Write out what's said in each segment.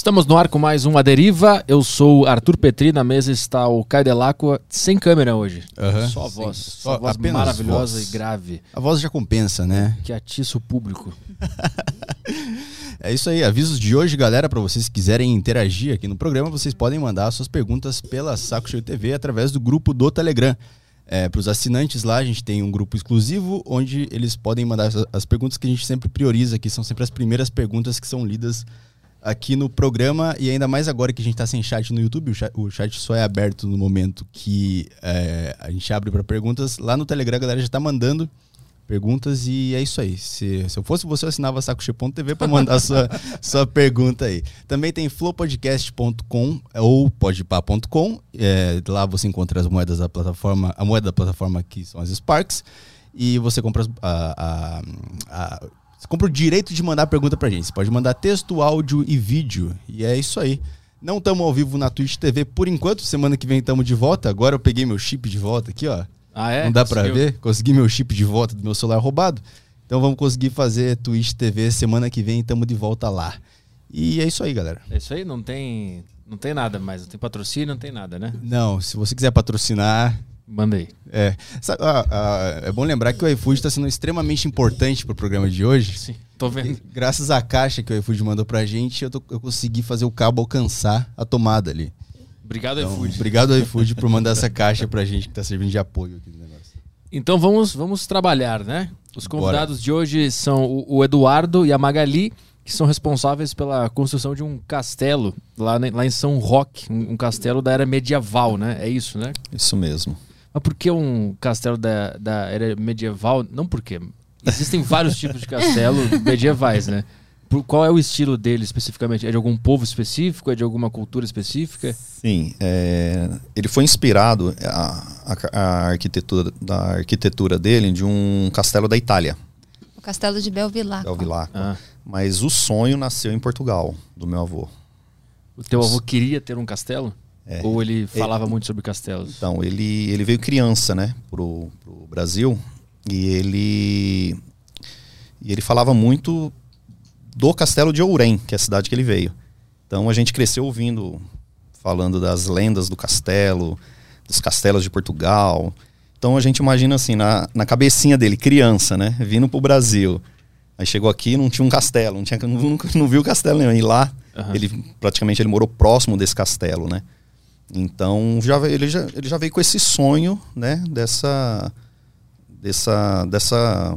Estamos no ar com mais um A Deriva. Eu sou o Arthur Petri, na mesa está o Caio Delacqua, sem câmera hoje. Aham, Só a sim. voz. Só voz maravilhosa voz. e grave, A voz já compensa, né? que atiça o público. É isso aí, avisos de hoje, galera, para vocês que quiserem interagir aqui no programa, vocês podem mandar suas perguntas pela Saco Cheio TV através do grupo do Telegram. É, para os assinantes lá, a gente tem um grupo exclusivo onde eles podem mandar as- as perguntas que a gente sempre prioriza, que são sempre as primeiras perguntas que são lidas aqui no programa e ainda mais agora que a gente tá sem chat no YouTube, o chat, o chat só é aberto no momento que é, a gente abre para perguntas. Lá no Telegram a galera já tá mandando perguntas e é isso aí. Se, se eu fosse você, eu assinava sacoche.tv para mandar sua, sua pergunta aí. Também tem flowpodcast.com ou podpah.com. É, lá você encontra as moedas da plataforma, a moeda da plataforma que são as Sparks. E você compra as- a- a- a- você compra o direito de mandar pergunta pra gente. Você pode mandar texto, áudio e vídeo. E é isso aí. Não estamos ao vivo na Twitch TV por enquanto. Semana que vem estamos de volta. Agora eu peguei meu chip de volta aqui, ó. Ah, é? Não dá pra Conseguiu? ver? Consegui meu chip de volta do meu celular roubado. Então vamos conseguir fazer Twitch TV semana que vem. Estamos de volta lá. E é isso aí, galera. É isso aí, não tem, não tem nada mais. Não tem patrocínio, não tem nada, né? Não, se você quiser patrocinar, Manda aí. é. Sabe, ah, ah, é bom lembrar que o iFood está sendo extremamente importante pro programa de hoje. Sim, tô vendo. Graças à caixa que o iFood mandou pra gente, eu, tô- eu consegui fazer o cabo alcançar a tomada ali. Obrigado, Então, iFood. obrigado, iFood, por mandar essa caixa pra gente que tá servindo de apoio aqui no negócio. Então vamos, vamos trabalhar, né? Os Bora. convidados de hoje são o, o Eduardo e a Magali, que são responsáveis pela construção de um castelo lá, lá em São Roque, um, um castelo da era medieval, né? É isso, né? Isso mesmo. Mas por que um castelo da, da era medieval? Não por quê. Existem vários tipos de castelo medievais, né? Por, qual é o estilo dele especificamente? É de algum povo específico? É de alguma cultura específica? Sim, é, ele foi inspirado a, a- a arquitetura da arquitetura dele de um castelo da Itália, O castelo de Belvilacqua. Belvilacqua. Ah, Mas o sonho nasceu em Portugal, do meu avô. o teu avô queria ter um castelo? É. Ou ele falava muito sobre castelos? Então, ele, ele veio criança, né, pro, pro Brasil, e ele e ele falava muito do castelo de Ourém, que é a cidade que ele veio. Então, a gente cresceu ouvindo, falando das lendas do castelo, dos castelos de Portugal. Então, a gente imagina assim, na, na cabecinha dele, criança, né, vindo pro Brasil. Aí chegou aqui não tinha um castelo, não, tinha, nunca não viu castelo nenhum. E lá, Aham. ele praticamente ele morou próximo desse castelo, né? Então já, ele, já, ele já veio com esse sonho, né? Dessa, dessa, dessa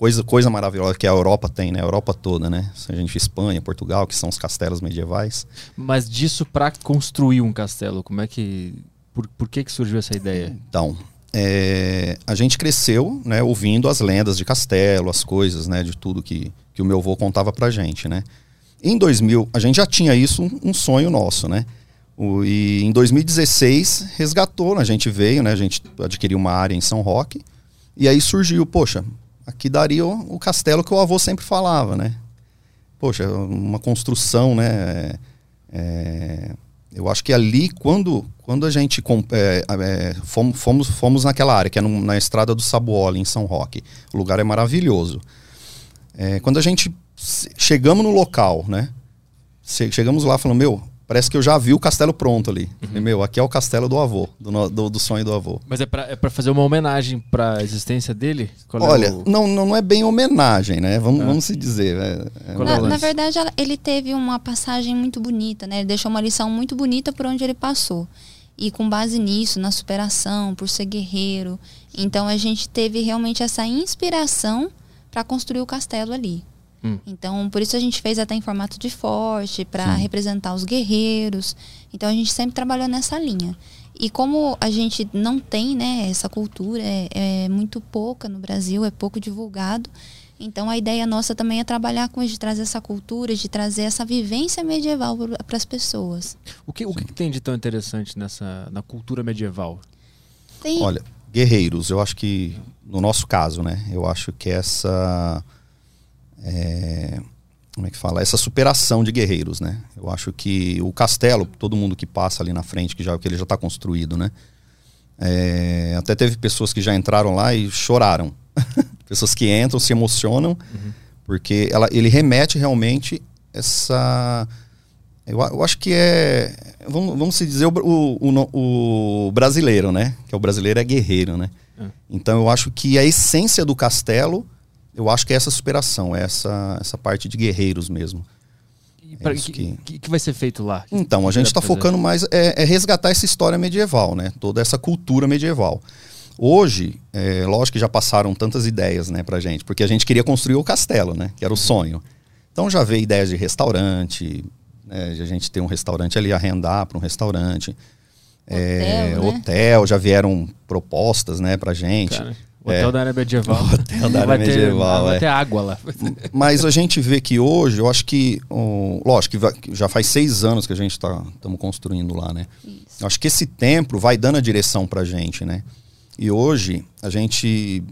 coisa, coisa maravilhosa que a Europa tem, né? A Europa toda, né? A gente Espanha, Portugal, que são os castelos medievais. Mas disso pra construir um castelo, como é que. Por, por que, que surgiu essa ideia? Então, é, a gente cresceu, né? Ouvindo as lendas de castelo, as coisas, né? De tudo que, que o meu avô contava pra gente, né? Em 2000, a gente já tinha isso, um, um sonho nosso, né? E em 2016 resgatou, a gente veio, né? A gente adquiriu uma área em São Roque. E aí surgiu, poxa, aqui daria o, o castelo que o avô sempre falava, né? Poxa, uma construção, né? é, eu acho que ali, quando, quando a gente é, é, fomos, fomos, fomos naquela área, que é no- na estrada do Sabuoli, em São Roque. O lugar é maravilhoso. É, quando a gente chegamos no local, né? che- chegamos lá falando, meu, parece que eu já vi o castelo pronto ali. Falei, meu, aqui é o castelo do avô, do, do, do sonho do avô. Mas é pra, é pra fazer uma homenagem pra existência dele? Qual é Olha, o- não, não, é bem homenagem, né? Vamos, Ah. vamos se dizer. é- é- é Na, na verdade, ela- ele teve uma passagem muito bonita, né? Ele deixou uma lição muito bonita por onde ele passou. E com base nisso, na superação, por ser guerreiro. Então a gente teve realmente essa inspiração para construir o castelo ali. Hum. Então, por isso a gente fez até em formato de forte, para representar os guerreiros. Então a gente sempre trabalhou nessa linha. E como a gente não tem, né, essa cultura, é, é muito pouca no Brasil, é pouco divulgado. Então a ideia nossa também é trabalhar com isso, de trazer essa cultura, de trazer essa vivência medieval para as pessoas. O que, o que que tem de tão interessante nessa na cultura medieval? Tem, Olha, guerreiros, eu acho que, no nosso caso, né? Eu acho que essa. É, como é que fala? Essa superação de guerreiros, né? Eu acho que o castelo, todo mundo que passa ali na frente, que, já, que ele já está construído, né? É, até teve pessoas que já entraram lá e choraram. pessoas que entram, se emocionam, porque ela, ele remete realmente essa Eu, eu acho que é. Vamos, vamos se dizer o, o, o, o brasileiro, né? Que é o brasileiro é guerreiro, né? É. Então eu acho que a essência do castelo, eu acho que é essa superação, é essa, essa parte de guerreiros mesmo. E isso que, que- que, vai ser feito lá? Então, a gente está focando mais é, é resgatar essa história medieval, né? Toda essa cultura medieval. Hoje, é, lógico que já passaram tantas ideias, né, pra gente, porque a gente queria construir o castelo, né, que era o sonho. Então já veio ideias de restaurante, né, de a gente ter um restaurante ali, arrendar para um restaurante. É, Hotel, né? hotel, já vieram propostas, né, pra gente. Cara, hotel É. da área medieval. Hotel da área vai ter, medieval, Vai é. ter água lá. Mas a gente vê que hoje, eu acho que, ó, lógico que já faz seis anos que a gente está construindo lá, né? Isso. Acho que esse templo vai dando a direção pra gente, né? E hoje a gente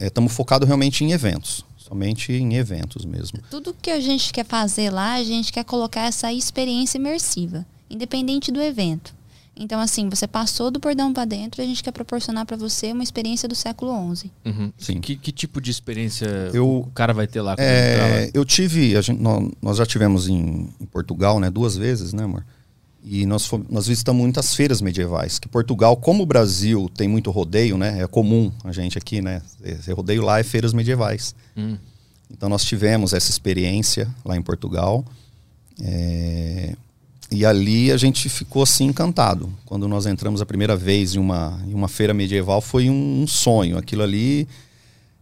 estamos focados realmente em eventos, somente em eventos mesmo. Tudo que a gente quer fazer lá, a gente quer colocar essa experiência imersiva, independente do evento. Então, assim, você passou do portão para dentro, a gente quer proporcionar para você uma experiência do século XI. Uhum. Sim. Que, que tipo de experiência Eu- o cara vai ter lá? É, eu tive, a gente- nó- nós, já tivemos em, em Portugal, né, duas vezes, né, amor? E nós, fomos- nós visitamos muitas feiras medievais. Que Portugal, como o Brasil tem muito rodeio, né, é comum a gente aqui, né, esse rodeio lá é feiras medievais. Hum. Então nós tivemos essa experiência lá em Portugal. É, e ali a gente ficou assim encantado. Quando nós entramos a primeira vez em uma, em uma feira medieval, foi um, um sonho. Aquilo ali,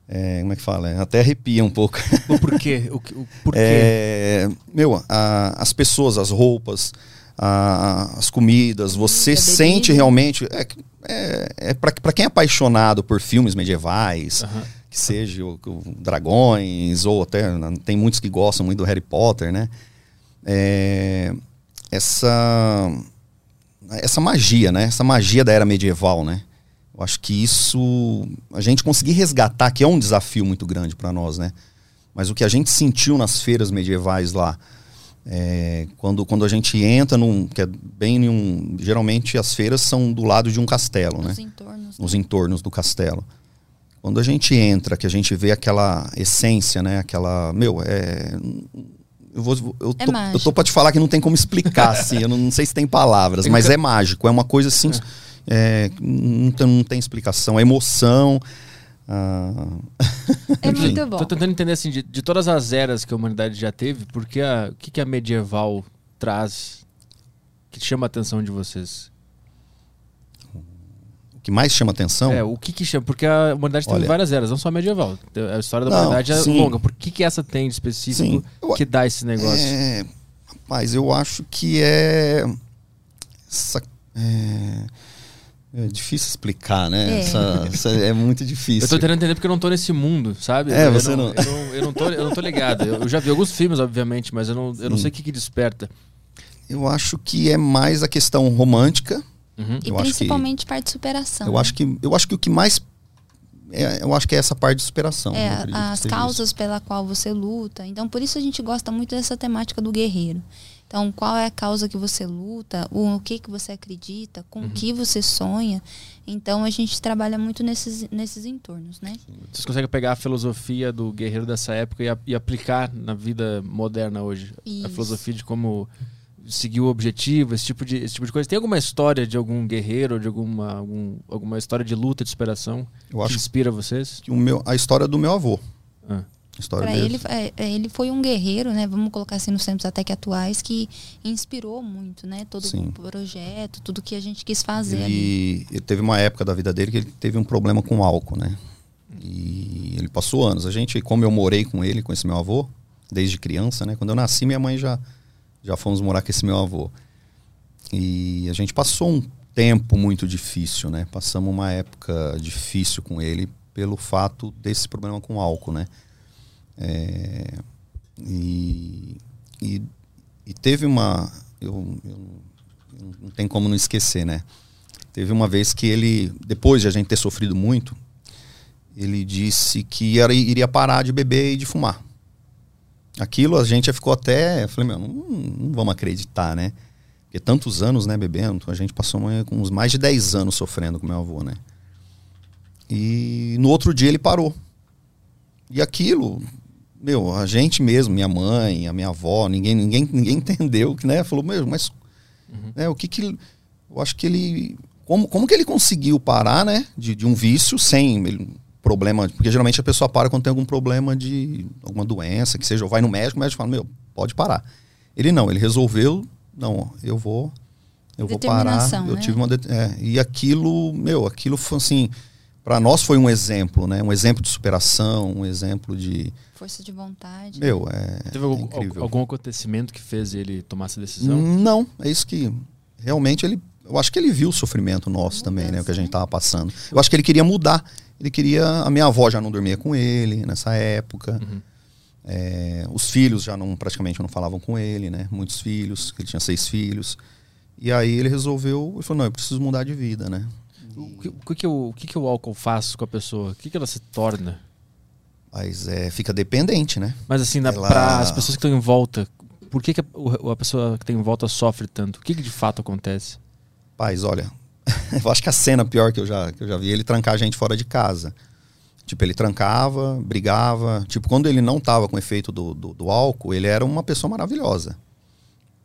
é, como é que fala? É, Até arrepia um pouco. O porquê? O, que- o porquê? É, meu, a- as pessoas, as roupas, a- as comidas, você Comida, sente realmente. É, é, é para quem é apaixonado por filmes medievais, Aham. que seja o, o dragões, ou até. Tem muitos que gostam muito do Harry Potter, né? É, essa. Essa magia, né? Essa magia da era medieval, né? Eu acho que isso. A gente conseguir resgatar, que é um desafio muito grande para nós, né? Mas o que a gente sentiu nas feiras medievais lá, é, quando, quando a gente entra num. Que é bem em um. Geralmente as feiras são do lado de um castelo, né? Nos entornos. Nos entornos do castelo. Quando a gente entra, que a gente vê aquela essência, né? Aquela. Meu, é. Eu, vou, eu, É tô, mágico. eu tô pra te falar que não tem como explicar, assim. Eu não, não sei se tem palavras, mas é mágico. É uma coisa assim. é, não, tem, não tem explicação. É emoção. ah, É muito bom. Tô tentando entender assim, de, de todas as eras que a humanidade já teve, porque a, o que, que a medieval traz que chama a atenção de vocês? O que mais chama atenção. É, o que que chama? Porque a humanidade teve Olha- várias eras, não só a medieval. A história da Não, humanidade é sim. longa. Por que, que essa tem de específico Sim. Eu- que dá esse negócio? É, rapaz, eu acho que é. Essa, é, é difícil explicar, né? É. Essa- essa- é muito difícil. Eu tô tentando entender porque eu não tô nesse mundo, sabe? É, eu você não, não- Eu não, eu não tô, eu não tô ligado. Eu, eu já vi alguns filmes, obviamente, mas eu não, eu não Sim. sei o que, que desperta. Eu acho que é mais a questão romântica. Uhum. E eu acho que- principalmente parte de superação. Eu né? acho que eu acho que o que mais é, eu acho que é essa parte de superação. É, acredito as causas pela qual você luta. Então, por isso a gente gosta muito dessa temática do guerreiro. Então, qual é a causa que você luta, o, o que que você acredita, com Uhum. o que você sonha. Então, a gente trabalha muito nesses, nesses entornos, né? Vocês conseguem pegar a filosofia do guerreiro dessa época e, a- e aplicar na vida moderna hoje? A Isso. filosofia de como seguir o objetivo, esse tipo de, esse tipo de coisa. Tem alguma história de algum guerreiro, de alguma, algum- alguma história de luta, de superação Eu que inspira vocês? que o meu a história do meu avô. Ah. História dele. ele, é, é, ele foi um guerreiro, né? Vamos colocar assim nos tempos até que atuais, que inspirou muito, né? Todo Sim. o projeto, tudo que a gente quis fazer ali. Ele, ele teve uma época da vida dele que ele teve um problema com álcool, né? E ele passou anos. A gente, como eu morei com ele, com esse meu avô, desde criança, né? Quando eu nasci, minha mãe já já fomos morar com esse meu avô. E a gente passou um tempo muito difícil, né? Passamos uma época difícil com ele pelo fato desse problema com álcool, né? É, e, e, e teve uma. Eu, eu não tem como não esquecer, né? Teve uma vez que ele, depois de a gente ter sofrido muito, ele disse que era, iria parar de beber e de fumar. Aquilo a gente ficou até. Eu falei, meu, não, não vamos acreditar, né? Porque tantos anos, né, bebendo, a gente passou uma- com uns mais de 10 anos sofrendo com meu avô, né? E no outro dia ele parou. E aquilo, meu, a gente mesmo, minha mãe, a minha avó, ninguém, ninguém, ninguém entendeu, que né? Falou, meu, mas né, o que que eu acho que ele como, como que ele conseguiu parar, né, de, de um vício sem ele, problema, porque geralmente a pessoa para quando tem algum problema de alguma doença, que seja, ou vai no médico, o médico fala, meu, pode parar. Ele não, ele resolveu, não, eu vou eu vou parar. Determinação, Eu né? tive uma det- é, e aquilo, meu, aquilo foi assim, para nós foi um exemplo, né? Um exemplo de superação, um exemplo de, Força de vontade. meu, é, Teve é algum, incrível. algum acontecimento que fez ele tomar essa decisão? Não, é isso que realmente ele. Eu acho que ele viu o sofrimento nosso também, né? O que a gente tava passando. Eu acho que ele queria mudar. Ele queria. A minha avó já não dormia com ele nessa época. Uhum. É, os filhos já não praticamente não falavam com ele, né? Muitos filhos, ele tinha seis filhos. E aí ele resolveu, ele falou, não, eu preciso mudar de vida, né? O que, o que, o, o que, que o álcool faz com a pessoa? O que, que ela se torna? Mas é, fica dependente, né? Mas assim, na, Ela- para as pessoas que estão em volta, por que, que a, a pessoa que está em volta sofre tanto? O que, que de fato acontece? Paz, olha, eu acho que a cena pior que eu já, que eu já vi, é ele trancar a gente fora de casa. Tipo, ele trancava, brigava. Tipo, quando ele não tava com efeito do, do, do álcool, ele era uma pessoa maravilhosa.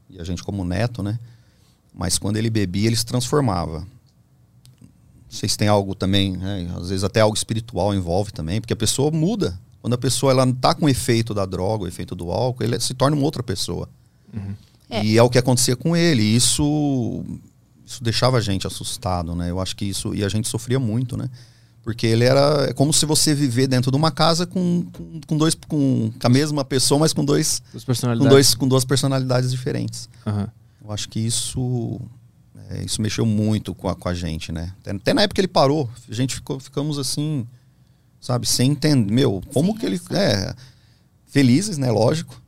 E a gente como neto, né? Mas quando ele bebia, ele se transformava. Não sei se tem algo também, né? Às vezes até algo espiritual envolve também, porque a pessoa muda. Quando a pessoa ela tá com o efeito da droga, o efeito do álcool, ele se torna uma outra pessoa. É. E é o que acontecia com ele. E Isso, isso deixava a gente assustado, né? Eu acho que isso. E a gente sofria muito, né? Porque ele era. É como se você viver dentro de uma casa com, com, com dois. Com, com a mesma pessoa, mas com dois. Com, personalidades? dois, com duas personalidades diferentes. Aham. Eu acho que isso. é, isso mexeu muito com a, com a gente, né? Até, até na época que ele parou, a gente ficou, ficamos assim, sabe, sem entender. Meu, como Sem que ele. É, felizes, né? Lógico.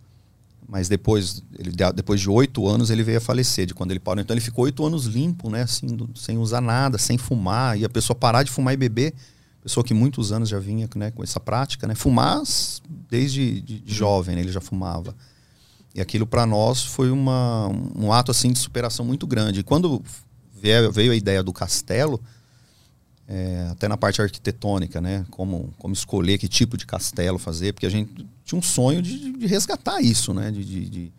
Mas depois, ele, depois de oito anos, ele veio a falecer de quando ele parou. Então ele ficou oito anos limpo, né? Assim, sem usar nada, sem fumar. E a pessoa parar de fumar e beber. Pessoa que muitos anos já vinha né, com essa prática, né? Fumar desde de, de jovem, né, ele já fumava. E aquilo para nós foi uma, um ato assim de superação muito grande. E quando veio, veio a ideia do castelo, é, até na parte arquitetônica, né? Como, como escolher que tipo de castelo fazer, porque a gente tinha um sonho de, de resgatar isso, né? De, de- de-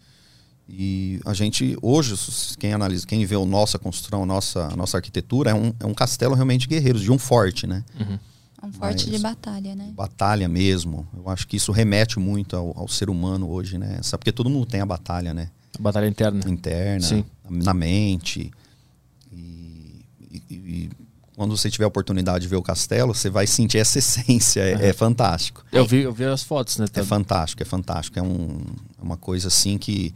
e a gente, hoje, quem analisa, quem vê a nossa construção, a nossa, a nossa arquitetura, é um, é um castelo realmente de guerreiros, de um forte, né? Uhum. É um forte Mas- de batalha, né? Batalha mesmo. Eu acho que isso remete muito ao, ao ser humano hoje, né? Sabe, porque todo mundo tem a batalha, né? A batalha interna. interna, Sim. na mente. E, e- e quando você tiver a oportunidade de ver o castelo, você vai sentir essa essência. É, é fantástico. Eu vi, eu vi as fotos, né? É fantástico, é fantástico. É, um, é uma coisa assim que.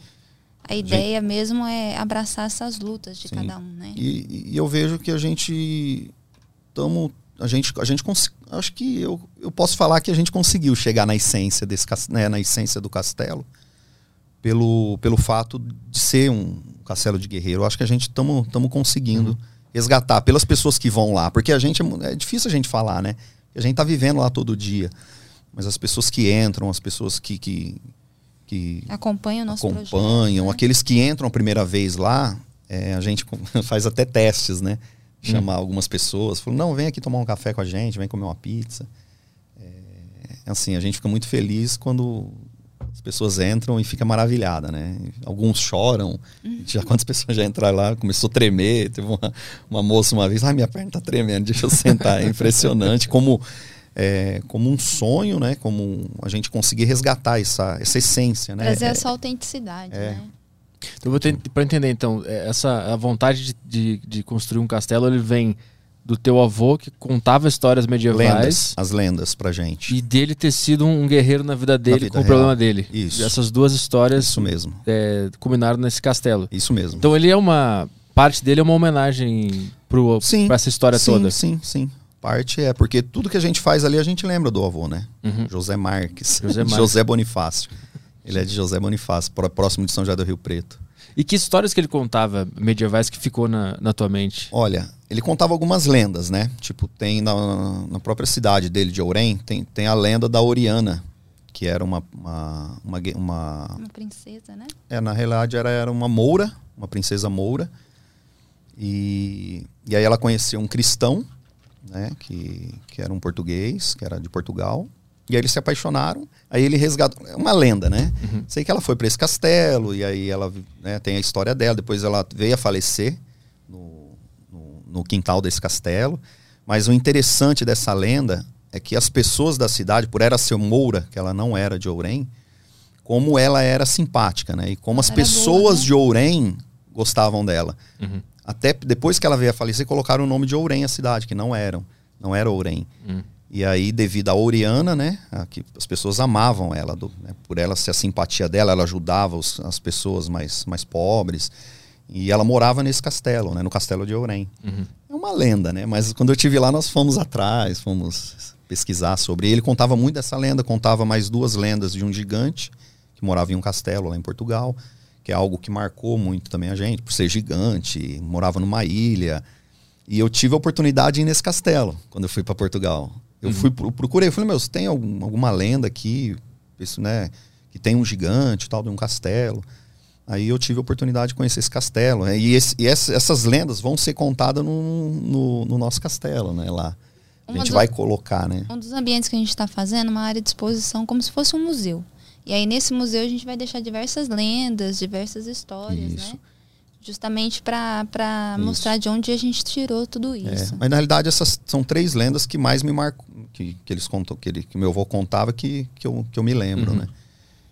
A ideia mesmo é abraçar essas lutas de Sim. cada um, né? E, e eu vejo que a gente. Tamo, a gente, a gente cons- acho que eu, eu posso falar que a gente conseguiu chegar na essência desse né, na essência do castelo pelo, pelo fato de ser um castelo de guerreiro. Eu acho que a gente estamos conseguindo resgatar pelas pessoas que vão lá, porque a gente é é, difícil a gente falar, né? A gente tá vivendo lá todo dia, mas as pessoas que entram, as pessoas que que, que Acompanha o nosso acompanham, projeto. né? aqueles que entram a primeira vez lá, é, a gente faz até testes, né? Chamar algumas pessoas, falou, não, vem aqui tomar um café com a gente, vem comer uma pizza. É, assim, a gente fica muito feliz quando as pessoas entram e fica maravilhada, né? Alguns choram. Já quantas pessoas já entraram lá, começou a tremer. Teve uma, uma moça uma vez, ah, minha perna tá tremendo, deixa eu sentar. É impressionante como é, como um sonho, né? Como a gente conseguir resgatar essa, essa essência, né? Trazer É, essa autenticidade, é. né? Vou para entender então, essa a vontade de, de, de construir um castelo, ele vem do teu avô que contava histórias medievais lendas, as lendas pra gente. e dele ter sido um guerreiro na vida dele vida com o real. problema dele. Isso. E essas duas histórias Isso mesmo. é, culminaram nesse castelo. Isso mesmo. Então ele é uma parte dele é uma homenagem pro Sim, para essa história sim, toda. Sim, sim. Parte é, porque tudo que a gente faz ali a gente lembra do avô, né? Uhum. José Marques. José Marques. José Bonifácio. Ele é de José Bonifácio, pró- próximo de São José do Rio Preto. E que histórias que ele contava medievais que ficou na, na tua mente? Olha, ele contava algumas lendas, né? Tipo, tem na, na própria cidade dele, de Ourém, tem, tem a lenda da Oriana, que era uma. uma, uma, uma Uma princesa, né? é, na realidade, era, era uma moura, uma princesa moura. E, e aí ela conheceu um cristão, né? Que, que era um português, que era de Portugal. E aí eles se apaixonaram. Aí ele resgatou. É uma lenda, né? Uhum. Sei que ela foi para esse castelo, e aí ela né, tem a história dela. Depois ela veio a falecer no, no, no quintal desse castelo. Mas o interessante dessa lenda é que as pessoas da cidade, por ela ser moura, que ela não era de Ourém, como ela era simpática, né? E como as pessoas boa, né? de Ourém gostavam dela. Uhum. Até depois que ela veio a falecer, colocaram o nome de Ourém a cidade, que não eram. Não era Ourém. Uhum. E aí, devido à Oriana, né, a, que as pessoas amavam ela, do, né, por ela ser a simpatia dela, ela ajudava os, as pessoas mais, mais pobres. E ela morava nesse castelo, né, no castelo de Ourém. Uhum. É uma lenda, né? Mas quando eu tive lá, nós fomos atrás, fomos pesquisar sobre. Ele contava muito dessa lenda, contava mais duas lendas de um gigante que morava em um castelo lá em Portugal, que é algo que marcou muito também a gente, por ser gigante, morava numa ilha. E eu tive a oportunidade de ir nesse castelo quando eu fui para Portugal. Eu uhum. fui procurei, eu falei, meu, você tem algum, alguma lenda aqui, isso, né, que tem um gigante, tal, de um castelo. Aí eu tive a oportunidade de conhecer esse castelo. Né? E, esse, e essas lendas vão ser contadas no, no, no nosso castelo, né, lá. A gente do, vai colocar, né? Um dos ambientes que a gente está fazendo, uma área de exposição, como se fosse um museu. E aí nesse museu a gente vai deixar diversas lendas, diversas histórias, isso. né? Justamente para mostrar de onde a gente tirou tudo é, isso. É, mas na realidade essas são três lendas que mais me marcam, que, que eles contam, que, ele, que meu avô contava que, que, eu, que eu me lembro, uhum. né?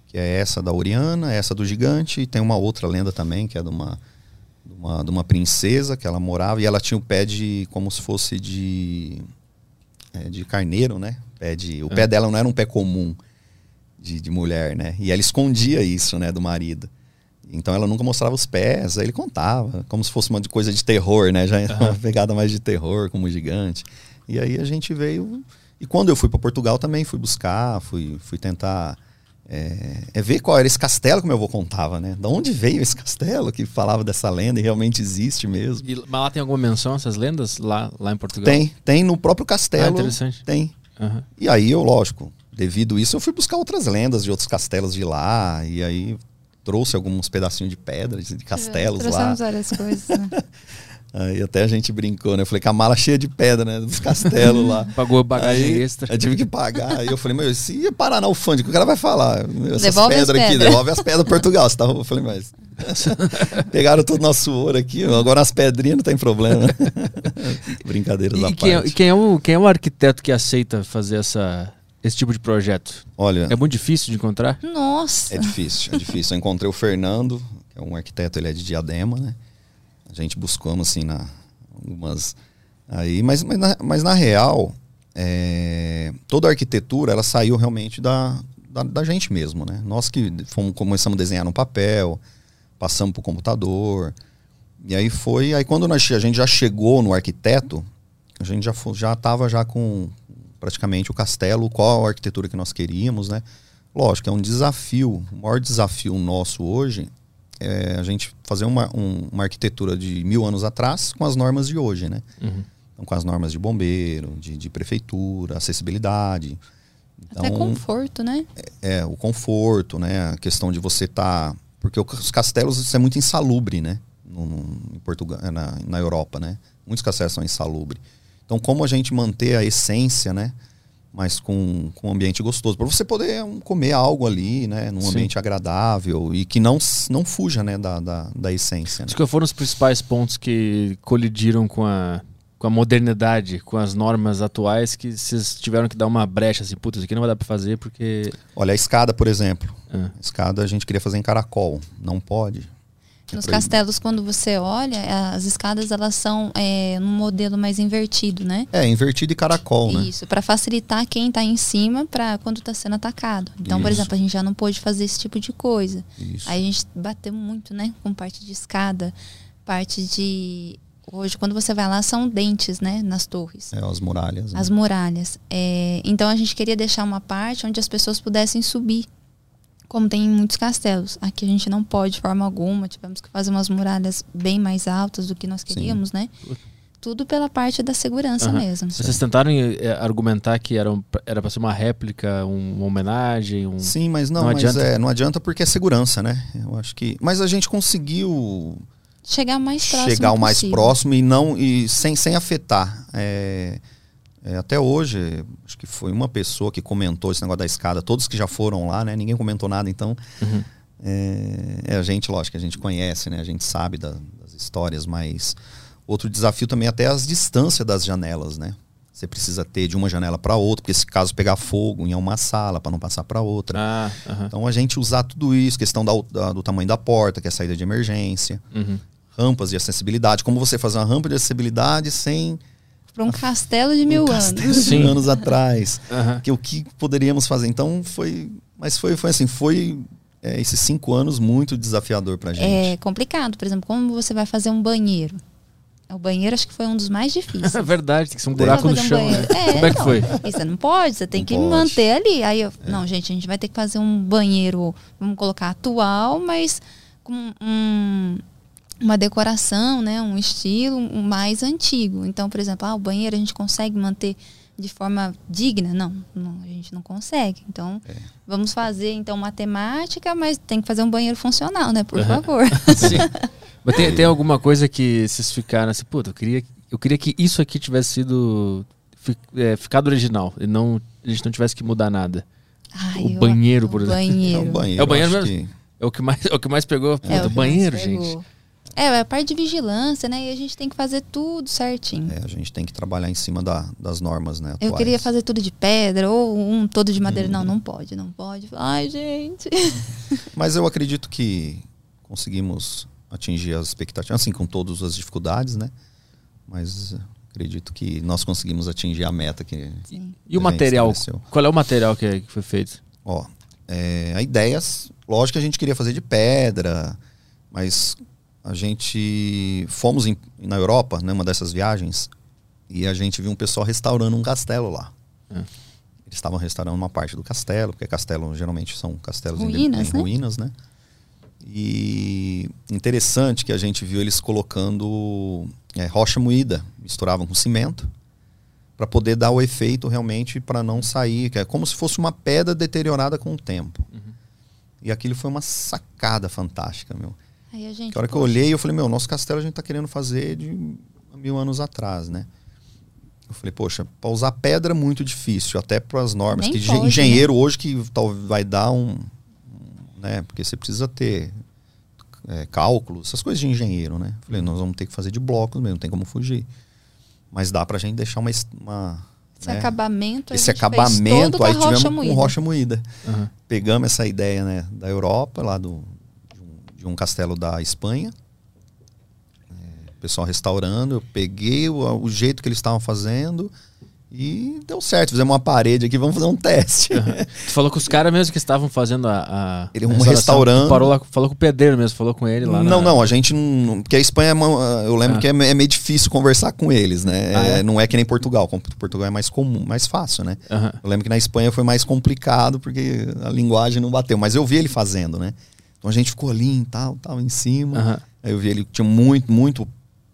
Que é essa da Oriana, essa do gigante, e tem uma outra lenda também, que é de uma, de uma, de uma princesa que ela morava e ela tinha o pé de. como se fosse de. É, de carneiro, né? Pé de, o é. pé dela não era um pé comum de, de mulher, né? E ela escondia isso, né, do marido. Então ela nunca mostrava os pés, aí ele contava, como se fosse uma coisa de terror, né? Já era uma pegada mais de terror, como gigante. E aí a gente veio. E quando eu fui para Portugal também fui buscar, fui, fui tentar é, é, ver qual era esse castelo que meu avô contava, né? De onde veio esse castelo que falava dessa lenda e realmente existe mesmo. E, mas lá tem alguma menção a essas lendas lá, lá em Portugal? Tem, tem no próprio castelo. Ah, interessante. Tem. Uhum. E aí eu, lógico, devido a isso, eu fui buscar outras lendas de outros castelos de lá. E aí trouxe alguns pedacinhos de pedra, de castelos é, lá. várias coisas, né? Aí até a gente brincou, né? Eu falei com a mala cheia de pedra, né? Dos castelos lá. Pagou bagagem aí, extra. Eu tive que pagar. Aí eu falei, meu, se ia parar na alfândega, o cara vai falar? Essas devolve pedras aqui, devolve as pedras do Portugal. Você tava, eu falei, mas. Pegaram todo o nosso ouro aqui, agora as pedrinhas não tem problema. Brincadeiras e da quem é, parte. É, quem, é o, quem é o arquiteto que aceita fazer essa, esse tipo de projeto? Olha. É muito difícil de encontrar? Nossa. É difícil, é difícil. Eu encontrei o Fernando, que é um arquiteto, ele é de Diadema, né? A gente buscamos assim na algumas aí, mas, mas, na, mas na real, é, toda a arquitetura ela saiu realmente da, da, da, gente mesmo, né? Nós que fomos, começamos a desenhar no papel, passamos para o computador. E aí foi, aí quando nós, a gente já chegou no arquiteto, a gente já já estava já com praticamente o castelo, qual a arquitetura que nós queríamos, né? Lógico, é um desafio. O maior desafio nosso hoje é a gente fazer uma, um, uma arquitetura de mil anos atrás com as normas de hoje, né? Uhum. Então, com as normas de bombeiro, de, de prefeitura, acessibilidade. Então, Até conforto, né? É, é, o conforto, né? A questão de você estar. Tá, porque os castelos isso é muito insalubre, né? No, no, em Portugal, na, na Europa, né? Muitos castelos são insalubres. Então, como a gente manter a essência, né? Mas com, com um ambiente gostoso. Para você poder comer algo ali, né? Num Sim. ambiente agradável e que não, não fuja, né? Da, da, da essência. Né? Acho que foram os principais pontos que colidiram com a, com a modernidade, com as normas atuais, que vocês tiveram que dar uma brecha, assim, putz, isso aqui não vai dar para fazer porque... Olha, a escada, por exemplo. Ah. A escada a gente queria fazer em caracol. Não pode. Nos castelos, quando você olha, as escadas elas são é, num modelo mais invertido, né? É, invertido e caracol, né? Isso, para facilitar quem está em cima para quando está sendo atacado. Então, Isso. por exemplo, a gente já não pôde fazer esse tipo de coisa. Isso. Aí a gente bateu muito, né? Com parte de escada, parte de hoje quando você vai lá são dentes, né, nas torres. É, as muralhas. Né? As muralhas. É, então a gente queria deixar uma parte onde as pessoas pudessem subir como tem em muitos castelos. Aqui a gente não pode de forma alguma, tivemos que fazer umas muralhas bem mais altas do que nós queríamos, Sim. né? Tudo pela parte da segurança uhum. mesmo. Vocês tentaram é, argumentar que era, um, era para ser uma réplica, um, uma homenagem? Um... Sim, mas não, não mas adianta. É, não adianta porque é segurança, né? Eu acho que. Mas a gente conseguiu chegar mais próximo. Chegar o mais próximo e não. e sem, sem afetar. É, É, até hoje, acho que foi uma pessoa que comentou esse negócio da escada. Todos que já foram lá, né? Ninguém comentou nada, então. Uhum. É, é a gente, lógico, a gente conhece, né? A gente sabe da- das histórias, mas outro desafio também é até as distâncias das janelas, né? Você precisa ter de uma janela para outra, porque se caso pegar fogo em uma sala, para não passar para outra. Ah, aham. Então a gente usar tudo isso, questão da- da- do tamanho da porta, que é a saída de emergência, Uhum. rampas de acessibilidade. Como você fazer uma rampa de acessibilidade sem Para um castelo de mil um anos. castelo de Sim. anos atrás? Aham. que o que poderíamos fazer. Então foi. Mas foi, foi assim, foi é, esses cinco anos muito desafiador pra gente. É complicado, por exemplo, como você vai fazer um banheiro? O banheiro acho que foi um dos mais difíceis. É verdade, tem que ser um buraco no um chão, né? É, Como é que não. foi? E você não pode, você tem Não que pode. manter ali. Aí eu, não, gente, a gente vai ter que fazer um banheiro, vamos colocar atual, mas com um- uma decoração, né, um estilo mais antigo. Então, por exemplo, ah, o banheiro a gente consegue manter de forma digna? Não, não, a gente não consegue. Então, É. vamos fazer então matemática, mas tem que fazer um banheiro funcional, né, por Aham. favor. Sim. Mas tem, tem alguma coisa que vocês ficaram assim, puta, eu queria, eu queria que isso aqui tivesse sido. é, ficado original e não, a gente não tivesse que mudar nada. Ai, O banheiro, por o exemplo. É Banheiro. o banheiro. É o banheiro mesmo? que- É o que mais, é o que mais pegou. Puta, É, mais banheiro, pegou. gente. É, é a parte de vigilância, né? E a gente tem que fazer tudo certinho. é, a gente tem que trabalhar em cima da- das normas, né? Eu atuais. queria fazer tudo de pedra ou um todo de madeira. Hum. Não, não pode, não pode. Ai, gente. Mas eu acredito que conseguimos atingir as expectativas, assim, com todas as dificuldades, né? Mas acredito que nós conseguimos atingir a meta que. Sim. E o material? Qual é o material que, foi feito? Ó, é, a ideia, lógico que a gente queria fazer de pedra, mas a gente fomos em- na Europa, numa dessas viagens, e a gente viu um pessoal restaurando um castelo lá. É. Eles estavam restaurando uma parte do castelo, porque castelo geralmente são castelos em- Ruínas, em, né? ruínas, né? E interessante que a gente viu eles colocando é, rocha moída, misturavam com cimento, para poder dar o efeito realmente para não sair, que é como se fosse uma pedra deteriorada com o tempo. E aquilo foi uma sacada fantástica, meu. Aí a gente. Que a hora que eu olhei, eu falei, meu, nosso castelo a gente tá querendo fazer de mil anos atrás, né? Eu falei, poxa, para usar pedra é muito difícil, até para as normas. Nem que pode, né? engenheiro hoje que tal, vai dar um, né? Porque você precisa ter é, cálculo, essas coisas de engenheiro, né? Falei, nós vamos ter que fazer de blocos mesmo, não tem como fugir. Mas dá pra gente deixar uma, uma Esse né? acabamento. a esse acabamento, a aí rocha tivemos moída. com rocha moída Aham. pegamos essa ideia né, da Europa, lá do, de, um, castelo da Espanha. É, o pessoal restaurando, eu peguei o, o jeito que eles estavam fazendo e deu certo. Fizemos uma parede aqui, vamos fazer um teste. Tu falou com os caras mesmo que estavam fazendo a. a Ele- um. Tu Parou lá, falou com o pedreiro mesmo, falou com ele lá. não, na- não, a gente não. Porque a Espanha, é eu lembro Ah. que é, é meio difícil conversar com eles, né? Ah, é? É, Não é que nem Portugal. Portugal é mais comum, mais fácil, né? Aham. Eu lembro que na Espanha foi mais complicado porque a linguagem não bateu, mas eu vi ele fazendo, né? Então a gente ficou ali em tal, tal, em cima. Aham. Aí eu vi ele tinha muito, muito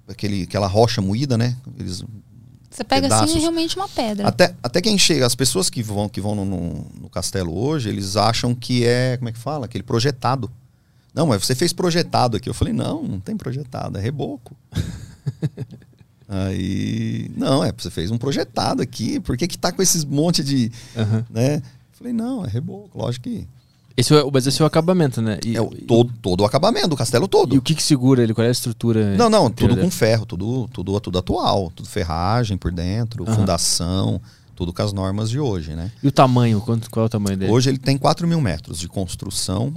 aquele, aquela rocha moída, né? Eles, Você pega assim pedaços. é realmente uma pedra. até, até quem chega, as pessoas que vão, que vão no, no- no castelo hoje, eles acham que é, como é que fala? Aquele projetado. Não, mas você fez projetado aqui. Eu falei, não, não tem projetado, é reboco. Aí, não, é, você fez um projetado aqui, por que que tá com esses monte de, Aham. né? Eu falei, não, é reboco, lógico que Esse é, o- mas esse é o acabamento, né? E, é o, todo, todo o acabamento, do castelo todo. e o que, que segura ele? Qual é a estrutura? Não, não, tudo com dele? ferro, tudo, tudo, tudo atual, tudo ferragem por dentro, Aham. fundação, tudo com as normas de hoje, né? E o tamanho? Quanto, qual é o tamanho dele? Hoje ele tem 4 mil metros de construção,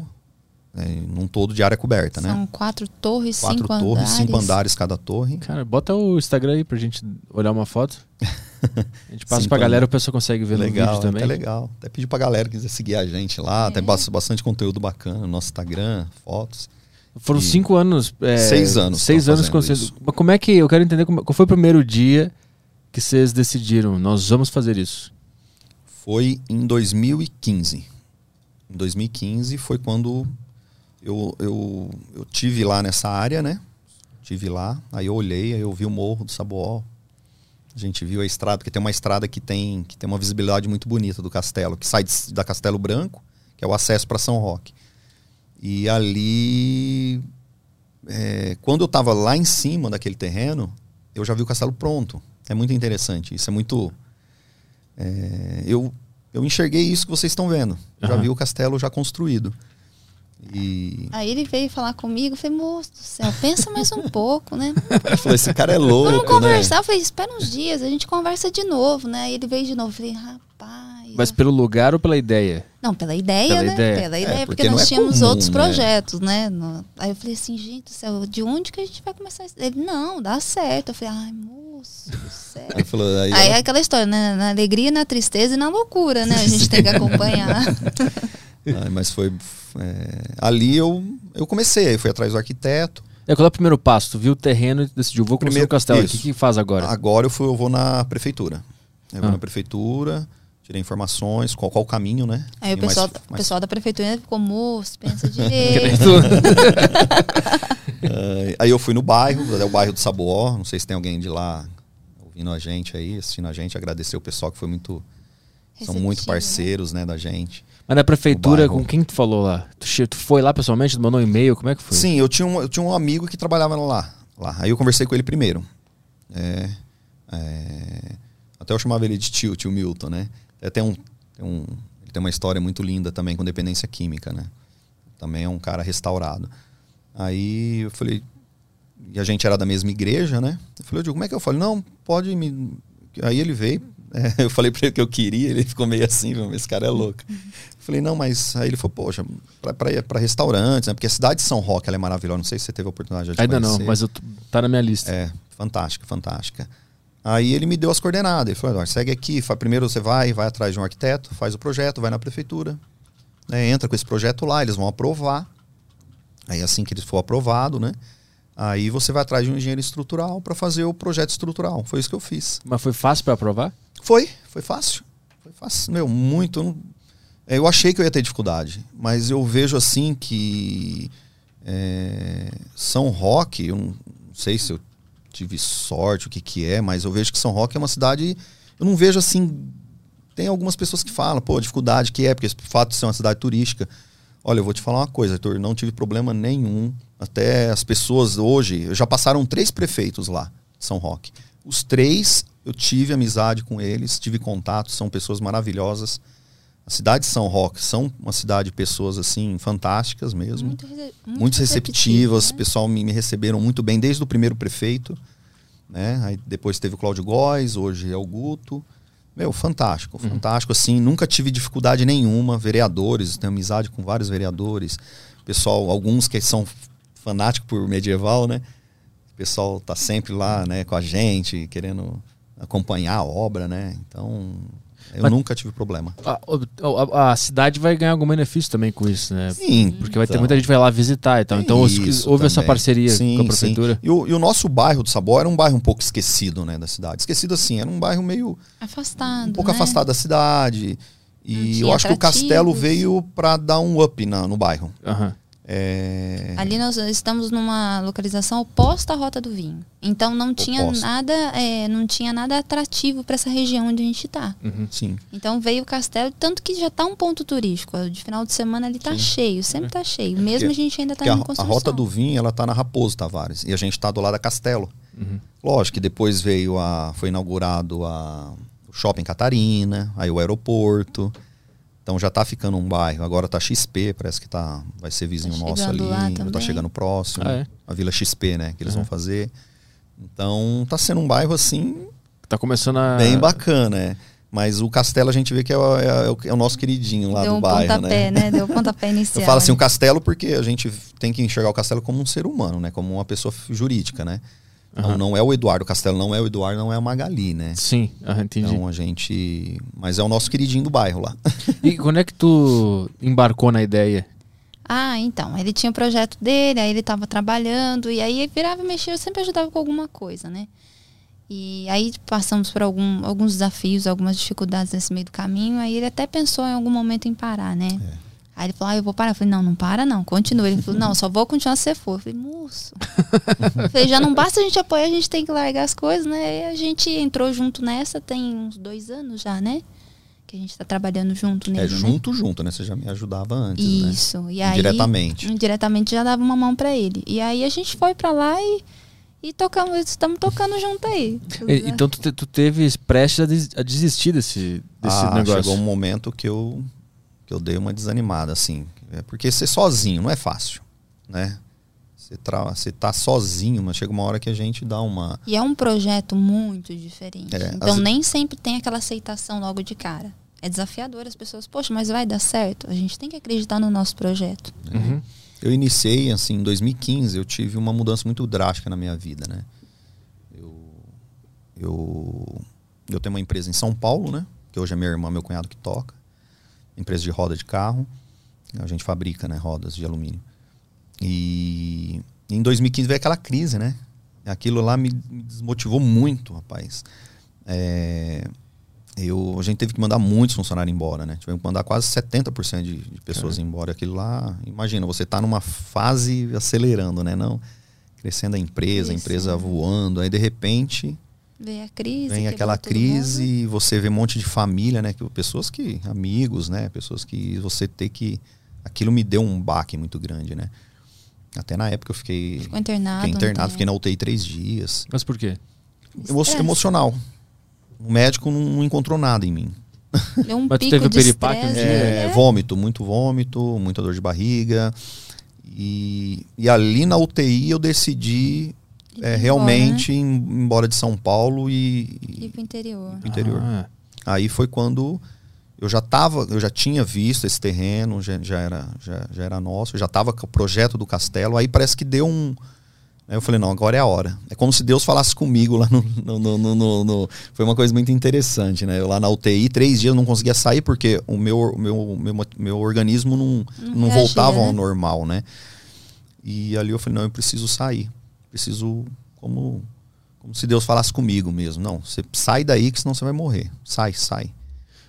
é, num todo de área coberta, né? São quatro torres, Quatro cinco torres, andares. cinco andares cada torre. Cara, bota o Instagram aí pra gente olhar uma foto. A gente passa Cinco pra galera, o pessoal consegue ver no legal, vídeo também. até legal. Até pedir pra galera que quiser seguir a gente lá, É. tem bas- bastante conteúdo bacana no nosso Instagram, fotos. Foram E- cinco anos. é, Seis anos Seis anos isso. Mas como é que. Eu quero entender como, qual foi o primeiro dia que vocês decidiram, nós vamos fazer isso? Foi em 2015. Em 2015 foi quando eu, eu, eu tive lá nessa área, né? Tive lá, aí eu olhei, aí eu vi o morro do Saboó. A gente viu a estrada, porque tem uma estrada que tem, que tem uma visibilidade muito bonita do castelo, que sai de- da Castelo Branco, que é o acesso para São Roque. E ali, é, quando eu estava lá em cima daquele terreno, eu já vi o castelo pronto. É muito interessante. Isso é muito é, eu, eu enxerguei isso que vocês estão vendo. Já Aham. vi o castelo já construído. E Aí ele veio falar comigo, eu falei, moço do céu, pensa mais um pouco, né? eu falei, esse cara é louco, Vamos né? conversar. Eu falei, espera uns dias, a gente conversa de novo, né? Aí ele veio de novo. Eu falei, rapaz. Mas eu- pelo lugar ou pela ideia? Não, pela ideia, Pela né? ideia. Pela É, ideia, porque porque, não nós é tínhamos comum, outros né? projetos, né? No- Aí eu falei assim, gente do céu, de onde que a gente vai começar isso? Ele, não, dá certo. Eu falei, ai, moço do céu. Aí, falou, aí, Aí ela- é aquela história, né? Na alegria, na tristeza e na loucura, né? A gente tem que acompanhar. Ai, mas foi. é, ali eu, eu comecei, aí fui atrás do arquiteto. É, qual é o primeiro passo? Tu viu o terreno e decidiu, vou construir Primeiro- um castelo. O que, que faz agora? Agora eu, fui, eu vou na prefeitura. Eu vou Ah. na prefeitura, tirei informações, qual, qual o caminho, né? Aí o mais- pessoal, o mais- pessoal da prefeitura ficou, moço, pensa direito. Ah, aí eu fui no bairro, é o bairro do Saboó. Não sei se tem alguém de lá ouvindo a gente aí, assistindo a gente. Agradecer o pessoal que foi muito. São muito né? parceiros, né, da gente. Mas na prefeitura, com quem tu falou lá? Tu, tu foi lá pessoalmente, tu mandou um e-mail, como é que foi? Sim, eu tinha, um, eu tinha um amigo que trabalhava lá, lá. Aí eu conversei com ele primeiro. É, é, até eu chamava ele de tio, tio Milton, né? Até tem um, tem um- ele tem uma história muito linda também com dependência química, né? Também é um cara restaurado. Aí eu falei, e a gente era da mesma igreja, né? Eu falei, eu digo, como é que eu falo? Não, pode me. Aí ele veio, é, eu falei pra ele que eu queria, ele ficou meio assim, "Meu, esse cara é louco. Falei, não, mas aí ele falou, poxa, pra restaurantes, né? Porque a cidade de São Roque ela é maravilhosa. Não sei se você teve a oportunidade de Ainda não, conhecer. mas eu tá na minha lista. É, fantástica, fantástica. Aí ele me deu as coordenadas. Ele falou: segue aqui. fa- Primeiro você vai, vai atrás de um arquiteto, faz o projeto, vai na prefeitura. né, entra com esse projeto lá, eles vão aprovar. Aí assim que ele for aprovado, né? Aí você vai atrás de um engenheiro estrutural para fazer o projeto estrutural. Foi isso que eu fiz. Mas foi fácil pra aprovar? Foi, foi fácil. Foi fácil. Meu, muito. É, eu achei que eu ia ter dificuldade, mas eu vejo assim que é, São Roque, eu não sei se eu tive sorte, o que que é, mas eu vejo que São Roque é uma cidade. Eu não vejo assim. Tem algumas pessoas que falam, pô, dificuldade que é, porque o fato de ser uma cidade turística. Olha, eu vou te falar uma coisa, Arthur, não tive problema nenhum. Até as pessoas hoje, já passaram três prefeitos lá, São Roque. Os três, eu tive amizade com eles, tive contato, são pessoas maravilhosas. A cidade de São Roque são uma cidade de pessoas assim fantásticas mesmo Muito, muito muito receptivas, o né? pessoal me, me receberam muito bem desde o primeiro prefeito, né? Aí depois teve o Cláudio Góes, hoje é o Guto. Meu, fantástico, fantástico assim, nunca tive dificuldade nenhuma, vereadores, tenho amizade com vários vereadores, pessoal, alguns que são fanáticos por medieval, né? O pessoal tá sempre lá, né, com a gente, querendo acompanhar a obra, né? Então, eu Mas- nunca tive problema. A, a- a cidade vai ganhar algum benefício também com isso, né? Sim, Porque vai ter então. muita gente que vai lá visitar e tal. Então houve essa parceria Sim, com a sim. prefeitura. E o, e o nosso bairro do Sabor era um bairro um pouco esquecido, né, da cidade. Esquecido assim, era um bairro meio Afastado. um pouco né? afastado da cidade. E eu acho que o castelo veio para dar um up na- no bairro. Aham. É, Ali nós estamos numa localização oposta à Rota do Vinho. Então não tinha Oposta. nada, é, não tinha nada atrativo para essa região onde a gente está. Uhum. Sim. Então veio o castelo, tanto que já está um ponto turístico. De final de semana ele está cheio, sempre está cheio. Mesmo Porque- a gente ainda está a, em a construção. rota do vinho, ela tá na Raposo Tavares. E a gente tá do lado da Castelo. Uhum. Lógico que depois veio a. Foi inaugurado a, o Shopping Catarina, aí o aeroporto. Então já tá ficando um bairro. Agora tá XP, parece que tá, vai ser vizinho Tá nosso ali. Tá também. chegando próximo. Ah, é? A Vila XP, né? Que eles Uhum. vão fazer. Então tá sendo um bairro assim, Tá começando a. bem bacana, é. Mas o Castelo a gente vê que é, o- é o- é o nosso queridinho lá Deu do um bairro, pontapé, né? né? Deu um pontapé inicial. Eu falo assim, o né? castelo porque a gente tem que enxergar o castelo como um ser humano, né? Como uma pessoa jurídica, né? Então Aham. não é o Eduardo Castelo, não é o Eduardo, não é a Magali, né? Sim, aham, entendi. Então a gente. Mas é o nosso queridinho do bairro lá. E quando é que tu embarcou na ideia? Ah, então. Ele tinha o projeto dele, aí ele estava trabalhando, e aí virava e mexia, eu sempre ajudava com alguma coisa, né? E aí passamos por algum, alguns desafios, algumas dificuldades nesse meio do caminho, aí ele até pensou em algum momento em parar, né? É. Aí ele falou, ah, eu vou parar. Eu falei, não, não para não, continua. Ele falou, não, só vou continuar se você for. Eu falei, moço. eu falei, já não basta a gente apoiar, a gente tem que largar as coisas, né? E a gente entrou junto nessa, tem uns dois anos já, né? Que a gente tá trabalhando junto nele, É né? junto, junto, né? Você já me ajudava antes, né? Isso. E aí, Diretamente. Diretamente já dava uma mão pra ele. E aí a gente foi pra lá e, E tocamos, estamos tocando junto aí. Então tu, te- tu teve prestes a, des- a desistir desse, desse ah, negócio. chegou um momento que eu, que eu dei uma desanimada, assim. É porque ser sozinho não é fácil, né? Você, tra... você tá sozinho, mas chega uma hora que a gente dá uma... E é um projeto muito diferente. É, então as- nem sempre tem aquela aceitação logo de cara. É desafiador as pessoas, poxa, mas vai dar certo? A gente tem que acreditar no nosso projeto. Uhum. Eu iniciei, assim, em 2015, eu tive uma mudança muito drástica na minha vida, né? Eu, eu, eu tenho uma empresa em São Paulo, né? Que hoje é minha irmã, meu cunhado que toca. Empresa de roda de carro. A gente fabrica, né? Rodas de alumínio. E em 2015 veio aquela crise, né? Aquilo lá me, desmotivou muito, rapaz. É, eu, a gente teve que mandar muitos funcionários embora, né? Tivemos que mandar quase 70% de, de pessoas embora. Aquilo lá, imagina, você está numa fase acelerando, né? Não crescendo a empresa, a empresa voando, aí de repente Vem a crise. vem aquela crise e você vê um monte de família, né? Pessoas que, amigos, né? Pessoas que você tem que. Aquilo me deu um baque muito grande, né? Até na época eu fiquei. Ficou internado. Fiquei internado, fiquei na UTI três dias. Mas por quê? Emo- Estresse. emocional. O médico não, encontrou nada em mim. Deu um Mas pico teve de dia? É, É, Vômito, muito vômito, muita dor de barriga. E, e ali na UTI eu decidi É, embora, realmente ir embora de São Paulo e, e pro interior. pro interior. Ah, Aí foi quando eu já tava, eu já tinha visto esse terreno, já, já era, já, já era nosso, eu já estava com o projeto do castelo. Aí parece que deu um. Aí eu falei, não, agora é a hora. É como se Deus falasse comigo lá no. no- no- no- no- no- Foi uma coisa muito interessante, né? Eu lá na UTI, três dias eu não conseguia sair porque o meu, o meu, o meu, meu organismo não, Não não reagia, voltava ao né? normal, né? E ali eu falei, não, eu preciso sair. Preciso, como, como se Deus falasse comigo mesmo. Não, você sai daí que senão você vai morrer. Sai, sai.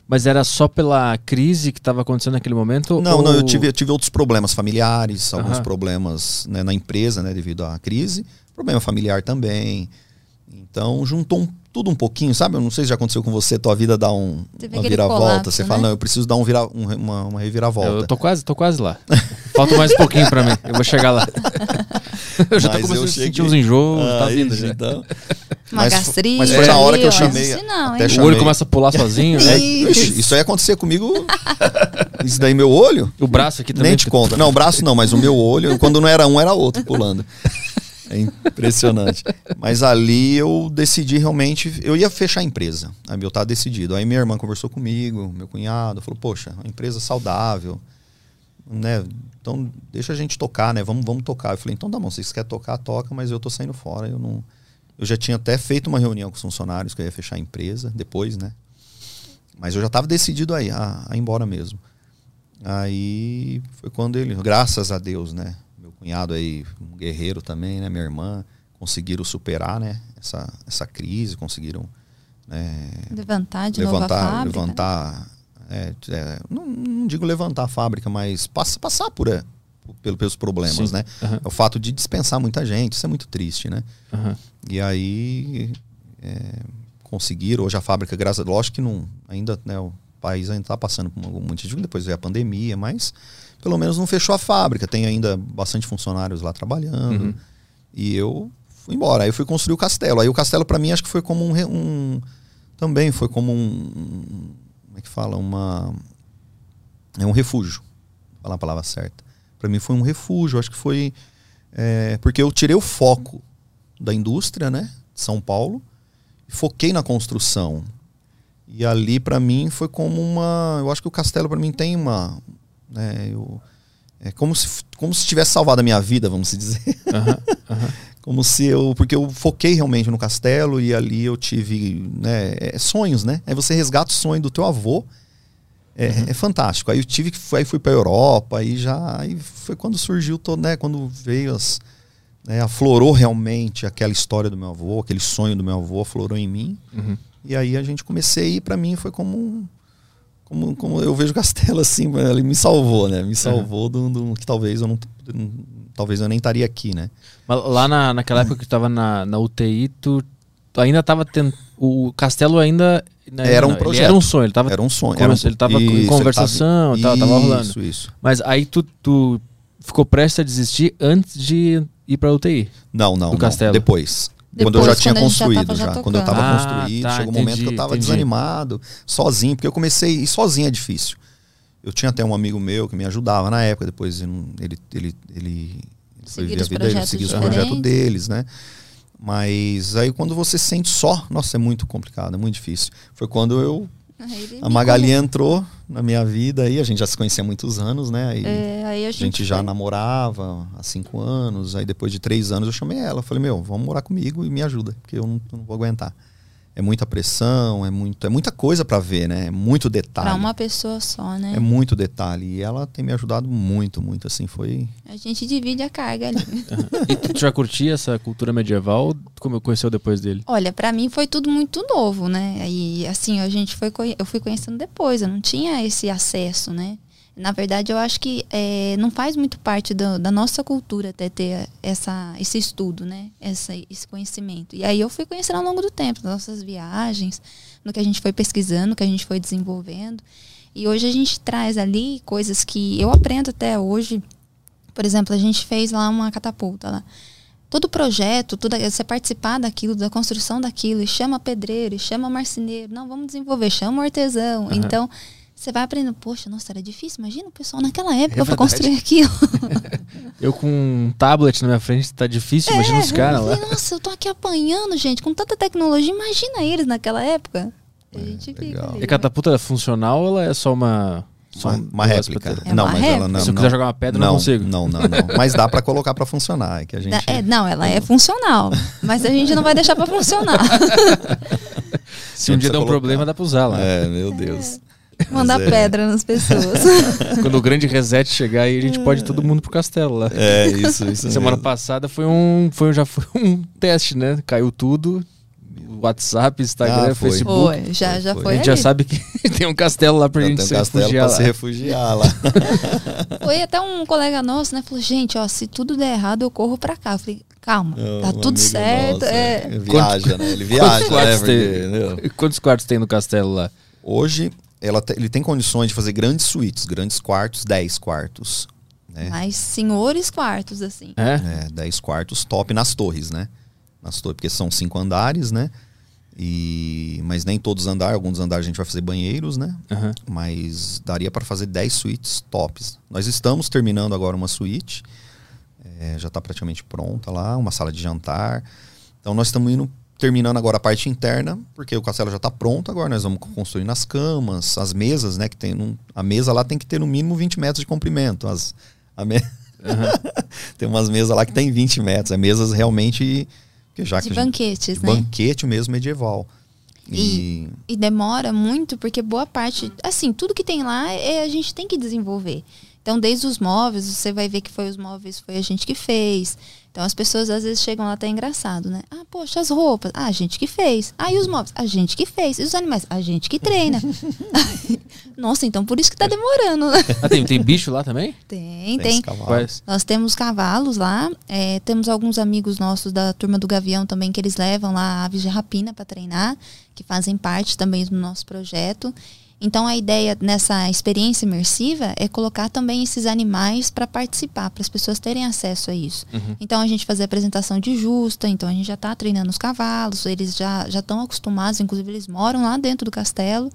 Mas era só pela crise que estava acontecendo naquele momento? Não, ou- não, eu tive, eu tive outros problemas familiares, alguns problemas né, na empresa, né, devido à crise, problema familiar também. Então, juntou um- tudo um pouquinho, sabe? Eu não sei se já aconteceu com você, tua vida dá um, uma viravolta. colapso, você né? fala, não, eu preciso dar um vira, um- uma, uma reviravolta. Eu tô quase, tô quase lá. Falta mais um pouquinho pra mim. Eu vou chegar lá. eu já tô Mas começando eu a sentir uns enjoos, tá vindo já. então. Uma Mas mas foi na hora que eu chamei- Isso não, até hein? O chamei- olho começa a pular sozinho, né? É, ixi, isso aí ia acontecer comigo. Isso daí, meu olho. O braço aqui também. Nem te conta. Não, o braço não, mas o meu olho, quando não era um, era outro pulando. É impressionante. Mas ali eu decidi realmente. Eu ia fechar a empresa. Aí eu tava decidido. Aí minha irmã conversou comigo, meu cunhado, falou: Poxa, uma empresa saudável, né? Então deixa a gente tocar, né? Vamos, vamos tocar. Eu falei: Então tá bom, se vocês querem tocar, toca, mas eu tô saindo fora. Eu não. Eu já tinha até feito uma reunião com os funcionários que eu ia fechar a empresa depois, né? Mas eu já estava decidido aí a, a ir embora mesmo. Aí foi quando ele, graças a Deus, né? Meu cunhado aí, um guerreiro também, né? Minha irmã, conseguiram superar, né? Essa, essa crise, conseguiram né, Levantar de novo a levantar, fábrica. né? levantar, é, é, não, não digo levantar a fábrica, mas pass, passar por, é, pelo, pelos problemas, Sim. né? Aham, O fato de dispensar muita gente, isso é muito triste, né? aham. E aí é, conseguiram, hoje a fábrica, graças a lógico que não, ainda, né, o país ainda está passando por algum monte de depois veio a pandemia, mas pelo menos não fechou a fábrica, tem ainda bastante funcionários lá trabalhando. Uhum. E eu fui embora, aí eu fui construir o castelo. Aí o castelo para mim acho que foi como um, um também foi como um- como é que fala, uma é um refúgio, vou falar a palavra certa. Para mim foi um refúgio, acho que foi é, porque eu tirei o foco da indústria, né, de São Paulo, e foquei na construção. E ali para mim foi como uma, eu acho que o castelo para mim tem uma, né, eu, é como se como se tivesse salvado a minha vida, vamos dizer. aham, aham. Como se eu. Porque eu foquei realmente no castelo e ali eu tive né, é, sonhos, né? Aí você resgata o sonho do teu avô. É, Uhum. é fantástico. Aí eu tive que. Aí fui pra Europa, aí já. Aí foi quando surgiu todo, né? Quando veio as. Né, aflorou realmente aquela história do meu avô, aquele sonho do meu avô, aflorou em mim. Uhum. E aí a gente comecei e para mim foi como um- como, como eu vejo o Castelo assim, ele me salvou, né? Me salvou do, do- que talvez eu não, talvez eu nem estaria aqui, né? Mas lá na, naquela época que tu tava na, na UTI, tu, tu ainda tava tendo. O castelo ainda. né, Era um não, ele projeto. Era um sonho, ele tava. Era um sonho. Era um- ele tava Isso, ele conversação, tava- tava rolando. Isso, isso. Mas aí tu, tu ficou prestes a desistir antes de ir pra UTI. Não, não, Do não. castelo. Depois. Depois, quando eu já tinha já construído, tava já. já Quando eu tava tocando. Ah, construído, tá, chegou um momento que eu entendi, tava entendi. desanimado, sozinho, porque eu comecei, e sozinho é difícil. Eu tinha até um amigo meu que me ajudava na época, depois ele, ele, ele, foi ver a vida dele, seguir os diferentes. projetos deles, né? Mas aí quando você se sente só, nossa, é muito complicado, é muito difícil. Foi quando eu a Magali entrou na minha vida aí, a gente já se conhecia há muitos anos, né? Aí É, aí a a gente, gente já foi. namorava há cinco anos, aí depois de três anos eu chamei ela. Falei, meu, vamos morar comigo e me ajuda, porque eu não, eu não vou aguentar. É muita pressão, é, muito, é muita coisa pra ver, né? É muito detalhe. Pra uma pessoa só, né? É muito detalhe. E ela tem me ajudado muito, muito, assim, foi... A gente divide a carga ali. E tu já curtia essa cultura medieval? Como conheceu depois dele? Olha, pra mim foi tudo muito novo, né? E assim, a gente foi conhe- eu fui conhecendo depois, eu não tinha esse acesso, né? Na verdade, eu acho que é, não faz muito parte do- da nossa cultura até ter essa, esse estudo, né? Essa, esse conhecimento. E aí eu fui conhecendo ao longo do tempo, nas nossas viagens, no que a gente foi pesquisando, no que a gente foi desenvolvendo. E hoje a gente traz ali coisas que eu aprendo até hoje. Por exemplo, a gente fez lá uma catapulta lá todo projeto, tudo, você participar daquilo, da construção daquilo, e chama pedreiro, e chama marceneiro, não, vamos desenvolver, chama o artesão. Então, você vai aprendendo, poxa, nossa, era difícil, imagina o pessoal naquela época verdade. para construir aquilo. Eu com um tablet na minha frente, tá difícil, imagina os caras Eu lá. nossa, eu tô aqui apanhando, gente, com tanta tecnologia, imagina eles naquela época. A gente fica legal. E a catapulta é funcional ou ela é só uma. Só Uma, um uma réplica. É não, uma mas ela réplica? não. Se eu quiser jogar uma pedra, eu não, não consigo. Não, não, não. Mas dá pra colocar pra funcionar. É que a gente... É, não, ela é funcional, mas a gente não vai deixar para funcionar. Se um dia der um colocar. problema, dá pra usar lá. É, meu Deus. Mandar é- pedra nas pessoas. Quando o grande reset chegar aí, a gente pode ir todo mundo pro castelo lá. É, isso, isso Semana mesmo. passada foi um, foi, já foi um teste, né? Caiu tudo. WhatsApp, Instagram, Ah, foi. Facebook. Foi, já, já Foi. foi. A gente já sabe que tem um castelo lá pra Então, gente tem se um castelo refugiar pra lá. se refugiar lá. Foi até um colega nosso, né? Falou, gente, ó, se tudo der errado, eu corro pra cá. Eu falei, calma, É, tá um tudo certo. nosso, é. é, Viaja, né? Ele viaja, né? quartos Porque, tem? Quantos quartos tem no castelo lá? Hoje, ela te- ele tem condições de fazer grandes suítes, grandes quartos, 10 quartos. Né? Mas senhores quartos, assim. É? É, 10 quartos top nas torres, né? Nas torres, porque são cinco andares, né? E, mas nem todos os andares, alguns andares a gente vai fazer banheiros, né? Aham. Mas daria para fazer 10 suítes tops. Nós estamos terminando agora uma suíte, é, já está praticamente pronta lá, uma sala de jantar. Então nós estamos indo terminando agora a parte interna, porque o castelo já está pronto agora. Nós vamos construindo as camas, as mesas, né? Que tem num- a mesa lá tem que ter no mínimo 20 metros de comprimento. As, me- tem umas mesas lá que tem 20 metros. É mesas realmente que já De que a gente- banquetes, de né? banquete mesmo medieval. E, E demora muito, porque boa parte. Assim, tudo que tem lá é, a gente tem que desenvolver. Então, desde os móveis, você vai ver que foi os móveis, foi a gente que fez. Então, as pessoas às vezes chegam lá até engraçado, né? Ah, poxa, as roupas, ah, a gente que fez. Ah, e os móveis? A gente que fez. E os animais? A gente que treina. Nossa, então por isso que tá demorando, né? Ah, tem, tem bicho lá também? Tem, tem tem. Nós temos cavalos lá, é, temos alguns amigos nossos da turma do Gavião também que eles levam lá aves de rapina para treinar, que fazem parte também do nosso projeto. Então a ideia nessa experiência imersiva é colocar também esses animais para participar, para as pessoas terem acesso a isso. Uhum. Então a gente fazer apresentação de justa, então a gente já está treinando os cavalos, eles já já estão acostumados, inclusive eles moram lá dentro do castelo.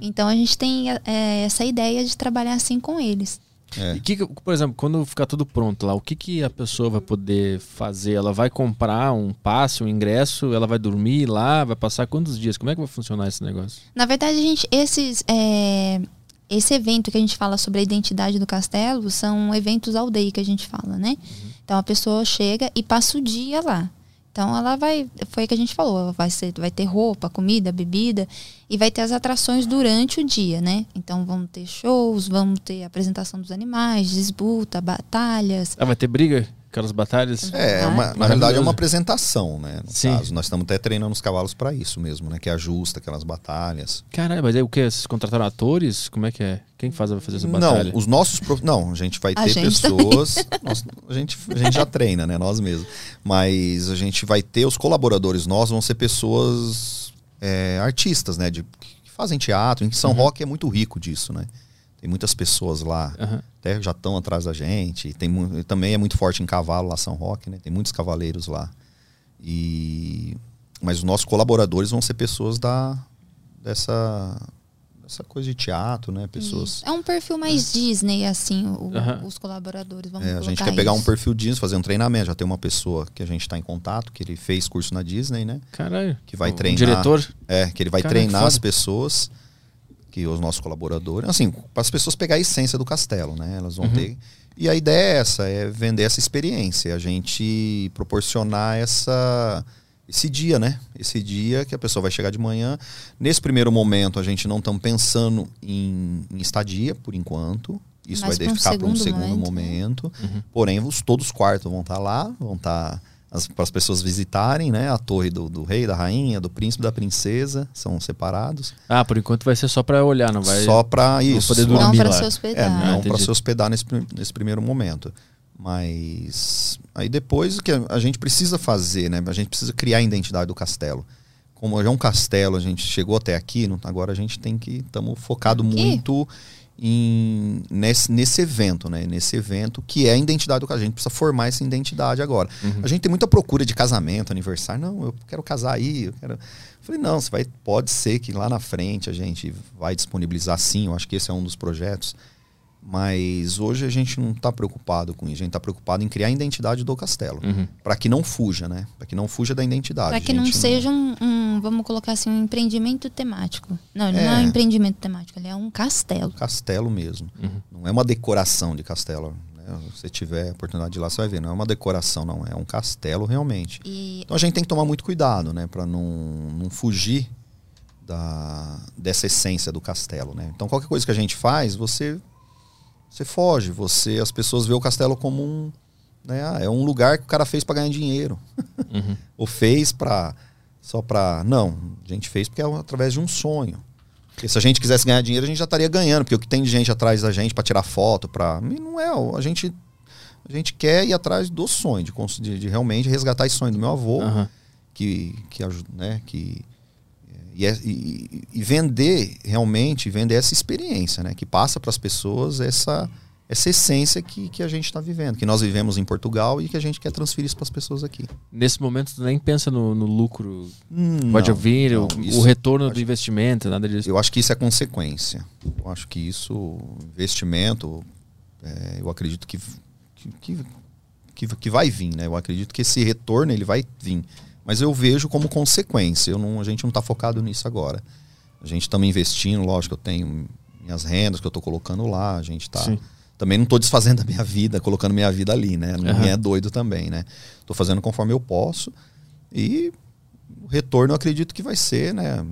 Então a gente tem é, essa ideia de trabalhar assim com eles. É. E que, por exemplo, quando ficar tudo pronto lá, o que, que a pessoa vai poder fazer? Ela vai comprar um passe, um ingresso, ela vai dormir lá, vai passar quantos dias? Como é que vai funcionar esse negócio? Na verdade, a gente, esses, é, esse evento que a gente fala sobre a identidade do castelo são eventos aldeia que a gente fala, né? Então a pessoa chega e passa o dia lá. Então ela vai, foi o que a gente falou, vai, ser, vai ter roupa, comida, bebida e vai ter as atrações durante o dia, né? Então vão ter shows, vamos ter apresentação dos animais, disputa, batalhas. Ah, vai ter briga? Aquelas batalhas? É, é uma- na realidade é uma apresentação, né? No Sim. caso, nós estamos até treinando os cavalos para isso mesmo, né? Que ajusta aquelas batalhas. Caralho, mas aí o que? Vocês contrataram atores? Como é que é? Quem faz vai fazer essa batalha? Não, os nossos prof... não, a gente vai A ter gente pessoas, nós- a gente a gente já treina, né? Nós mesmos. Mas a gente vai ter os colaboradores nossos vão ser pessoas é, artistas, né? De, que fazem teatro. Em São Uhum. Roque é muito rico disso, né? Tem muitas pessoas lá, Aham. até já estão atrás da gente. Tem também é muito forte em cavalo lá São Roque, né? Tem muitos cavaleiros lá. E mas os nossos colaboradores vão ser pessoas da dessa dessa coisa de teatro, né? Pessoas É um perfil mais Disney, assim, o- Aham. os colaboradores. Vamos É, a gente quer pegar um isso. perfil Disney, fazer um treinamento. Já tem uma pessoa que a gente está em contato, que ele fez curso na Disney, né? Caralho. Que vai O treinar. diretor? É, que ele vai Caraca, treinar as pessoas, que os nossos colaboradores, assim, para as pessoas pegar a essência do castelo, né? Elas vão Uhum. ter. E a ideia é essa, é vender essa experiência, a gente proporcionar essa esse dia, né? Esse dia que a pessoa vai chegar de manhã. Nesse primeiro momento, a gente não estamos pensando em, em estadia, por enquanto. Isso Mas vai ficar para um segundo momento, momento. Uhum. Porém, os, todos os quartos vão estar lá, vão estar para as pessoas visitarem, né? A torre do, do rei, da rainha, do príncipe, da princesa, são separados. Ah, por enquanto vai ser só pra olhar, não vai. Só para isso. poder Não- Não dormir para se é, hospedar. não Ah, para se hospedar nesse, nesse primeiro momento. Mas aí depois o que a gente precisa fazer, né? A gente precisa criar a identidade do castelo. Como é um castelo, a gente chegou até aqui, não- agora a gente tem que estamos focado Aqui? muito em nesse, nesse evento, né? Nesse evento que é a identidade do castelo. A gente precisa formar essa identidade agora. Uhum. A gente tem muita procura de casamento, aniversário. Não, eu quero casar aí. Eu quero... Falei, não, você vai, pode ser que lá na frente a gente vai disponibilizar sim. Eu acho que esse é um dos projetos. Mas hoje a gente não está preocupado com isso. A gente está preocupado em criar a identidade do castelo. Uhum. Para que não fuja, né? Para que não fuja da identidade. Para que não seja um, um, vamos colocar assim, um empreendimento temático. Não, ele não É. é um empreendimento temático, ele é um castelo. Castelo mesmo. Uhum. Não é uma decoração de castelo. Né? Se você tiver a oportunidade de ir lá, você vai ver. Não é uma decoração, não. É um castelo realmente. E Então a gente tem que tomar muito cuidado, né, para não, não fugir da, dessa essência do castelo, né? Então qualquer coisa que a gente faz, você você foge, você as pessoas vê o castelo como um, né, ah, é um lugar que o cara fez para ganhar dinheiro, Uhum. ou fez para só para não, a gente fez porque é através de um sonho. Porque se a gente quisesse ganhar dinheiro, a gente já estaria ganhando, porque o que tem de gente atrás da gente para tirar foto, para não é, a gente a gente quer ir atrás do sonho, de, de, de realmente resgatar esse sonho do meu avô, Aham. que que ajuda, né, que e, é- e- e vender realmente vender essa experiência, né, que passa para as pessoas essa essa essência que, que a gente está vivendo, que nós vivemos em Portugal e que a gente quer transferir isso para as pessoas aqui. Nesse momento, tu nem pensa no, no lucro. Hum, Pode não, vir, não, o, isso- o retorno do acho- investimento, nada disso. Eu acho que isso é consequência. Eu acho que isso, investimento, é, eu acredito que, que, que, que vai vir, né? Eu acredito que esse retorno ele vai vir. Mas eu vejo como consequência. Eu não, a gente não está focado nisso agora. A gente estamos investindo, lógico, eu tenho minhas rendas que eu estou colocando lá, a gente está. Também não estou desfazendo a minha vida, colocando minha vida ali, né? Ninguém é doido também, né? Estou fazendo conforme eu posso. E o retorno eu acredito que vai ser, né?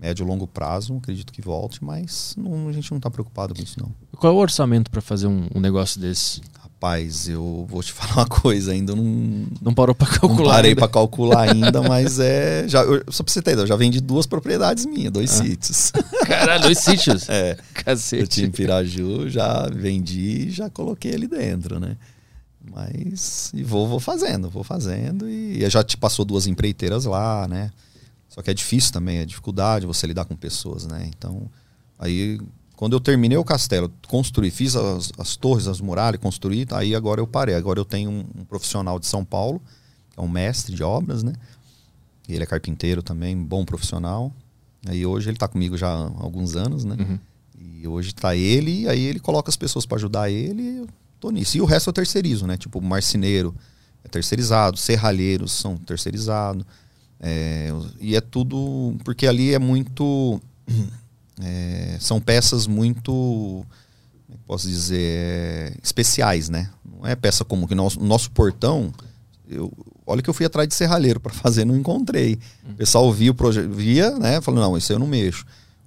Médio e longo prazo, acredito que volte, mas não- a gente não está preocupado com isso, não. Qual é o orçamento pra fazer um, um negócio desse? Rapaz, eu vou te falar uma coisa, ainda não, Não parou pra calcular. não parei ainda. para calcular ainda, mas é. Já, eu, só pra você ter ideia, eu já vendi duas propriedades minhas, dois Ah. sítios. Caralho, dois sítios. É. Eu tinha em Cacete. Piraju, já vendi e já coloquei ali dentro, né? Mas. E vou, vou fazendo, vou fazendo. E já te passou duas empreiteiras lá, né? Só que é difícil também, é dificuldade você lidar com pessoas, né? Então, aí, quando eu terminei o castelo, construí, fiz as, as torres, as muralhas, construí, aí agora eu parei. Agora eu tenho um, um profissional de São Paulo, que é um mestre de obras, né? Ele é carpinteiro também, bom profissional. Aí hoje ele está comigo já há alguns anos, né? Uhum. E hoje tá ele, e aí ele coloca as pessoas para ajudar ele, e eu tô nisso. E o resto eu terceirizo, né? Tipo, marceneiro é terceirizado, serralheiros são terceirizados. É, e é tudo. Porque ali é muito. é, são peças muito. É posso dizer? é, especiais, né? Não é peça comum. Que nosso, nosso portão. Eu, olha que eu fui atrás de serralheiro para fazer, não encontrei. O pessoal via o projeto, via, né? Falou, não, isso eu não mexo.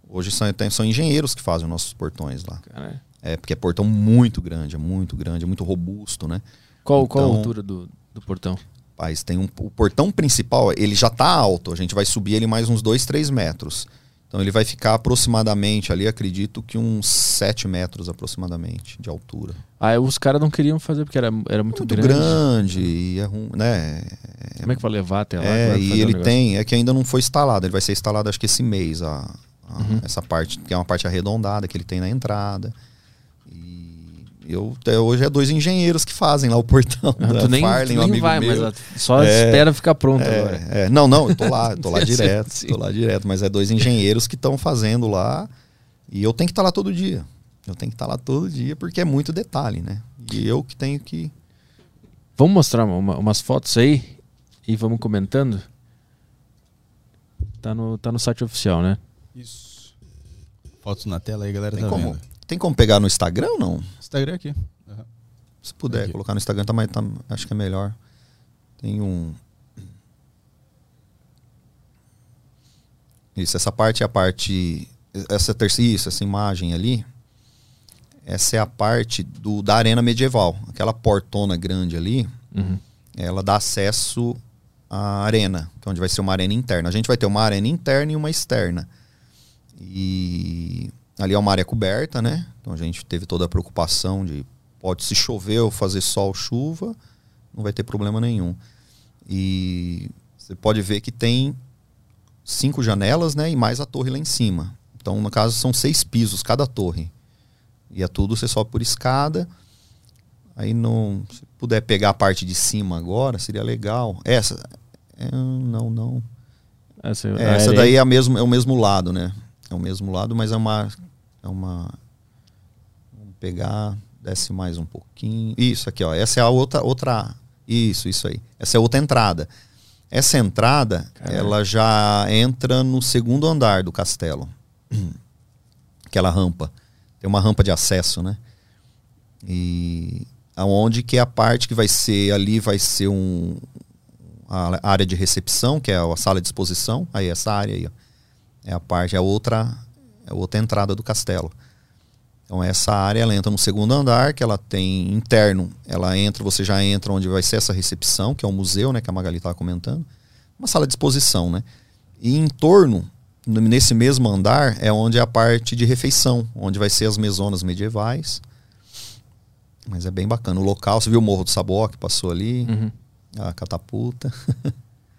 Hoje são, são engenheiros que fazem os nossos portões lá. Caralho. É, porque é portão muito grande, é muito grande, é muito robusto, né? Qual, qual a Então- altura do, do portão? Rapaz, tem um, o portão principal, ele já tá alto, a gente vai subir ele mais uns 2, 3 metros. Então ele vai ficar aproximadamente ali, acredito que uns 7 metros aproximadamente de altura. Ah, os caras não queriam fazer porque era, era muito, Muito grande. grande, e é ruim, né? Como é que vai levar até lá? É, e ele tem, é que ainda não foi instalado, ele vai ser instalado acho que esse mês, a, a- Uhum. essa parte, que é uma parte arredondada que ele tem na entrada. Eu, até hoje é dois engenheiros que fazem lá o portão. Ah, da tu nem, Farley, tu um nem amigo vai, meu. mas só É. espera ficar pronto É, agora. é. Não, não, eu tô lá, eu tô lá direto, sim. tô lá direto, mas é dois engenheiros que estão fazendo lá e eu tenho que estar lá todo dia. Eu tenho que estar lá todo dia porque é muito detalhe, né? E eu que tenho que Vamos mostrar uma- umas fotos aí e vamos comentando. Tá no, tá no site oficial, né? Isso. Fotos na tela aí, galera. tem tá como, vendo? Tem como pegar no Instagram ou não? Instagram aqui. Aham. Se puder Aqui. colocar no Instagram, tá, mais- tá- acho que é melhor. Tem um. Isso, essa parte é a parte. Essa terceira, isso, essa imagem ali. Essa é a parte do, da arena medieval. Aquela portona grande ali, Uhum. ela dá acesso à arena, que é onde vai ser uma arena interna. A gente vai ter uma arena interna e uma externa. E ali é uma área coberta, né? Então a gente teve toda a preocupação de pode se chover ou fazer sol, chuva, não vai ter problema nenhum. E você pode ver que tem cinco janelas, né? E mais a torre lá em cima. Então, no caso, são seis pisos cada torre. E é tudo, você sobe por escada. Aí não. Se puder pegar a parte de cima agora, seria legal. Essa. é, não, não. Essa, É, essa daí é, mesmo, é o mesmo lado, né? É o mesmo lado, mas é uma. É uma. Vamos pegar. Desce mais um pouquinho. Isso aqui, ó. Essa é a outra. outra isso, isso aí. Essa é outra entrada. Essa entrada, Caralho. ela já entra no segundo andar do castelo. Aquela rampa. Tem uma rampa de acesso, né? E aonde que é a parte que vai ser ali vai ser um a área de recepção, que é a sala de exposição. Aí essa área aí, ó. É a parte é a outra é outra entrada do castelo. Então essa área ela entra no segundo andar, que ela tem interno, ela entra, você já entra onde vai ser essa recepção, que é o museu, né, que a Magali estava comentando. Uma sala de exposição, né? E em torno, no- nesse mesmo andar, é onde é a parte de refeição, onde vai ser as mesonas medievais. Mas é bem bacana. O local, você viu o Morro do Sabó que passou ali, Uhum. a catapulta.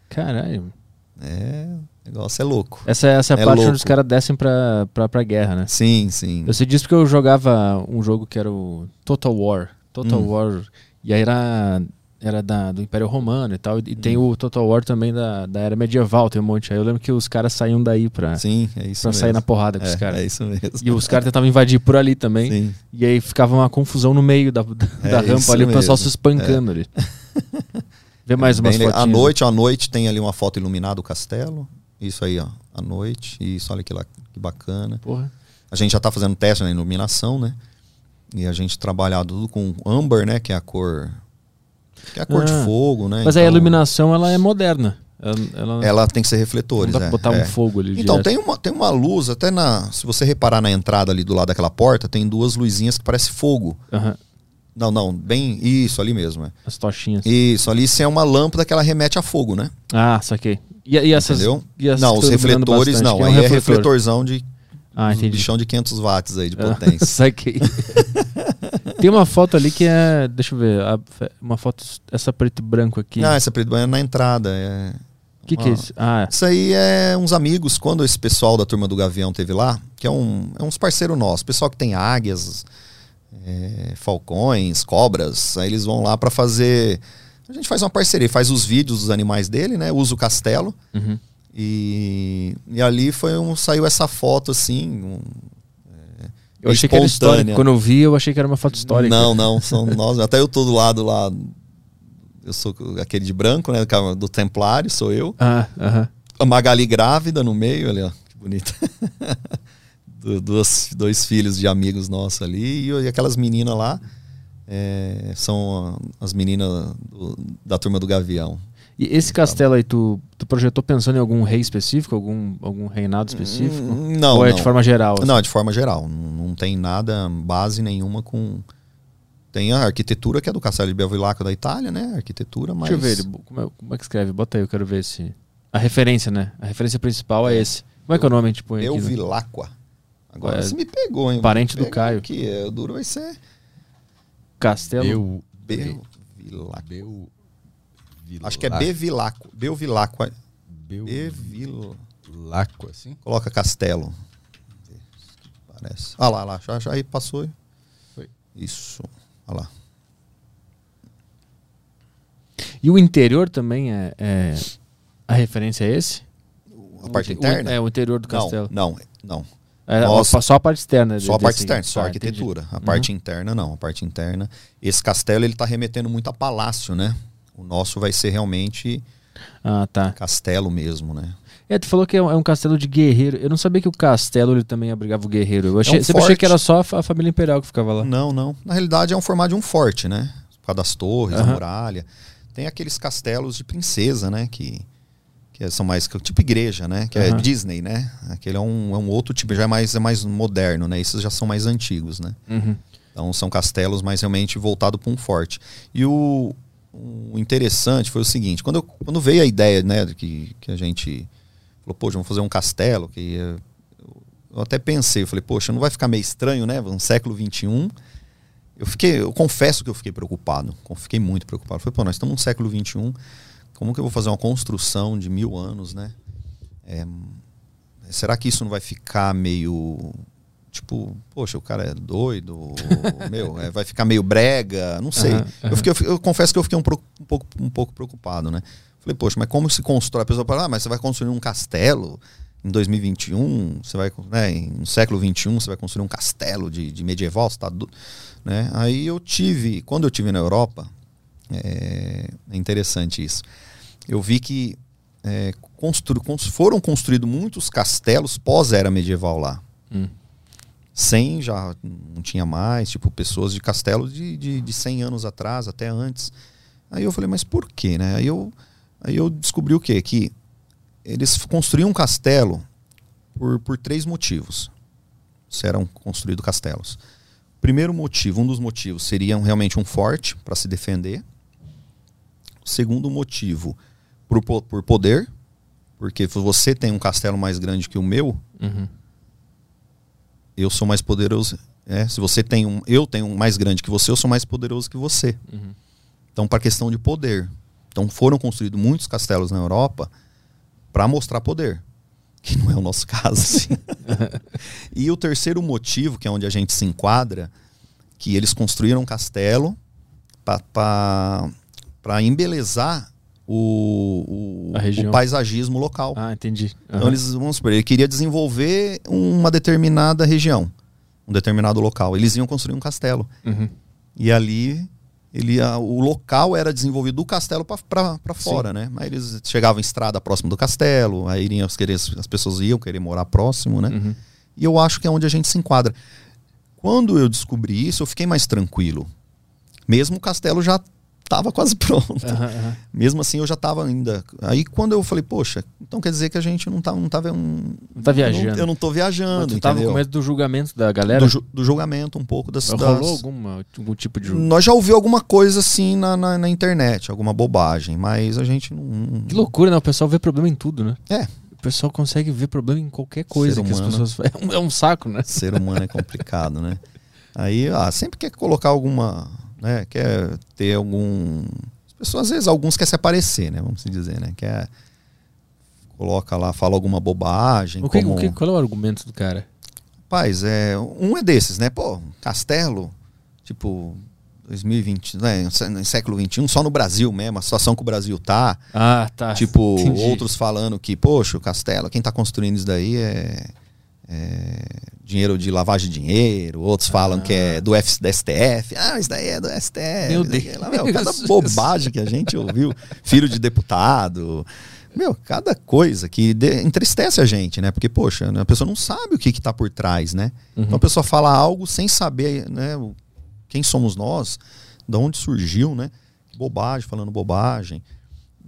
Caralho. É, o negócio é louco. Essa, essa é a É parte louco. onde os caras descem pra, pra, pra guerra, né? Sim, sim. Eu sei disso porque eu jogava um jogo que era o Total War. Total Hum. War. E aí era, era da, do Império Romano e tal. E Hum. tem o Total War também da, da era medieval, tem um monte. Aí eu lembro que os caras saíam daí pra, Sim, é isso pra mesmo. sair na porrada com os é, caras. é isso mesmo. E os caras tentavam invadir por ali também. Sim. E aí ficava uma confusão no meio da, da, É da rampa ali, o pessoal mesmo. se espancando ali. Vê mais umas fotinhas. legal. À noite, à noite tem ali uma foto iluminada do castelo. Isso aí, ó. À noite. Isso, olha que, lá, que bacana. Porra. A gente já tá fazendo teste na iluminação, né? E a gente trabalha tudo com amber, né? Que é a cor. Que é a cor Ah. de fogo, né? Mas aí a Então, iluminação ela é moderna. Ela, ela, Ela tem que ser não refletores, dá pra é, botar é. um fogo ali Então, direto. tem uma, tem uma luz, até na. Se você reparar na entrada ali do lado daquela porta, tem duas luzinhas que parece fogo. Aham, Não, não, bem. Isso, ali mesmo. É. As tochinhas. Isso, ali isso é uma lâmpada que ela remete a fogo, né? Ah, saquei. E, e essas, Entendeu? e essas não, os refletores bastante, não. é um aí é refletor. refletorzão de Ah, entendi. bichão de 500 watts aí de Ah, potência. saquei. Tem uma foto ali que é. Deixa eu ver. a- uma foto. Essa preto e branco aqui. Ah, essa preto é na entrada. É... O que, que é isso? Ah, Isso aí é uns amigos, quando esse pessoal da turma do Gavião teve lá, que é, um, é uns parceiros nossos, pessoal que tem águias, é, falcões, cobras, aí eles vão lá pra fazer. A gente faz uma parceria, faz os vídeos dos animais dele, né? Usa o castelo. uhum. E, e ali foi um, saiu essa foto assim. um, eu achei que era histórico. espontânea. Quando eu vi, eu achei que era uma foto histórica. Não, não, são nós. Até eu tô do lado lá. Eu sou aquele de branco, né? Do Templário, sou eu. Ah. A Magali grávida no meio, ali, ó. Que bonita. Du- Duas, dois filhos de amigos nossos ali. E, e aquelas meninas lá é, são as meninas do- da turma do Gavião. E esse castelo aí, tu, tu projetou pensando em algum rei específico? Algum, algum reinado específico? Hum, Não, Ou é não. de forma geral? assim? Não, de forma geral. Não, não tem nada, base nenhuma com. Tem a arquitetura que é do Castelo de Belvilacqua da Itália, né? Arquitetura, mas. Deixa eu ver, como é, como é que escreve? Bota aí, eu quero ver se. A referência, né? A referência principal é, esse. Como é que é o nome? Tipo, aqui, né? Belvilacqua. Agora É, você me pegou, hein? parente do Caio. Que é, o duro vai ser. Castelo. Beu. Acho que é Bevilacqua. Belvilacqua. Beu. Bevil... Laco, assim? Coloca castelo. Parece. Ah lá, lá. Já, já aí passou. Foi. Isso. Olha lá. E o interior também é, é- A referência é esse? A parte O- interna? O, é, o interior do castelo. Não, não, não. É, Nossa. só a parte externa. Só a parte externa, só a tá, arquitetura. entendi. A parte interna, não. A parte interna. Esse castelo, ele tá remetendo muito a palácio, né? O nosso vai ser realmente Ah, tá. castelo mesmo, né? É, tu falou que é um, é um castelo de guerreiro. Eu não sabia que o castelo ele também abrigava o guerreiro. Eu achei, um sempre achei que era só a, fa- a família imperial que ficava lá. Não, não. Na realidade é um formato de um forte, né? Por causa das torres, a Aham. muralha. Tem aqueles castelos de princesa, né? Que, que são mais tipo igreja, né? Que é Aham. Disney, né? Aquele é um, é um outro tipo, já é mais, é mais moderno, né? Esses já são mais antigos, né? Uhum. Então são castelos mais realmente voltados para um forte. E o, o interessante foi o seguinte, quando, eu- quando veio a ideia, né, de que, que a gente falou, poxa, vamos fazer um castelo, que eh, eu até pensei, eu falei, poxa, não vai ficar meio estranho, né, um século XXI. Eu fiquei, eu confesso que eu fiquei preocupado, eu fiquei muito preocupado. Eu falei, pô, nós estamos no século XXI, como que eu vou fazer uma construção de mil anos, né? É, será que isso não vai ficar meio tipo, poxa, o cara é doido, meu, é, vai ficar meio brega, não sei. Aham, Eu, aham. fiquei, eu, eu confesso que eu fiquei um, pro- um pouco, um pouco preocupado, né? Falei, poxa, mas como se constrói? A pessoa fala, ah, mas você vai construir um castelo em 2021, você vai, né, no século 21, você vai construir um castelo de, de medieval, você tá do, né? Aí eu tive, quando eu tive na Europa, é, é interessante isso. Eu vi que é, constru, cons- foram construídos muitos castelos pós-era medieval lá. Hum. 100 já não tinha mais, tipo, pessoas de castelo de, de, de 100 anos atrás, até antes. Aí eu falei, mas por quê, né? Aí eu, aí eu descobri o quê? Que eles construíam um castelo por, por três motivos. Se eram construídos castelos. Primeiro motivo, um dos motivos seria realmente um forte para se defender. Segundo motivo, por, po- por poder, porque você tem um castelo mais grande que o meu, Uhum. eu sou mais poderoso. É, se você tem um, eu tenho um mais grande que você, eu sou mais poderoso que você. Uhum. Então, para questão de poder. Então, foram construídos muitos castelos na Europa para mostrar poder, que não é o nosso caso. assim. e o terceiro motivo, que é onde a gente se enquadra, que eles construíram um castelo para embelezar o, o, o paisagismo local. Ah, entendi. Então Aham. eles, vamos supor, ele queria desenvolver uma determinada região, um determinado local. Eles iam construir um castelo. Uhum. E ali, ele, a- o local era desenvolvido do castelo para fora, né? Aí eles chegavam em estrada próximo do castelo, aí iriam querer, as pessoas iam querer morar próximo, né? Uhum. E eu acho que é onde a gente se enquadra. Quando eu descobri isso, eu fiquei mais tranquilo. Mesmo o castelo já estava quase pronto. Aham, aham. Mesmo assim, eu já estava ainda. Aí quando eu falei, poxa, então quer dizer que a gente não tá, não tava. Um, Não tá viajando. Eu não, eu não tô Mas viajando, tu tava entendeu? com medo do julgamento da galera? do, ju- do julgamento um pouco das. Rolou das- alguma, algum tipo de julgamento? Nós já ouviu alguma coisa assim na, na, na internet, alguma bobagem, mas a gente não. Que loucura, né? O pessoal vê problema em tudo, né? É, O pessoal consegue ver problema em qualquer coisa Ser que as humano. pessoas. É um, é um saco, né? ser humano é complicado, né? Aí, ah, sempre quer colocar alguma. Né, quer ter algum. As pessoas, às vezes, alguns querem se aparecer, né? Vamos dizer, né? Quer. Coloca lá, fala alguma bobagem. O que, como... o que, qual é o argumento do cara? Rapaz, é, um é desses, né? Pô, castelo, tipo, 2020, né? Em século XXI, só no Brasil mesmo, a situação que o Brasil tá. Ah, tá. Tipo, Entendi. outros falando que, poxa, o castelo, quem tá construindo isso daí é, é dinheiro de lavagem de dinheiro. Outros falam que é do, F, da STF. Ah, isso daí é do STF. Meu daí Deus. é lá, meu, cada bobagem que a gente ouviu. Filho de deputado. Meu, cada coisa que de- entristece a gente, né? Porque, poxa, a pessoa não sabe o que que tá por trás, né? Uhum. Então a pessoa fala algo sem saber, né? Quem somos nós, de onde surgiu, né? Bobagem, falando bobagem.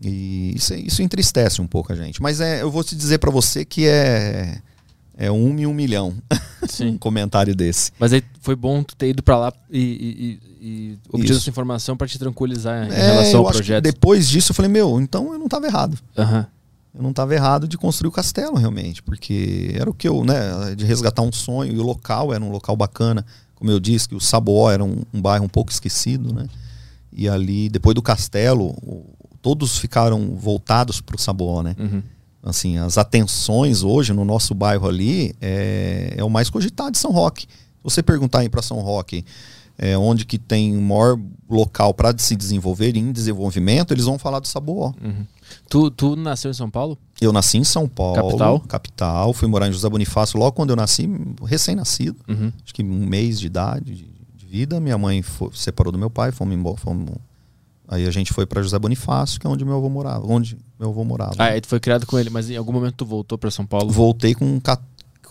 E isso, isso entristece um pouco a gente. Mas é, eu vou te dizer pra você que é, é um em um milhão um Sim. comentário desse. Mas aí foi bom tu ter ido pra lá e, e, e- e obtido essa informação pra te tranquilizar em É, relação ao projeto. depois disso eu falei, meu, então eu não estava errado. Aham. Eu não estava errado de construir o castelo realmente, porque era o que eu, né, de resgatar um sonho e o local era um local bacana, como eu disse, que o Saboó era um, um bairro um pouco esquecido, né? E ali, depois do castelo, todos ficaram voltados para o Saboó, né? Uhum. Assim, as atenções hoje no nosso bairro ali é, é o mais cogitado de São Roque. Se você perguntar aí para São Roque, é, onde que tem o maior local para se desenvolver em desenvolvimento, eles vão falar do Sabuó. Uhum. Tu, tu nasceu em São Paulo? Eu nasci em São Paulo, Capital? capital, fui morar em José Bonifácio logo quando eu nasci, recém-nascido, Uhum. acho que um mês de idade de, de vida. Minha mãe foi- separou do meu pai, fomos embora, fomos, aí a gente foi para José Bonifácio, que é onde meu avô morava, onde meu avô morava. Ah, aí tu foi criado com ele, mas em algum momento tu voltou pra São Paulo. Voltei com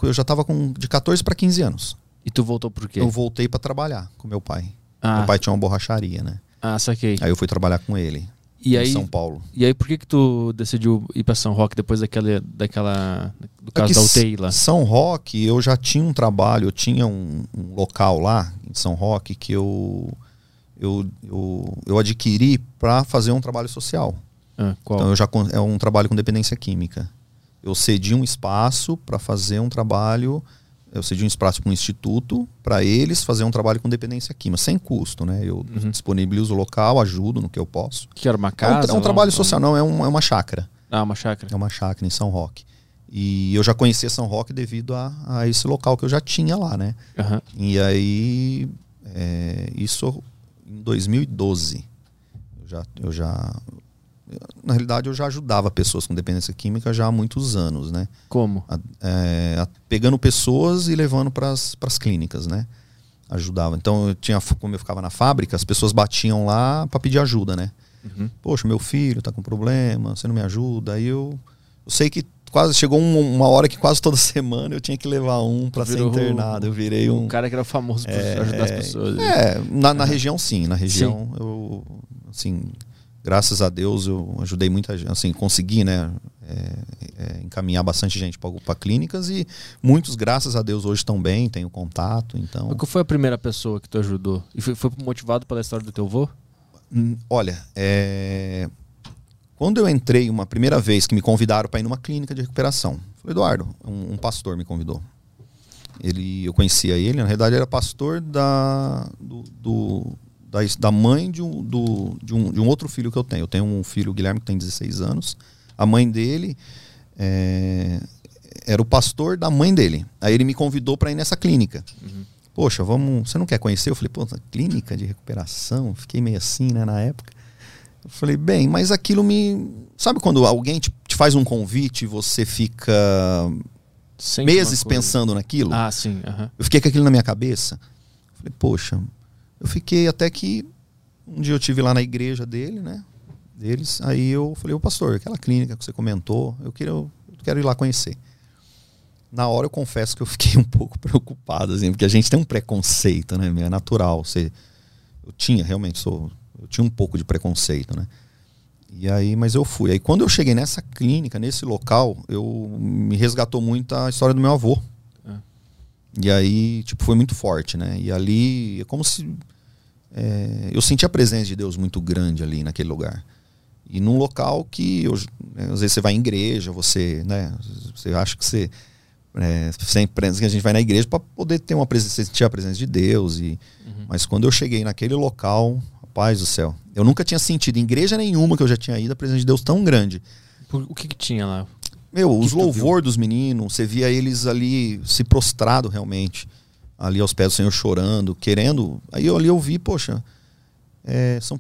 eu já estava com de 14 para 15 anos. E tu voltou por quê? Eu voltei para trabalhar com meu pai. Ah, Meu pai tinha uma borracharia, né? ah, saquei. Aí eu fui trabalhar com ele E em aí, São Paulo. e aí, por que que tu decidiu ir pra São Roque depois daquela, daquela do caso É da UTI lá? São Roque, eu já tinha um trabalho, eu tinha um, um local lá em São Roque que eu eu, eu, eu adquiri para fazer um trabalho social. Ah? Então eu já é um trabalho com dependência química. Eu cedi um espaço para fazer um trabalho, eu cedi um espaço para um instituto para eles fazer um trabalho com dependência química, sem custo, né? Eu Uhum. disponibilizo o local, ajudo no que eu posso. que era uma É um, casa? é um lá, trabalho social, não, é, um- é uma chácara. Ah, uma chácara. É uma chácara em São Roque. E eu já conhecia São Roque devido a, a esse local que eu já tinha lá, né? Aham. E aí, é, isso em 2012. Eu já, eu já. Na realidade, eu já ajudava pessoas com dependência química já há muitos anos, né? Como? A- é, a- pegando pessoas e levando para as clínicas, né? Ajudava. Então, eu tinha, como eu ficava na fábrica, as pessoas batiam lá para pedir ajuda, né? Uhum. Poxa, meu filho tá com problema, você não me ajuda. Aí eu, eu sei que quase chegou um- uma hora que quase toda semana eu tinha que levar um para ser internado. Eu virei um. Um cara que era famoso por É, ajudar as pessoas. É, na, na região sim, na região eu assim, graças a Deus eu ajudei muita gente, assim, consegui, né, é, é, encaminhar bastante gente para clínicas e muitos, graças a Deus, hoje estão bem, tenho contato, então. Qual foi a primeira pessoa que tu ajudou? E foi, foi motivado pela história do teu avô? Hum, Olha, é, quando eu entrei uma primeira vez que me convidaram para ir numa clínica de recuperação, falei, Eduardo, um, um pastor me convidou. Ele, eu conhecia ele, na realidade era pastor da, do, do- da, da mãe de um, do, de, um, de um outro filho que eu tenho. Eu tenho um filho, Guilherme, que tem 16 anos. A mãe dele é, era o pastor da mãe dele. Aí ele me convidou para ir nessa clínica. Poxa, vamos. Você não quer conhecer? Eu falei, pô, clínica de recuperação. Fiquei meio assim, né, na época. Eu falei, bem, mas aquilo me. Sabe quando alguém te, te faz um convite e você fica Sempre meses pensando naquilo? Ah, sim. aham. Eu fiquei com aquilo na minha cabeça. Falei, poxa, eu fiquei até que um dia eu tive lá na igreja dele, né? Deles. Aí eu falei, ô pastor, aquela clínica que você comentou, eu queria, eu quero ir lá conhecer. Na hora eu confesso que eu fiquei um pouco preocupado, assim, porque a gente tem um preconceito, né? É natural. Você, eu tinha, realmente, sou, eu tinha um pouco de preconceito, né? E aí, mas eu fui. Aí quando eu cheguei nessa clínica, nesse local, eu me resgatou muito a história do meu avô. E aí, tipo, foi muito forte, né? E ali, é como se. é, eu senti a presença de Deus muito grande ali naquele lugar. E num local que, eu, né, às vezes, você vai em igreja, você, né? Você acha que você. É, sempre que a gente vai na igreja para poder ter uma presença, sentir a presença de Deus. E, Mas quando eu cheguei naquele local, rapaz do céu, eu nunca tinha sentido em igreja nenhuma que eu já tinha ido a presença de Deus tão grande. O que, que tinha lá? Meu, que os viu? louvor dos meninos, você via eles ali se prostrado realmente, ali aos pés do Senhor chorando, querendo. Aí eu ali eu vi, poxa, é, são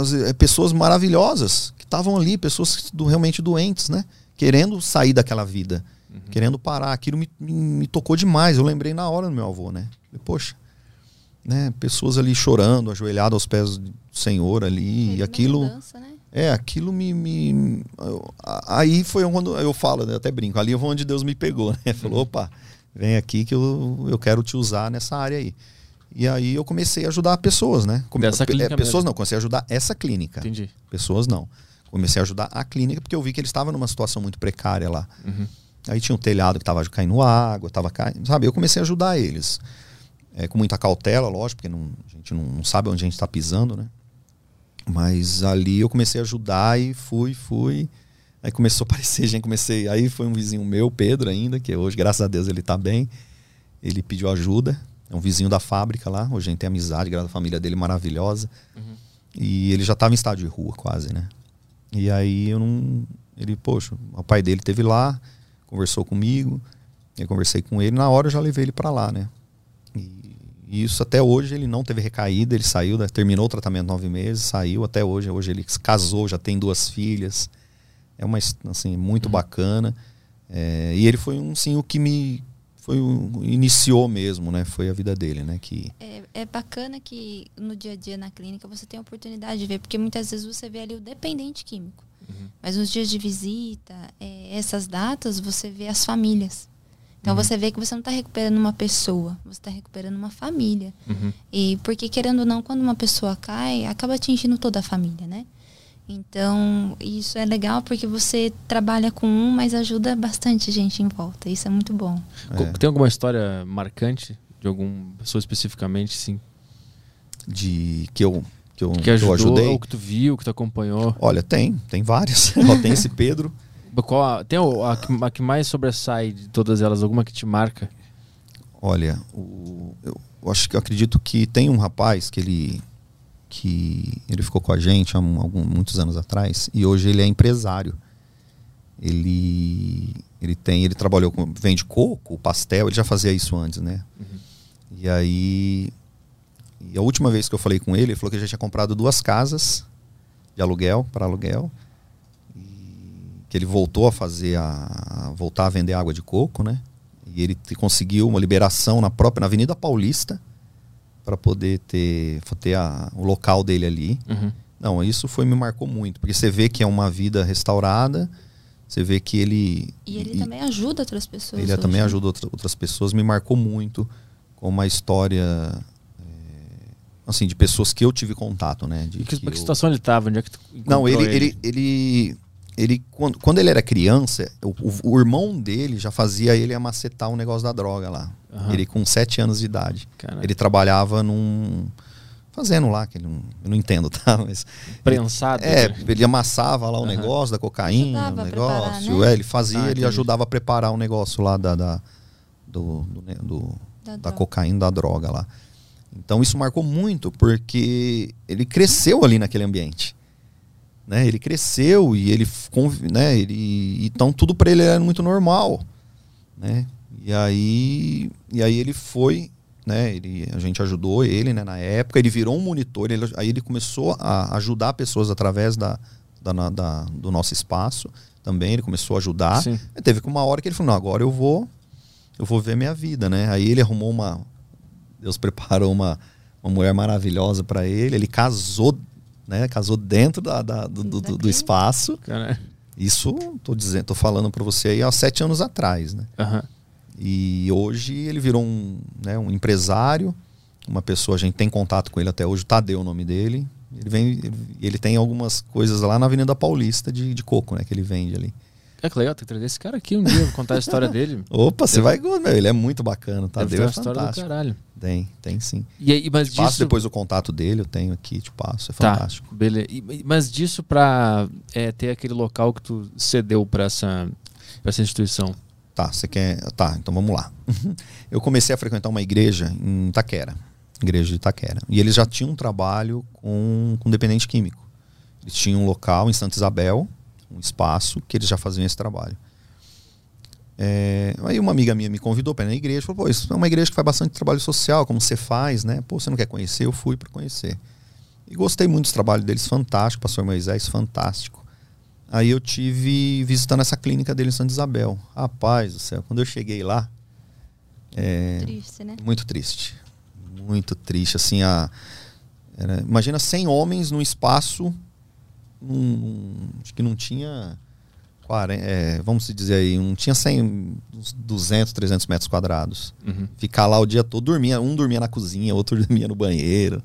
as- é, pessoas maravilhosas que estavam ali, pessoas do, realmente doentes, né? Querendo sair daquela vida, querendo parar. Aquilo me, me, me tocou demais. Eu lembrei na hora do meu avô, né? Falei, poxa, né? Pessoas ali chorando, ajoelhadas aos pés do Senhor ali, e aquilo. Mudança, né? É, aquilo me. me- eu- aí foi quando eu falo, né, eu até brinco, ali foi onde Deus me pegou, né? Falou, opa, vem aqui que eu, eu quero te usar nessa área aí. E aí eu comecei a ajudar pessoas, né? Come- Dessa é, clínica pessoas mesmo. não, comecei a ajudar essa clínica. Entendi. Pessoas não. Comecei a ajudar a clínica porque eu vi que eles estavam numa situação muito precária lá. Uhum. Aí tinha um telhado que estava caindo água, estava caindo, sabe? Eu comecei a ajudar eles. É, com muita cautela, lógico, porque não- a gente não, não sabe onde a gente está pisando, né? Mas ali eu comecei a ajudar e fui, fui. Aí começou a aparecer gente, comecei. Aí foi um vizinho meu, Pedro, ainda, que hoje, graças a Deus, ele tá bem. Ele pediu ajuda. É um vizinho da fábrica lá. Hoje a gente tem amizade, graças à família dele maravilhosa. E ele já estava em estado de rua, quase, né? E aí eu não. Ele, poxa, o pai dele teve lá, conversou comigo. Eu conversei com ele. Na hora eu já levei ele para lá, né? E, isso até hoje ele não teve recaída, ele saiu, né, terminou o tratamento nove meses, saiu até hoje. Hoje ele casou, já tem duas filhas. É uma assim muito Uhum. bacana. É, e ele foi um sim o que me foi o, iniciou mesmo, né? Foi a vida dele, né? Que É, é bacana que no dia a dia na clínica você tem a oportunidade de ver, porque muitas vezes você vê ali o dependente químico. Uhum. Mas nos dias de visita, é, essas datas, você vê as famílias. Então Uhum. você vê que você não está recuperando uma pessoa, você está recuperando uma família. Uhum. E porque, querendo ou não, quando uma pessoa cai, acaba atingindo toda a família, né? Então, isso é legal porque você trabalha com um, mas ajuda bastante gente em volta. Isso é muito bom. É. Tem alguma história marcante de alguma pessoa especificamente, sim? de que eu que eu, Que que eu ajudou, ajudei. ou que tu viu, que tu acompanhou? Olha, tem, tem várias. Ó, tem esse Pedro. Qual tem o- a, que- a que mais sobressai de todas elas? Alguma que te marca? Olha, o- eu, eu acho que eu acredito que tem um rapaz que ele que ele ficou com a gente há um- algum- muitos anos atrás e hoje ele é empresário. Ele ele tem, ele trabalhou com vende coco, pastel, ele já fazia isso antes, né? E aí e a última vez que eu falei com ele, ele falou que já tinha comprado duas casas de aluguel para aluguel que ele voltou a fazer a a voltar a vender água de coco, né? E ele conseguiu uma liberação na própria na Avenida Paulista para poder ter, ter a- o local dele ali. Uhum. Não, isso foi me marcou muito, porque você vê que é uma vida restaurada, você vê que ele E ele também ajuda outras pessoas. ele hoje, também né? ajuda outra- outras pessoas, me marcou muito com uma história é, assim de pessoas que eu tive contato, né? De que, que que eu- situação ele tava? Onde é que tu Não, encontrou ele, ele, ele, ele, quando, quando ele era criança, o, o- o irmão dele já fazia ele amacetar um negócio da droga lá. Aham. Ele com sete anos de idade. Caraca. Ele trabalhava num. Fazendo lá, que ele não, eu não entendo, tá? Mas. Prensado. É, né? ele amassava lá o Aham. negócio da cocaína, Ajudava o a preparar, negócio. né? É, ele fazia, Ah, ele ajudava a preparar o negócio lá da, da, do, do, do- Da da cocaína, da droga lá. Então isso marcou muito, porque ele cresceu ali naquele ambiente. Né? Ele cresceu e ele, né? ele então tudo para ele era muito normal, né? E aí, e aí ele foi, né? Ele, a gente ajudou ele, né? Na época ele virou um monitor, ele, aí ele começou a ajudar pessoas através da, da, da- do nosso espaço. Também ele começou a ajudar. Sim. Aí teve uma hora que ele falou: não, agora eu vou, eu vou ver minha vida, né? Aí ele arrumou uma, Deus preparou uma, uma mulher maravilhosa para ele. Ele casou, né? Casou dentro da, da- do, do- do clínica. espaço. Isso tô dizendo, tô falando para você aí há sete anos atrás, né? aham. E hoje ele virou um, né, um empresário, uma pessoa, a gente tem contato com ele até hoje, o Tadeu é o nome dele. Ele vem, ele, ele tem algumas coisas lá na Avenida Paulista de, de coco, né? Que ele vende ali. É que legal, tem que trazer esse cara aqui um dia, vou contar a história dele. Opa, você vai, meu, ele é muito bacana, Deve Tadeu ter é uma história do fantástico. caralho. Tem, tem sim. E aí, mas Te passo disso... depois o contato dele, eu tenho aqui, te passo, é Tá, fantástico. beleza. E- Mas disso pra é, ter aquele local que tu cedeu pra essa, pra essa instituição. Tá, você quer. Tá, então vamos lá. Eu comecei a frequentar uma igreja em Itaquera, igreja de Itaquera. E eles já tinham um trabalho com, com dependente químico. Eles tinham um local em Santa Isabel, um espaço, que eles já faziam esse trabalho. É, aí uma amiga minha me convidou para ir na igreja, falou, pô, isso é uma igreja que faz bastante trabalho social, como você faz, né? Pô, você não quer conhecer? Eu fui para conhecer. E gostei muito do trabalho deles, fantástico, pastor Moisés, fantástico. Aí eu tive visitando essa clínica dele em Santa Isabel. Rapaz do céu, quando eu cheguei lá, é, Triste, né? muito triste. Muito triste, assim, a... era- imagina 100 homens num espaço, num- acho que não tinha, 40, é, vamos se dizer aí, não tinha 100, uns 200, 300 metros quadrados. Uhum. Ficar lá o dia todo, dormia, um dormia na cozinha, outro dormia no banheiro.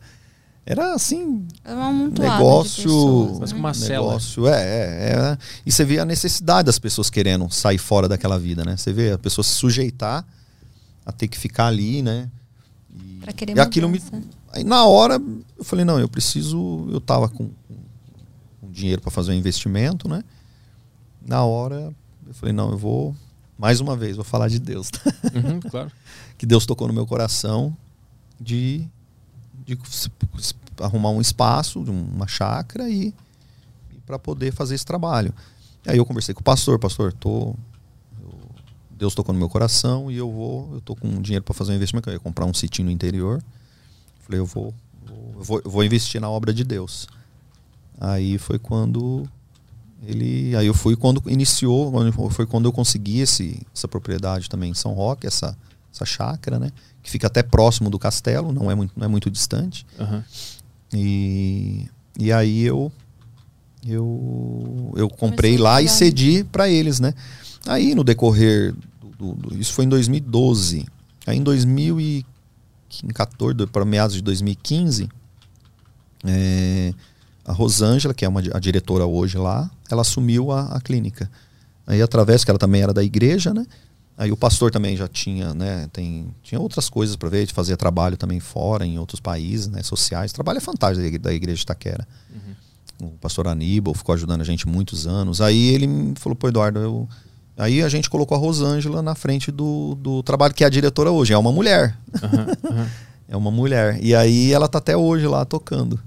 Era assim, É um amontoado de negócio, pessoas, Mas né? com uma cela. negócio, é, é, é. E você vê a necessidade das pessoas querendo sair fora daquela vida, né? Você vê a pessoa se sujeitar a ter que ficar ali, né? E, Pra querer e aquilo me. Aí na hora eu falei, não, eu preciso. Eu tava com, com dinheiro para fazer um investimento, né? Na hora eu falei, não, eu vou. Mais uma vez, vou falar de Deus. tá? Uhum, claro. que Deus tocou no meu coração de, de arrumar um espaço, uma chácara e, para poder fazer esse trabalho. Aí eu conversei com o pastor, pastor, tô eu Deus tocou no meu coração e eu vou, eu tô com dinheiro para fazer um investimento, eu ia comprar um sitinho no interior. Falei, eu vou, vou, eu vou, eu vou investir na obra de Deus. Aí foi quando ele, aí eu fui quando iniciou, foi quando eu consegui esse, essa propriedade também em São Roque, essa essa chácara, né? Que fica até próximo do castelo, não é muito, não é muito distante. Aham. E, e aí eu eu, eu comprei lá e cedi para eles, né? Aí no decorrer do, do- do- isso foi em 2012. Aí em 2014 para meados de 2015, é, a Rosângela, que é uma, a diretora hoje lá, ela assumiu a, a clínica. Aí através que ela também era da igreja, né? Aí o pastor também já tinha, né? Tem, tinha outras coisas para ver, de fazer trabalho também fora, em outros países, né? Sociais. Trabalho é fantástico da igre- da igreja de Itaquera. O pastor Aníbal ficou ajudando a gente muitos anos. Aí ele falou, pô, Eduardo, eu. Aí a gente colocou a Rosângela na frente do, do trabalho, que é a diretora hoje. É uma mulher. Aham, aham. É uma mulher. E aí ela tá até hoje lá tocando.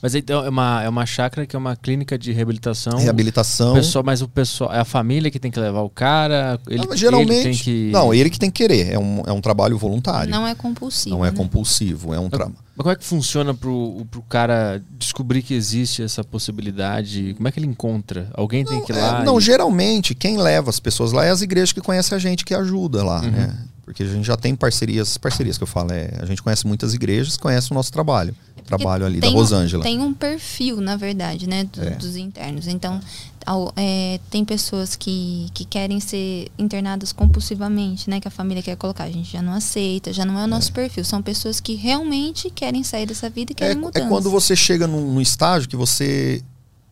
Mas então é uma, é uma chácara que é uma clínica de reabilitação. Reabilitação. O pessoal, mas o pessoal. É a família que tem que levar o cara. Ele, Não, geralmente. ele tem que. Não, ele que tem que querer. É um, é um trabalho voluntário. Não é compulsivo. Não é né? compulsivo. É um trabalho. Mas como é que funciona pro, pro cara descobrir que existe essa possibilidade? Como é que ele encontra? Alguém tem que ir lá? É, não, e- geralmente quem leva as pessoas lá é as igrejas que conhecem a gente, que ajuda lá, Uhum. né? Porque a gente já tem parcerias, parcerias que eu falo, é, a gente conhece muitas igrejas, conhece o nosso trabalho. O trabalho ali da um- Rosângela. Tem um perfil, na verdade, né, do- É. dos internos. Então, ao- é, tem pessoas que, que querem ser internadas compulsivamente, né, que a família quer colocar. A gente já não aceita, já não é o nosso perfil. São pessoas que realmente querem sair dessa vida e É, querem é mudança. quando você chega num, num estágio que você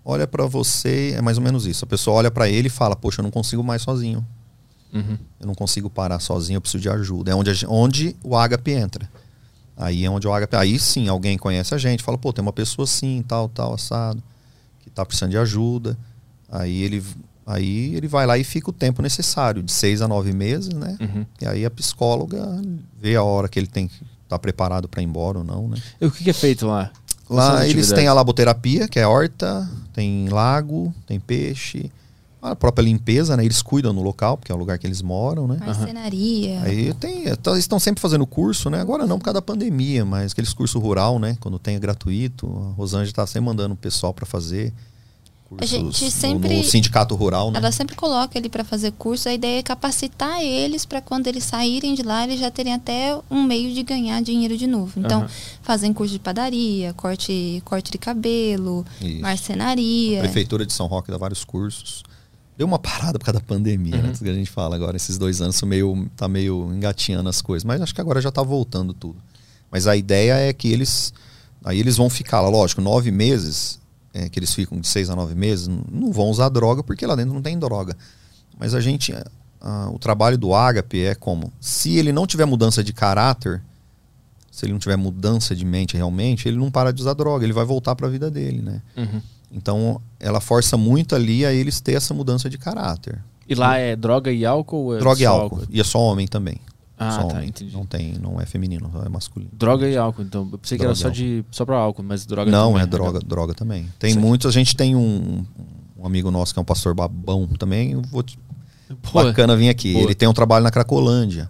olha pra você, é mais ou menos isso. A pessoa olha pra ele e fala: Poxa, eu não consigo mais sozinho. Uhum. Eu não consigo parar sozinho, eu preciso de ajuda. É onde, onde o ágape entra. Aí é onde o ágape. Aí sim, alguém conhece a gente, fala, pô, tem uma pessoa assim, tal, tal, assado, que tá precisando de ajuda. Aí ele, aí ele vai lá e fica o tempo necessário, de seis a nove meses, né? Uhum. E aí a psicóloga vê a hora que ele tem que estar preparado para ir embora ou não, né? E o que, que é feito lá? Lá eles têm a laboterapia, que é horta, tem lago, tem peixe, a própria limpeza, né? Eles cuidam no local, porque é o lugar que eles moram, né? Marcenaria. Aí tem, tá- eles estão sempre fazendo curso, né? Agora não por causa da pandemia, mas aqueles cursos rural, né? Quando tem é gratuito, a Rosângela tá sempre mandando o pessoal para fazer cursos gente no- sempre- no sindicato rural, né? Ela sempre coloca ele para fazer curso. A ideia é capacitar eles para quando eles saírem de lá, eles já terem até um meio de ganhar dinheiro de novo. Então, Aham. fazem curso de padaria, corte, corte de cabelo, Isso. marcenaria. A prefeitura de São Roque dá vários cursos. Deu uma parada por causa da pandemia, Uhum. né? Que a gente fala agora. Esses dois anos são meio, tá meio engatinhando as coisas. Mas acho que agora já tá voltando tudo. Mas a ideia é que eles. Aí eles vão ficar lá, lógico, nove meses, é, que eles ficam de seis a nove meses, não vão usar droga, porque lá dentro não tem droga. Mas a gente. o trabalho do ágape é como? Se ele não tiver mudança de caráter, se ele não tiver mudança de mente realmente, ele não para de usar droga, ele vai voltar para a vida dele, né? Uhum. Então, ela força muito ali a eles ter essa mudança de caráter. E lá é droga e álcool? ou é Droga e só álcool. E é só homem também. Ah, só tá, homem. entendi. Não tem, não é feminino, é masculino. Droga e álcool, então. Eu pensei que era Droga só, álcool. de, só pra álcool, mas droga Não, também. é droga, droga também. Tem Sim. muitos, a gente tem um, um amigo nosso que é um pastor babão também, vou te, Pô, bacana vir aqui. boa. Ele tem um trabalho na Cracolândia.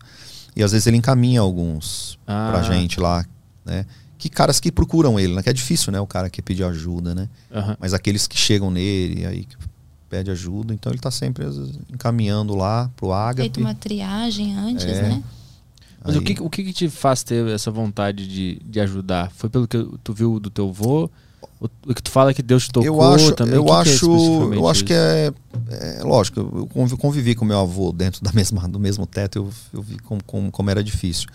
E às vezes ele encaminha alguns Ah. pra gente lá, né? Que caras que procuram ele, né? Que é difícil, né? O cara que pedir ajuda, né? aham. Mas aqueles que chegam nele, aí que pede ajuda, então ele tá sempre vezes, encaminhando lá pro ágape. Feito uma triagem antes, É. né? Mas o Aí- que, o que que te faz ter essa vontade de, de ajudar? Foi pelo que tu viu do teu avô? O, o que tu fala que Deus te tocou eu acho, também? eu O é acho, especificamente eu acho que é, é lógico. Eu convi- convivi com meu avô dentro da mesma, do mesmo teto. Eu, eu vi como, como, como era difícil.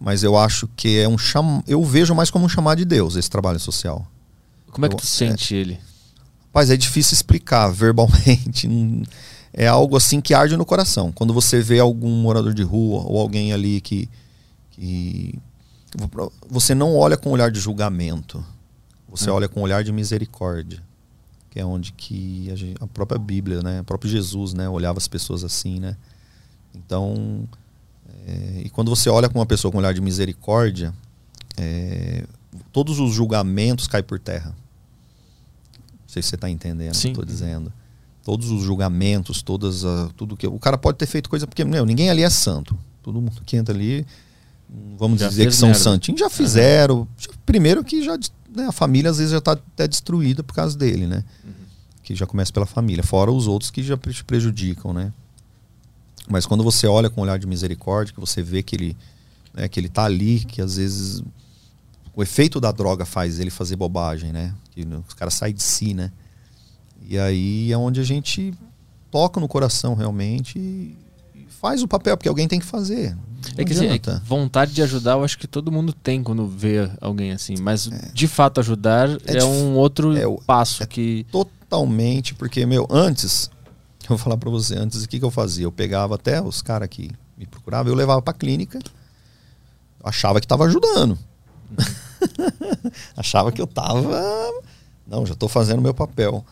Mas eu acho que é um cham, eu vejo mais como um chamado de Deus esse trabalho social. Como é que eu- tu sente ele? Rapaz, é difícil explicar verbalmente. É algo assim que arde no coração. Quando você vê algum morador de rua ou alguém ali que, que você não olha com olhar de julgamento. Você É. olha com olhar de misericórdia. Que é onde que a, gen- a própria Bíblia, né? O próprio Jesus, né? Olhava as pessoas assim, né? Então, é, e quando você olha com uma pessoa com olhar de misericórdia, é, todos os julgamentos caem por terra. Não sei se você está entendendo o que eu estou dizendo. todos os julgamentos, todas a, tudo que o cara pode ter feito coisa porque meu, ninguém ali é santo. Todo mundo que entra ali, vamos Já dizer que são merda. santinhos, já fizeram. Já- primeiro que já né, a família às vezes já está até destruída por causa dele, né? Que já começa pela família, fora os outros que já prejudicam, né? Mas quando você olha com um olhar de misericórdia, que você vê que ele, né, que ele tá ali, que às vezes o efeito da droga faz ele fazer bobagem, né? Que os caras saem de si, né? E aí é onde a gente toca no coração realmente e faz o papel, porque alguém tem que fazer. É Não que, assim, é vontade de ajudar, eu acho que todo mundo tem quando vê alguém assim. Mas É. de fato ajudar é, dif- um outro é passo que. Totalmente, porque, meu, antes, eu vou falar pra você, antes o que, que eu fazia? Eu pegava até os caras que me procuravam, eu levava pra clínica, achava que tava ajudando. achava que eu tava. Não, já tô fazendo o meu papel.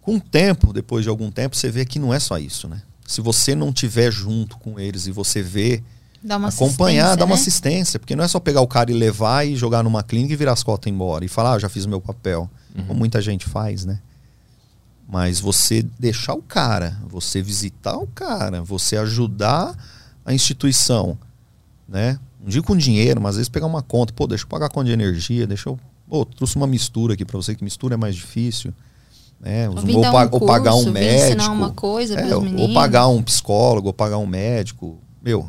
Com o tempo, depois de algum tempo, você vê que não é só isso, né? Se você não tiver junto com eles e você vê Dá uma acompanhar, dar uma né? assistência, porque não é só pegar o cara e levar e jogar numa clínica e virar as costas ir embora e falar, ah, já fiz o meu papel, como muita gente faz, né? Mas você deixar o cara, você visitar o cara, você ajudar a instituição, né? Não digo com dinheiro, mas às vezes pegar uma conta, pô, deixa eu pagar a conta de energia, deixa eu, pô, trouxe uma mistura aqui para você, que mistura é mais difícil, né? Ou Ou, pa- um ou pagar curso, um médico, ensinar uma coisa é, ou- ou pagar um psicólogo, ou pagar um médico, meu,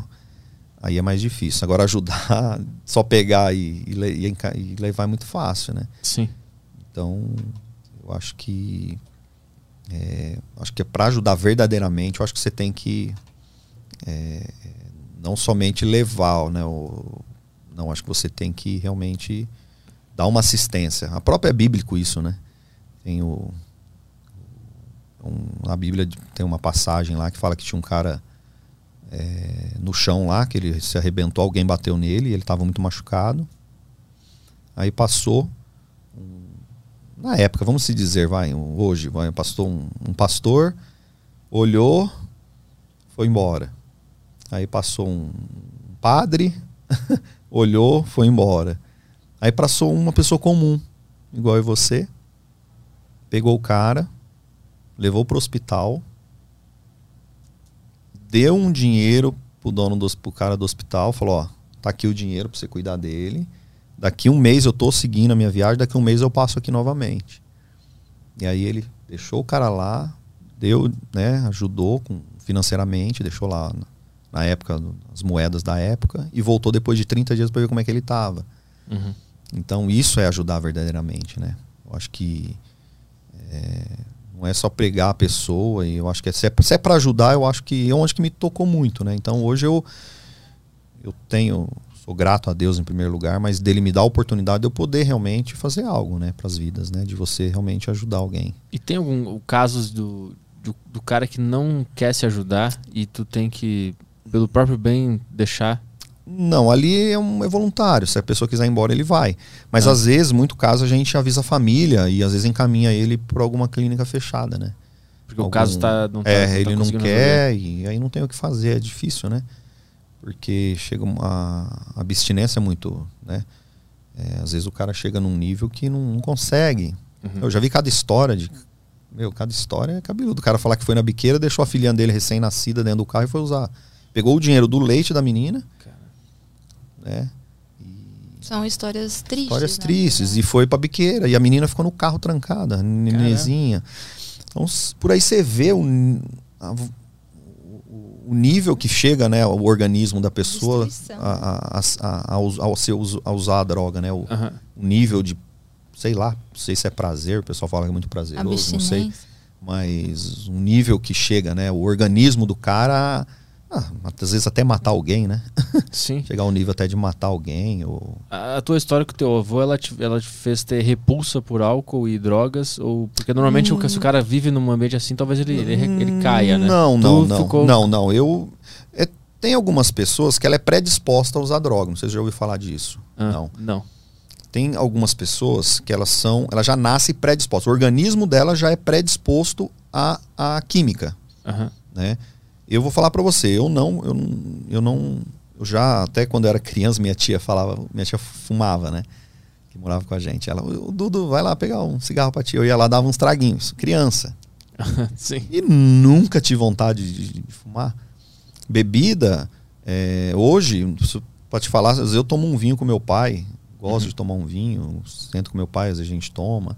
aí é mais difícil. Agora ajudar, só pegar e, e e e levar é muito fácil, né? Sim. Então, eu acho que é, acho que é para ajudar verdadeiramente, eu acho que você tem que é, não somente levar, né? O, não, acho que você tem que realmente dar uma assistência. A própria é bíblico isso, né? Tem o um, na Bíblia tem uma passagem lá que fala que tinha um cara é, no chão lá, que ele se arrebentou, alguém bateu nele, ele estava muito machucado. Aí passou na época, vamos se dizer, vai, um- hoje, vai, passou um, um pastor, olhou, foi embora. Aí passou um padre, olhou, foi embora. Aí passou uma pessoa comum, igual e você, pegou o cara, levou pro hospital, deu um dinheiro pro dono do pro cara do hospital, falou, ó, tá aqui o dinheiro pra você cuidar dele. Daqui um mês eu tô seguindo a minha viagem, daqui um mês eu passo aqui novamente. E aí ele deixou o cara lá, deu, né, ajudou com, financeiramente, deixou lá na, na época as moedas da época e voltou depois de 30 dias para ver como é que ele tava. Uhum. Então isso é ajudar verdadeiramente, né? Eu acho que é, não é só pregar a pessoa e eu acho que é, se é, é para ajudar, eu acho que é onde que me tocou muito, né? Então hoje eu eu tenho sou grato a Deus em primeiro lugar, mas dele me dar a oportunidade de eu poder realmente fazer algo, né, para as vidas, né, de você realmente ajudar alguém. E tem algum casos do, do, do cara que não quer se ajudar e tu tem que, pelo próprio bem, deixar? Não, ali é, um, é voluntário. Se a pessoa quiser ir embora, ele vai. Mas Ah. às vezes, muito caso, a gente avisa a família e às vezes encaminha ele para alguma clínica fechada, né? Porque o Algum- caso tá, não tá é, tá ele não quer e aí não tem o que fazer, é difícil, né? Porque chega uma a abstinência é muito, né? É, às vezes o cara chega num nível que não, não consegue. Uhum. Eu já vi cada história de meu, cada história é cabeludo. O cara falar que foi na biqueira, deixou a filhinha dele recém-nascida dentro do carro e foi usar. Pegou o dinheiro do leite da menina, Cara. né? São histórias tristes. Histórias né? tristes. E foi pra biqueira. E a menina ficou no carro trancada, nenezinha. Então, por aí você vê o, a- o- nível que chega, né, o organismo da pessoa a, a, a, ao ser us- a usar a droga, né? O, o nível de, sei lá, não sei se é prazer, o pessoal fala que é muito prazeroso, não sei. Mas o nível que chega, né? O organismo do cara, ah, às vezes até matar alguém, né? Sim. Chegar ao nível até de matar alguém, ou A, a tua história com o teu avô, ela te, ela te fez ter repulsa por álcool e drogas? Ou porque normalmente o- se o cara vive num ambiente assim, talvez ele, ele, ele caia, né? Não, Tu não, não. ficou- Não, não. Eu. é, tem algumas pessoas que ela é predisposta a usar droga. Não sei se já ouviu falar disso. Ah, Não. Não. Tem algumas pessoas que elas são. Ela já nasce predisposta. O organismo dela já é predisposto à, à química. Aham. né? Eu vou falar pra você, eu não, eu não, eu não, eu já até quando eu era criança minha tia falava, minha tia fumava, né? Que morava com a gente. Ela, o Dudu, vai lá pegar um cigarro pra tia. Eu ia lá dava uns traguinhos, criança. Sim. E nunca tive vontade de, de fumar. Bebida, é, hoje, pra te falar, às vezes eu tomo um vinho com meu pai, gosto de tomar um vinho, sento com meu pai, às vezes a gente toma.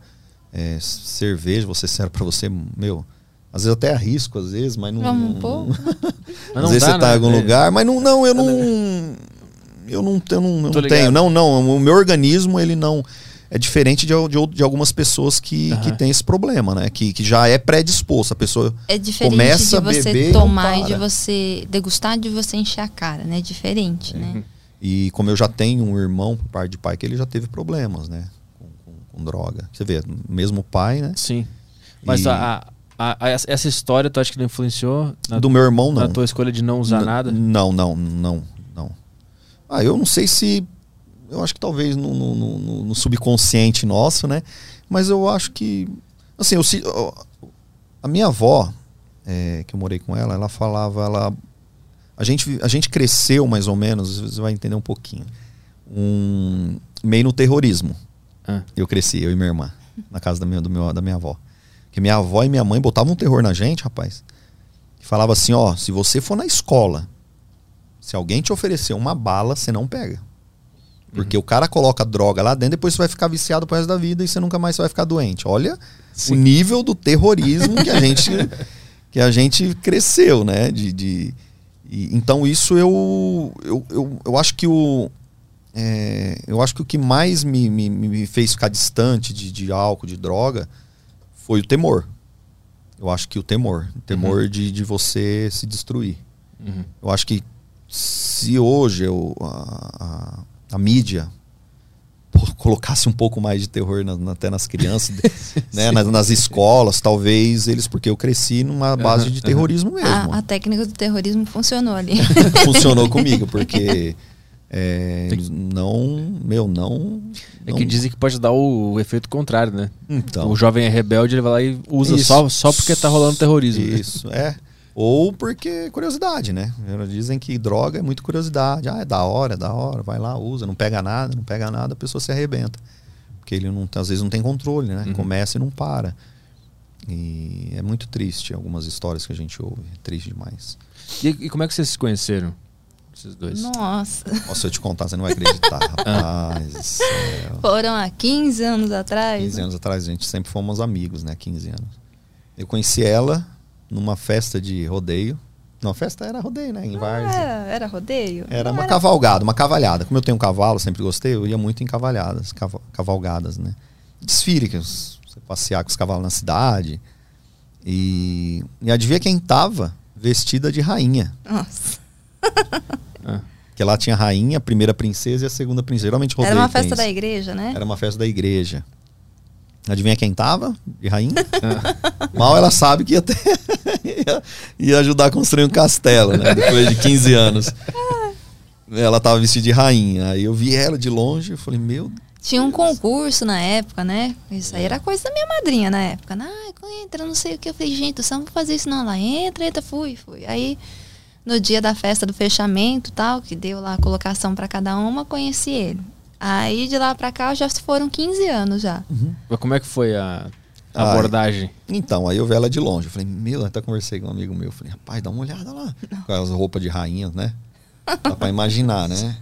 É, cerveja, vou ser sério pra você, meu. Às vezes eu até arrisco, às vezes, mas não. Vamos um não- pouco. Mas às vezes dá, você tá né? em algum É. lugar, mas não, não, eu não. Eu não, eu não, eu não tenho. Não, não. O meu organismo, ele não. É diferente de, de, de algumas pessoas que, que Aham. têm esse problema, né? Que, que já é predisposto. A pessoa. É diferente Começa de a você beber e não tomar e de você degustar, de você encher a cara, né? É diferente, né? E como eu já tenho um irmão por parte de pai, que ele já teve problemas, né? Com, com- com droga. Você vê, mesmo pai, né? Sim. Mas E- a, a- a- essa história, tu acha que não influenciou na, Do meu irmão, não. na tua escolha de não usar N- nada? Não, não, não, não. Ah, eu não sei se. Eu acho que talvez no, no- no- no subconsciente nosso, né? Mas eu acho que. Assim, eu, a minha avó, é, que eu morei com ela, ela falava, ela. A gente, a gente cresceu mais ou menos, você vai entender um pouquinho. Um, meio no terrorismo. Ah. Eu cresci, eu e minha irmã, na casa da minha, do meu, da minha avó. Porque minha avó e minha mãe botavam um terror na gente, rapaz. Que falava assim, ó, se você for na escola, se alguém te oferecer uma bala, você não pega. Porque o cara coloca droga lá dentro, depois você vai ficar viciado pro resto da vida e você nunca mais vai ficar doente. Olha o nível do terrorismo que a gente que a gente cresceu, né? De, de- e- então isso eu, eu, eu, eu acho que o é, eu acho que o que mais me, me, me fez ficar distante de, de álcool, de droga, foi o temor. Eu acho que o temor. O temor de, de você se destruir. Uhum. Eu acho que se hoje eu, a, a, a mídia colocasse um pouco mais de terror na- na- até nas crianças, né, nas, nas escolas, talvez eles, porque eu cresci numa base de terrorismo mesmo. A, a técnica do terrorismo funcionou ali. Funcionou comigo, porque é, não, meu, não. É não- que dizem que pode dar o, o efeito contrário, né? Então, O jovem é rebelde, ele vai lá e usa Isso. só, só porque tá rolando terrorismo. né? Isso, é. Ou porque curiosidade, né? Dizem que droga é muito curiosidade. Ah, é da hora, é da hora, vai lá, usa, não pega nada, não pega nada, a pessoa se arrebenta. Porque ele não, às vezes não tem controle, né? Uhum. Começa e não para. E é muito triste algumas histórias que a gente ouve. É triste demais. E, e como é que vocês se conheceram? Esses dois. Nossa, Nossa, se eu te contar, você não vai acreditar, rapaz. foram há 15 anos atrás. 15 anos atrás, a gente sempre fomos amigos, né? 15 anos. Eu conheci ela numa festa de rodeio. Não, a festa era rodeio, né? Em Não Várzea. era, era rodeio? Era Não uma cavalgada, uma cavalhada. Como eu tenho um cavalo, sempre gostei, eu ia muito em cavalhadas, cava- cavalgadas, né? Desfile, que você passear com os cavalos na cidade. E, e adivinha quem tava vestida de rainha? Nossa. Que lá tinha a rainha, a primeira princesa e a segunda princesa. Geralmente rodeio Era uma festa da igreja, né? Era uma festa da igreja. Adivinha quem tava? De rainha? Mal ela sabe que ia, ter- ia, ia ajudar a construir um castelo, né? Depois de 15 anos. Ela tava vestida de rainha. Aí eu vi ela de longe e falei, meu Tinha um concurso na época, né? Isso aí era coisa da minha madrinha na época. Ah, entra, não sei o que. Eu falei, gente, eu não vou fazer isso não. Lá, entra, entra, fui, fui. Aí, no dia da festa do fechamento tal, que deu lá a colocação pra cada uma, conheci ele. Aí, de lá pra cá, já foram 15 anos já. Mas como é que foi a, a Ai. abordagem? Então, aí eu vi ela de longe. Eu falei, meu, até conversei com um amigo meu. Eu falei, rapaz, dá uma olhada lá. Com as roupas de rainha, né? Dá pra imaginar, né?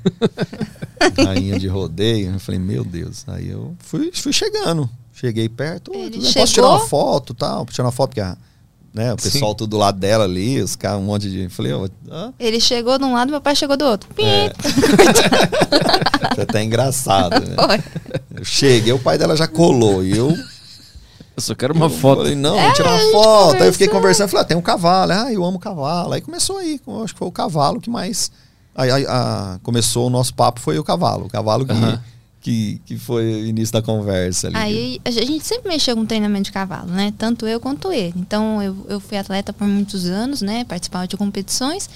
rainha de rodeio. Eu falei, meu Deus. Aí eu fui, fui chegando. Cheguei perto. "Oi, Ele tudo bem? Posso tirar uma foto tal? Posso tirar uma foto porque a- né, o pessoal tudo do lado dela ali, os caras, um monte de. Falei, ah, Ele chegou de um lado, meu pai chegou do outro. É. Pim! foi até engraçado, né? Foi. Eu cheguei, o pai dela já colou. E eu Eu só quero uma Eu foto. Falei, não, É, vou tirar a uma foto. Aí eu fiquei conversando. falei, ah, tem um cavalo. Ah, eu amo cavalo. Aí começou aí, eu acho que foi o cavalo que mais. Aí, aí, começou o nosso papo, foi o cavalo. O cavalo que, Aham. Que, que foi o início da conversa ali. Aí a gente sempre mexeu com treinamento de cavalo, né? Tanto eu quanto ele. Então eu, eu fui atleta por muitos anos, né? Participava de competições.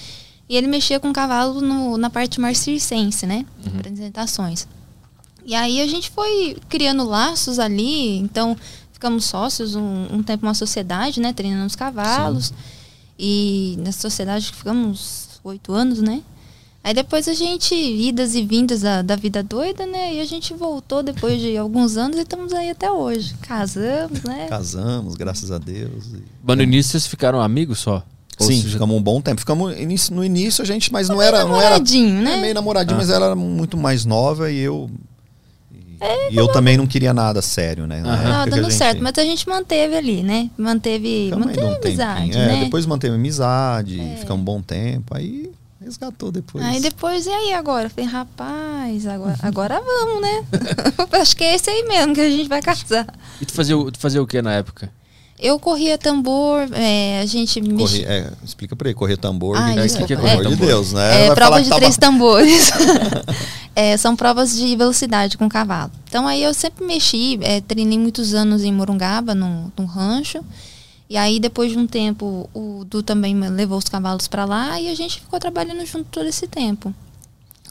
E ele mexia com cavalo no- na parte marcircense, né? Apresentações. E aí a gente foi criando laços ali. Então ficamos sócios um, um tempo uma sociedade, né? Treinando os cavalos. E nessa sociedade ficamos oito anos, né? Aí depois a gente, idas e vindas da, da vida doida, né? E a gente voltou depois de alguns anos e estamos aí até hoje. Casamos, né? Casamos, graças a Deus. Mas no início vocês ficaram amigos só? Ou Sim, seja, ficamos um bom tempo. Ficamos no início a gente, mas não era, não era namoradinho, né? É, meio namoradinho, Ah. mas ela era muito mais nova e eu e, e eu também não queria nada sério, né? Que a dando gente- certo, mas a gente manteve ali, né? Manteve, Ficamos manteve um amizade. É, né? depois manteve amizade, ficamos um bom tempo, aí resgatou depois. Aí depois, e aí agora? Eu falei, rapaz, agora, agora vamos, né? Acho que é esse aí mesmo que a gente vai casar. E tu fazia, o- tu fazia o que na época? Eu corria tambor, é, a gente Correr, mexia. é, explica pra ele, correr tambor, Ah, isso, pelo é. amor de tambor. Deus, né? É, prova falar de tava- três tambores. É, são provas de velocidade com cavalo. Então aí eu sempre mexi, é, treinei muitos anos em Morungaba, num, num rancho. E aí depois de um tempo o Du também me levou os cavalos para lá e a gente ficou trabalhando junto todo esse tempo.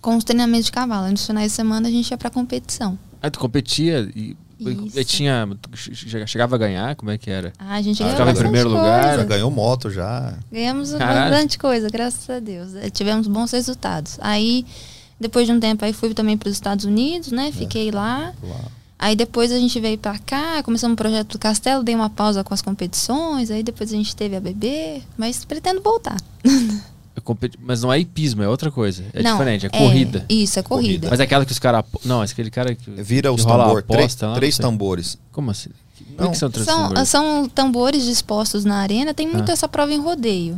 Com os treinamentos de cavalo. Nos finais de semana a gente ia pra competição. Aí tu competia e, e Isso. tinha. Chegava a ganhar? Como é que era? Ah, a gente Ah, ganhou ficava em primeiro lugar, coisa. Já ganhou moto já. Ganhamos Caralho. bastante coisa, graças a Deus. É, tivemos bons resultados. Aí, depois de um tempo, aí fui também para os Estados Unidos, né? Fiquei lá. lá. Aí depois a gente veio pra cá, começamos o projeto do Castelo, dei uma pausa com as competições, aí depois a gente teve a bebê, mas pretendo voltar. Competi- Mas não é hipismo, é outra coisa. É Não, diferente, é corrida. Isso, é corrida. Corrida. Mas é aquela que os caras. Não, é aquele cara que. Vira que os tambores, três, três tambores. Como assim? Por Não, que são três São, tambores? são tambores dispostos na arena, tem muito Ah. essa prova em rodeio.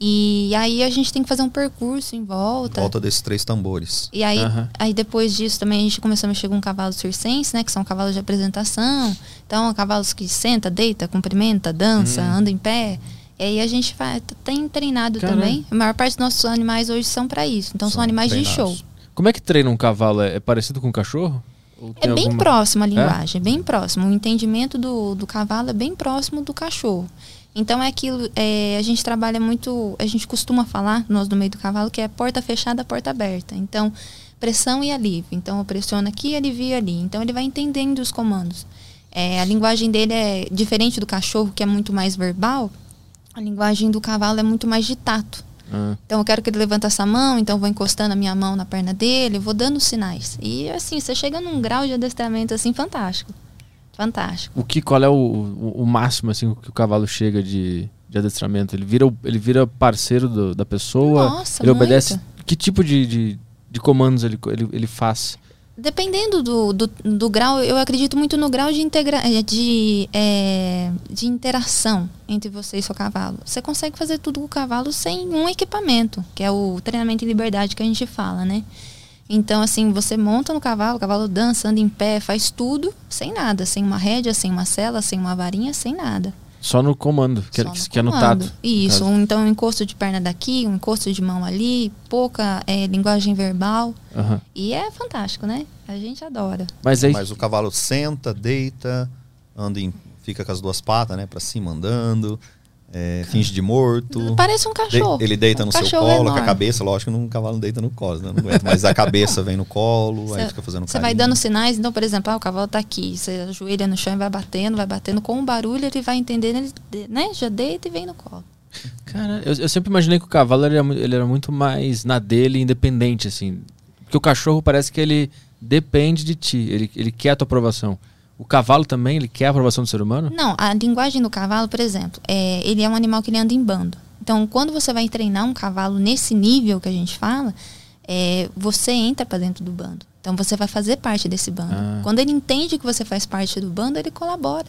E aí a gente tem que fazer um percurso em volta. Volta desses três tambores. E aí, Aham. aí depois disso também a gente começou a mexer com cavalos circense, né? Que são cavalos de apresentação. Então, cavalos que senta, deita, cumprimenta, dança, Hum. anda em pé. E aí a gente vai, tem treinado Caramba. também. A maior parte dos nossos animais hoje são para isso. Então são, São animais treinados. de show. Como é que treina um cavalo? É, é parecido com um cachorro? É bem alguma- próximo a linguagem, bem próximo. O entendimento do, do cavalo é bem próximo do cachorro. Então é aquilo, é, a gente trabalha muito, a gente costuma falar, nós do meio do cavalo, que é porta fechada, porta aberta. Então, pressão e alívio. Então, eu pressiono aqui, alivio ali. Então, ele vai entendendo os comandos. É, a linguagem dele é diferente do cachorro, que é muito mais verbal. A linguagem do cavalo é muito mais de tato. Ah, Então eu quero que ele levante essa mão, então eu vou encostando a minha mão na perna dele, vou dando sinais. E assim, você chega num grau de adestramento assim fantástico. Fantástico. o que, qual é o, o, o máximo assim que o cavalo chega de, de adestramento? Ele vira, ele vira parceiro do- da pessoa? Nossa, ele muito. obedece? Que tipo de, de, de comandos ele, ele, ele faz? Dependendo do, do, do grau, eu acredito muito no grau de, integra eh, de, eh, de interação entre você e seu cavalo. Você consegue fazer tudo com o cavalo sem um equipamento, que é o treinamento em liberdade que a gente fala, né? Então, assim, você monta no cavalo, o cavalo dança, anda em pé, faz tudo sem nada, sem uma rédea, sem uma sela, sem uma varinha, sem nada. Só no comando, que, é- Só que é no comando. tato. Isso, caso. um, então um encosto de perna daqui, um encosto de mão ali, pouca eh, linguagem verbal. Aham. E é fantástico, né? A gente adora. Mas aí, Mas o cavalo senta, deita, anda em, fica com as duas patas, né, pra cima andando, é, finge de morto. Parece um De- cachorro. ele deita Um no seu colo, com a cabeça, lógico que um cavalo não deita no colo, né? Não aguenta, mas a cabeça vem no colo, aí Cê- fica fazendo Você vai dando sinais, então, por exemplo, ah, o cavalo tá aqui, você ajoelha no chão e vai batendo, vai batendo com o barulho, ele vai entendendo, ele né, já deita e vem no colo. cara, eu, eu sempre imaginei que o cavalo ele era, mu- ele era muito mais na dele, independente, assim. Porque o cachorro parece que ele depende de ti, ele, ele quer a tua aprovação. O cavalo também, ele quer a aprovação do ser humano? Não, a linguagem do cavalo, por exemplo, é, ele é um animal que ele anda em bando. Então, quando você vai treinar um cavalo nesse nível que a gente fala, é, você entra para dentro do bando. Então, você vai fazer parte desse bando. Ah. Quando ele entende que você faz parte do bando, ele colabora.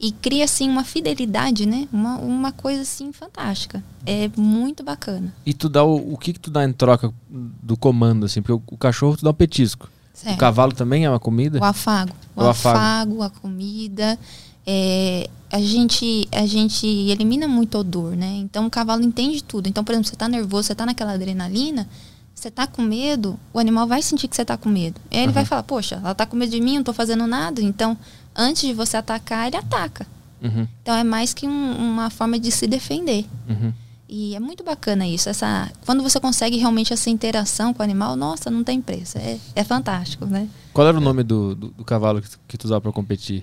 E cria, assim, uma fidelidade, né? Uma, uma coisa, assim, fantástica. É muito bacana. E tu dá o, o que que tu dá em troca do comando, assim? Porque o, o cachorro tu dá um petisco. Certo. O cavalo também é uma comida? O afago. O, O afago. afago. a comida. é, a, gente, a gente elimina muito odor, né? Então o cavalo entende tudo. Então, por exemplo, você tá nervoso, você tá naquela adrenalina, você tá com medo, o animal vai sentir que você tá com medo. E aí ele vai Aham. falar, poxa, ela tá com medo de mim, eu não tô fazendo nada. Então, antes de você atacar, ele ataca. Uhum, Então é mais que um- uma forma de se defender. uhum. E é muito bacana isso. Essa, quando você consegue realmente essa interação com o animal, nossa, não tem preço. É, é fantástico, né? Qual era o nome do, do, do cavalo que, tu- que tu usava pra competir?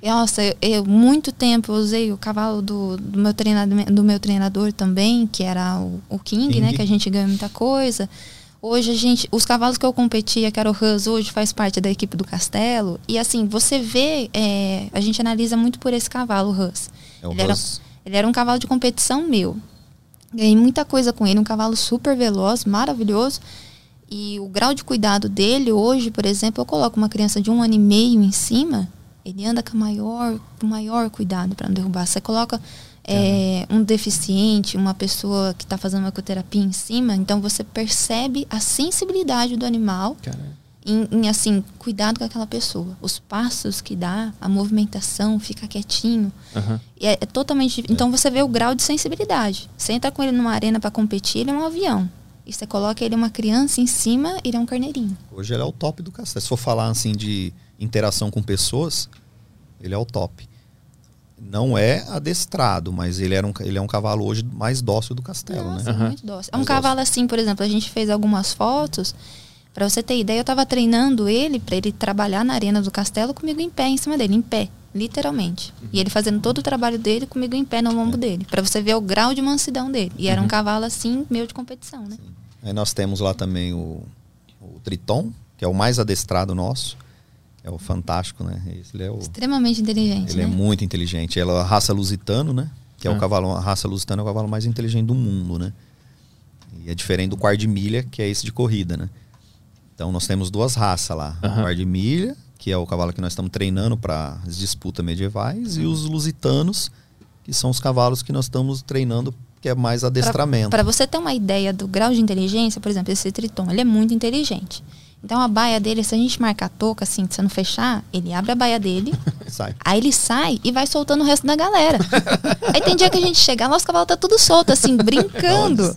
Nossa, eu, eu muito tempo eu usei o cavalo do, do, meu treinador, do meu treinador também, que era o, o King, King. né? Que a gente ganhou muita coisa. Hoje a gente, os cavalos que eu competia, que era o Hus, hoje faz parte da equipe do Castelo. E assim, você vê, é, a gente analisa muito por esse cavalo, o Hus. É o Ele era- Hus. Ele era um cavalo de competição meu. Ganhei muita coisa com ele, um cavalo super veloz, maravilhoso. E o grau de cuidado dele, hoje, por exemplo, eu coloco uma criança de um ano e meio em cima, ele anda com maior, com maior cuidado para não derrubar. Você coloca é, um deficiente, uma pessoa que está fazendo uma ecoterapia em cima, então você percebe a sensibilidade do animal em, em, assim, cuidado com aquela pessoa. Os passos que dá, a movimentação, ficar quietinho. E é, é totalmente. Então você vê o grau de sensibilidade. Você entra com ele numa arena para competir, ele é um avião. E você coloca ele uma criança em cima, ele é um carneirinho. Hoje ele é o top do castelo. Se for falar assim de interação com pessoas, ele é o top. Não é adestrado, mas ele, era um, ele é um cavalo hoje mais dócil do castelo, Nossa, né? Muito dócil. É um Mais cavalo assim, por exemplo, a gente fez algumas fotos. Pra você ter ideia, eu tava treinando ele pra ele trabalhar na arena do castelo comigo em pé, em cima dele, em pé, literalmente. E ele fazendo todo o trabalho dele comigo em pé no lombo dele, Pra você ver o grau de mansidão dele. E era um cavalo assim, meio de competição, né? Aí nós temos lá também o, o Triton, que é o mais adestrado nosso. É o fantástico, né? Ele é o, Extremamente inteligente, ele é né? muito inteligente. Ela é a raça lusitano, né? Que é Ah. o cavalo, a raça lusitano é o cavalo mais inteligente do mundo, né? E é diferente do quarto de milha, que é esse de corrida, né? Então nós temos duas raças lá. Aham. O quarto de milha, que é o cavalo que nós estamos treinando para as disputas medievais, e os lusitanos, que são os cavalos que nós estamos treinando, que é mais adestramento. Para você ter uma ideia do grau de inteligência, por exemplo, esse triton, ele é muito inteligente. Então a baia dele, se a gente marcar a touca assim, se você não fechar, ele abre a baia dele, Sai. aí ele sai e vai soltando o resto da galera. aí tem dia que a gente chega, nosso cavalo tá tudo solto, assim, brincando.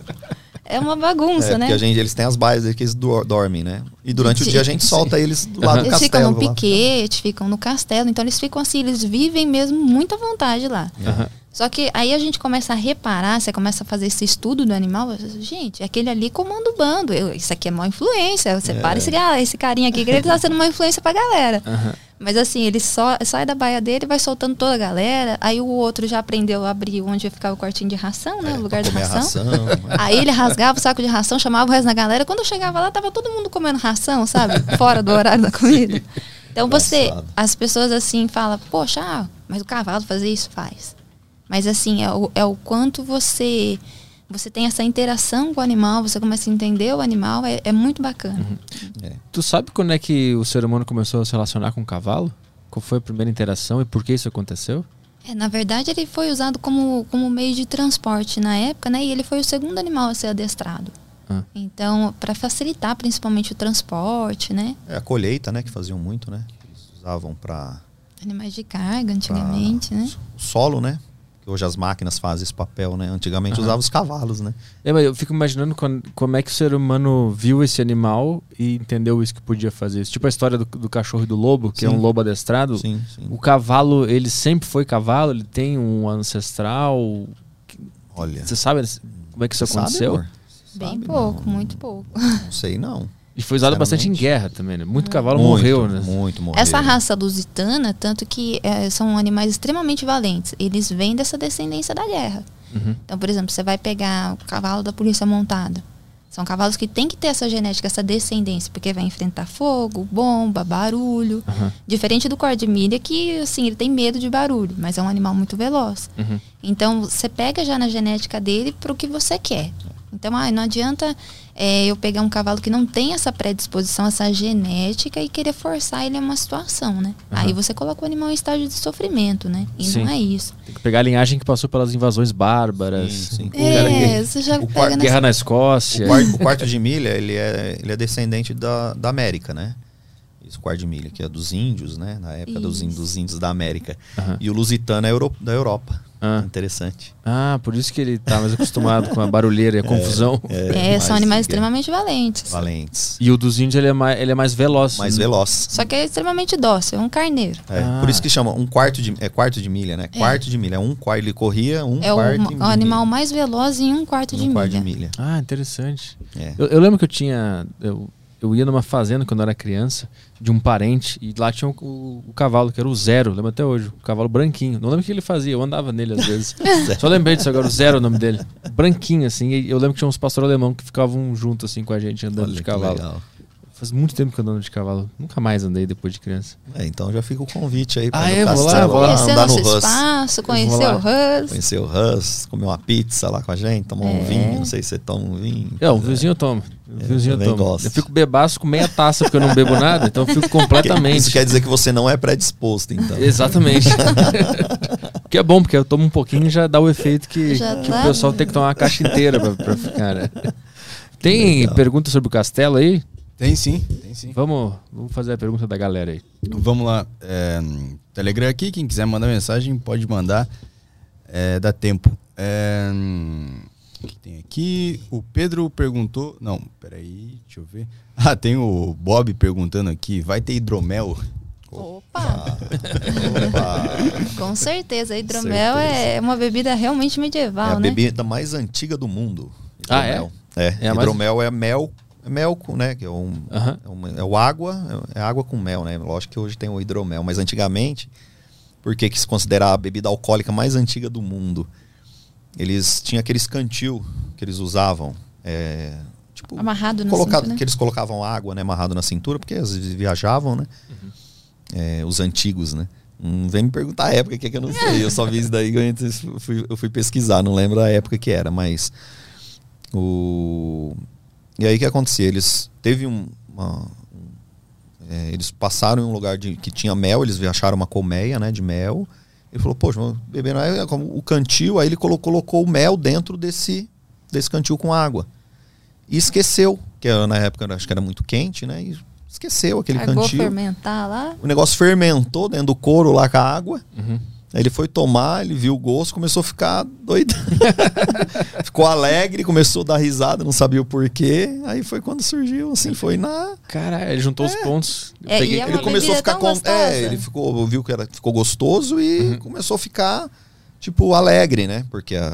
É uma bagunça, É, né? porque a gente, eles têm as baias que eles dor- dormem, né? E durante o Sim. dia a gente solta eles do lado do Eles ficam castelo. no lá. piquete, ficam no castelo, então eles ficam assim, eles vivem mesmo muito à vontade lá. Aham. Só que aí a gente começa a reparar, você começa a fazer esse estudo do animal, gente, aquele ali comanda o bando. Eu- isso aqui é má influência. Você para esse, esse carinha aqui, que ele tá sendo uma influência pra galera. Aham. Mas assim, ele só sai da baia dele e vai soltando toda a galera. Aí o outro já aprendeu a abrir onde ficava o quartinho de ração, né? É, o lugar da ração. ração. né? Aí ele rasgava o saco de ração, chamava o resto da galera. Quando eu chegava lá, tava todo mundo comendo ração, sabe? Fora do horário da comida. Então você, Engraçado. as pessoas assim falam, poxa, ah, mas o cavalo fazer isso faz. Mas assim, é o, é o quanto você você tem essa interação com o animal, você começa a entender o animal, é, é muito bacana. É. Tu sabe quando é que o ser humano começou a se relacionar com o cavalo? Qual foi a primeira interação e por que isso aconteceu? É, na verdade, ele foi usado como, como meio de transporte na época, né? E ele foi o segundo animal a ser adestrado. Ah. Então, para facilitar principalmente o transporte, né? É a colheita, né? Que faziam muito, né? Eles usavam para Animais de carga, antigamente, né? o solo, né? Que hoje as máquinas fazem esse papel, né? Antigamente Aham. usavam os cavalos, né? É, mas eu fico imaginando quando- como é que o ser humano viu esse animal e entendeu isso que podia fazer. Isso. Tipo a história do, do cachorro e do lobo, que é Sim. um lobo adestrado. Sim, sim. O cavalo, ele sempre foi cavalo? Ele tem um ancestral? Olha. Você sabe como é que isso sabe, aconteceu? Você Bem sabe? pouco, Não, muito pouco. Não sei, não. E foi usado bastante em guerra também, né? Muito cavalo muito, morreu, né? Muito morreu. Essa raça lusitana, tanto que é, são animais extremamente valentes, eles vêm dessa descendência da guerra. Uhum. Então, por exemplo, você vai pegar o cavalo da polícia montada. São cavalos que têm que ter essa genética, essa descendência, porque vai enfrentar fogo, bomba, barulho. Aham. Diferente do cor de milha, que assim, ele tem medo de barulho, mas é um animal muito veloz. Uhum. Então, você pega já na genética dele para o que você quer. Então, ah, não adianta é, eu pegar um cavalo que não tem essa predisposição, essa genética e querer forçar ele a uma situação, né? Aham. Aí você coloca o animal em estágio de sofrimento, né? E Sim. não é isso. Tem que pegar a linhagem que passou pelas invasões bárbaras. Sim, sim. O cara É, que- você já o pega quarto- nessa... Guerra na O Escócia. quarto, o quarto de milha, ele é, ele é descendente da, da América, né? O quarto de milha, que é dos índios, né? Na época dos, dos índios da América. Aham. E o lusitano é euro, da Europa. Ah. Interessante. Ah, por isso que ele tá mais acostumado com a barulheira e a confusão. É, mais- são animais extremamente valentes. Valentes. E o dos índios ele é mais, ele é mais veloz. Mais veloz. Só que é extremamente dócil, é um carneiro. É, Ah. Por isso que chama um quarto de, é quarto de milha, né? Quarto de milha. É um quarto, ele corria um é o, quarto o animal mais veloz em um quarto de de um quarto milha. de milha. Ah, interessante. É. Eu, eu lembro que eu tinha. Eu eu ia numa fazenda quando eu era criança, de um parente, e lá tinha o, o- o cavalo, que era o Zero, lembro até hoje. O cavalo branquinho. Não lembro o que ele fazia, eu andava nele às vezes. Só lembrei disso agora, o Zero é o nome dele. Branquinho, assim. E eu lembro que tinha uns pastores alemão que ficavam junto, assim, com a gente, andando Olha de cavalo. legal. Faz muito tempo que eu ando de cavalo. Nunca mais andei depois de criança. É, então já fica o convite aí Ah, ir é? Vou lá, castelo vou lá. Conhecer andar no nosso Russ. espaço, conhecer lá. o Russ. Conhecer o Russ, comer uma pizza lá com a gente, tomar um É. vinho. Não sei se você toma um vinho. É, um vinhozinho eu tomo. Um É, vinhozinho eu também tomo. gosto. Eu fico bebaço com meia taça porque eu não bebo nada, então eu fico completamente. Isso quer dizer que você não é predisposto, então. Exatamente. que é bom, porque eu tomo um pouquinho e já dá o efeito que, Já que o pessoal tem que tomar uma caixa inteira pra, pra ficar, né? Tem pergunta sobre o castelo aí? Tem sim, tem sim. Vamos, vamos fazer a pergunta da galera aí. Vamos lá. É, Telegram aqui, quem quiser mandar mensagem pode mandar. É, dá tempo. É, o que tem aqui? O Pedro perguntou. Não, peraí, deixa eu ver. Ah, tem o Bob perguntando aqui: vai ter hidromel? Opa! Opa! Com certeza. Hidromel Certeza. é uma bebida realmente É medieval, a né? bebida mais antiga do mundo. Ah, é? hidromel. É, É a mais- hidromel é mel, é mel, com, né? Que é, um, Aham. é, uma- é o água, é água com mel, né? Lógico que hoje tem o hidromel, mas antigamente, por que se considera a bebida alcoólica mais antiga do mundo? Eles tinham aqueles cantil que eles usavam, é, tipo, Amarrado na colocado, cintura. que eles colocavam água, né, amarrado na cintura, porque às vezes viajavam, né? É, os antigos, né? Não vem me perguntar a época que, é que eu não sei. Eu só vi isso daí eu fui, eu fui pesquisar, não lembro a época que era, mas o e aí o que acontecia? Eles teve um, uma- um- é, eles passaram em um lugar de, que tinha mel, eles acharam uma colmeia, né, de mel. Ele falou, poxa, não é como o cantil, aí ele colo- colocou o mel dentro desse desse cantil com água. E esqueceu, que era- na época acho que era muito quente, né? E esqueceu aquele Cargou cantil. fermentar lá. O negócio fermentou dentro do couro lá com a água. Uhum. Aí ele foi tomar, ele viu o gosto, começou a ficar doido. Ficou alegre, começou a dar risada, não sabia o porquê. Aí foi quando surgiu, assim, foi na. Caralho, ele juntou os pontos. É, peguei- é ele começou a ficar com. É, ele ficou, viu que era, ficou gostoso e Uhum. começou a ficar, tipo, alegre, né? Porque a.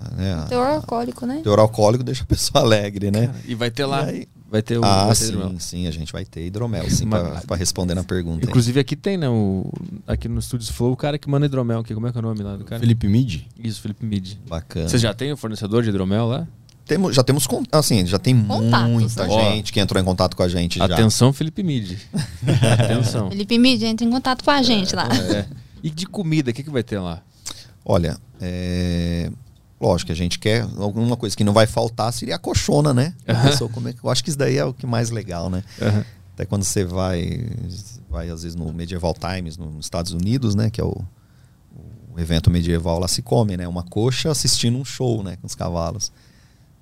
a, né, a- Teor alcoólico, né? teor alcoólico deixa a pessoa alegre, né? E vai ter lá. E aí- Vai ter o. ah, vai ter sim, hidromel. sim, a gente vai ter hidromel, sim, Mas- pra, pra responder na pergunta. Inclusive aqui tem, né? O, aqui no Estúdios Flow, o cara que manda hidromel aqui. Como é que é o nome lá do cara? Felipe Mid? Isso, Felipe Mid. Bacana. Vocês já têm o fornecedor de hidromel lá? Temos, já temos, assim, já tem Contatos, muita né? gente que entrou em contato com a gente já. Atenção, Felipe Mid. Atenção. Felipe Mid, entra em contato com a gente lá. É. E de comida, o que, que vai ter lá? Olha, é... lógico que a gente quer alguma coisa que não vai faltar seria a coxona, né? Pessoa comer. Eu acho que isso daí é o que mais legal, né? Aham. Até quando você vai, vai às vezes no Medieval Times, nos Estados Unidos, né? Que é o, o evento medieval lá se come, né? Uma coxa assistindo um show, né? Com os cavalos.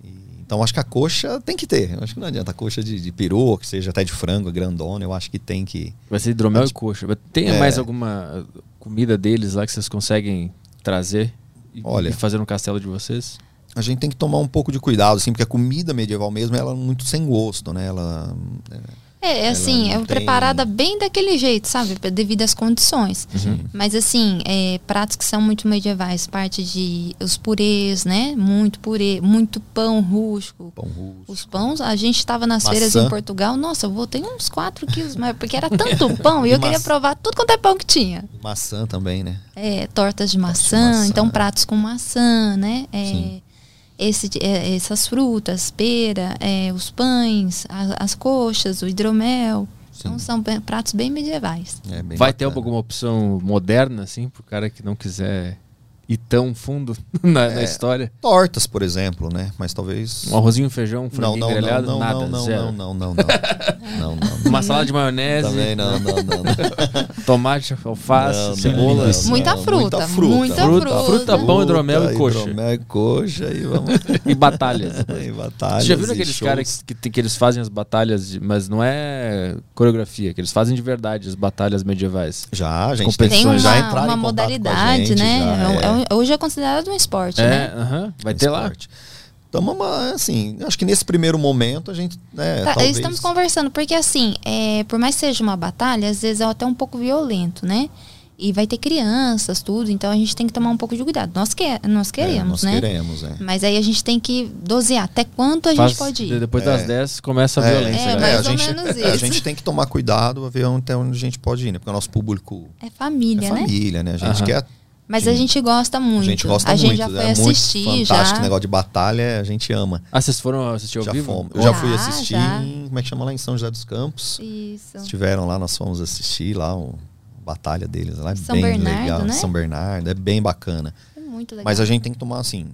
E- então acho que a coxa tem que ter. Eu acho que não adianta a coxa de, de peru, que seja até de frango, grandona. Eu acho que tem que. Vai ser hidromel e coxa. Mas Tem É. mais alguma comida deles lá que vocês conseguem trazer e, Olha. e fazer no castelo de vocês? A gente tem que tomar um pouco de cuidado, assim, porque a comida medieval mesmo, ela é muito sem gosto, né? Ela. É, é Ela assim, é tem- preparada bem daquele jeito, sabe? Devido às condições. Uhum. Mas assim, é, pratos que são muito medievais, parte de os purês, né? Muito purê, muito pão rústico. Pão russo. Os pães, a gente estava nas Maçã. feiras em Portugal, nossa, eu voltei uns 4 quilos, mas porque era tanto pão e eu queria maçã. provar tudo quanto é pão que tinha. Maçã também, né? É, tortas de Tortas de maçã, maçã. então pratos com maçã, né? É, Sim. Esse, é, essas frutas, pera, é, os pães, a- as coxas, o hidromel. Então são pratos bem medievais. É bem Vai ter bacana. alguma opção moderna, assim, pro cara que não quiser ir tão fundo na, na É. história? Tortas, por exemplo, né? Mas talvez. Um arrozinho, feijão, um não, franguinho não, não, grelhado, não, nada, não, não, zero. não, não, não, não, não, não. Uma salada de maionese, Também não, não, não. não. tomate, alface, Não, não, cebola. não, não. Muita fruta, muita fruta. muita Fruta, fruta. fruta, pão, hidromel e coxa. Hidromel e coxa e vamos. E batalhas. e batalhas. Você já viram e aqueles caras que, tem- que eles fazem as batalhas, de- mas não é coreografia, que eles fazem de verdade as batalhas medievais. Já, a gente. Tem uma, já entraram uma em contato com a modalidade, gente, né? já, É um- é. é um- hoje é considerado um esporte, né? É, aham, vai ter lá. Esporte. Então, uma- assim, acho que nesse primeiro momento a gente, né, Tá, talvez... Estamos conversando, porque assim, é, por mais que seja uma batalha, às vezes é até um pouco violento, né? E vai ter crianças, tudo, então a gente tem que tomar um pouco de cuidado. Nós, que, nós É, queremos, nós né? queremos, é. Mas aí a gente tem que dosear até quanto a Faz- gente pode ir. Depois das É. 10 começa a É, violência. É, né? mais a ou gente, menos é, a isso. gente tem que tomar cuidado a ver até onde a gente pode ir, né? Porque o nosso público É é família, né? família, né? A gente Aham. quer. Mas a gente gosta muito. A gente gosta a muito. gente já foi é assistir, muito fantástico. já. negócio de batalha, a gente ama. Ah, vocês foram assistir ao já vivo? fomos. Eu já Já, fui assistir já. em. Como é que chama lá? Em São José dos Campos. Isso. Estiveram lá, nós fomos assistir lá o a batalha deles lá. É São bem Bernardo, legal. né? São Bernardo, é bem bacana. É muito legal. Mas a gente tem que tomar assim.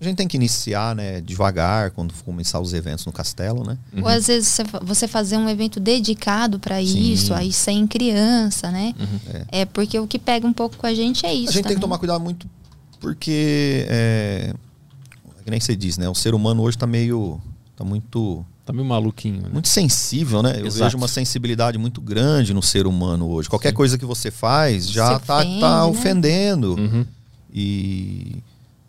A gente tem que iniciar, né, devagar, quando começar os eventos no castelo, né? Ou às vezes você, fa- você fazer um evento dedicado para Sim. Uhum. isso, aí sem criança, né? É. porque o que pega um pouco com a gente é isso. a gente tem que também. tomar cuidado muito porque é, é que nem você diz, né? O ser humano hoje tá meio tá muito Tá meio maluquinho, né? muito sensível, né? Eu Exato. vejo uma sensibilidade muito grande no ser humano hoje. Qualquer coisa que você faz já Se tá, ofende, tá né? ofendendo. Uhum. E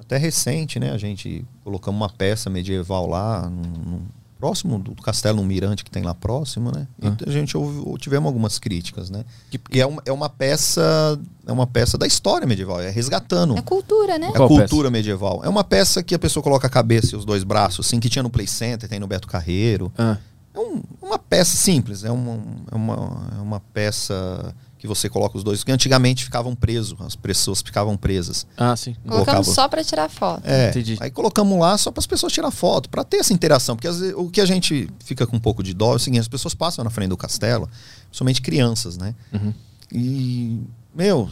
até recente, né? A gente colocamos uma peça medieval lá, num- num- próximo do castelo, um mirante que tem lá próximo, né? Ah. E a gente ouve, tivemos algumas críticas, né? Que- E é uma, é uma peça é uma peça da história medieval, é resgatando É cultura, né? a Qual cultura medieval. É uma peça que a pessoa coloca a cabeça e os dois braços, assim, que tinha no Play Center, tem no Beto Carreiro. Ah, É um- uma peça simples, é uma, é, uma, é uma peça você coloca os dois, que antigamente ficavam presos, as pessoas ficavam presas. ah, sim. Colocamos colocava- só para tirar foto. É, Entendi. aí colocamos lá só para as pessoas tirar foto, para ter essa interação, porque às vezes, o que a gente fica com um pouco de dó é o seguinte, as pessoas passam na frente do castelo, principalmente crianças, né? Uhum. E, meu,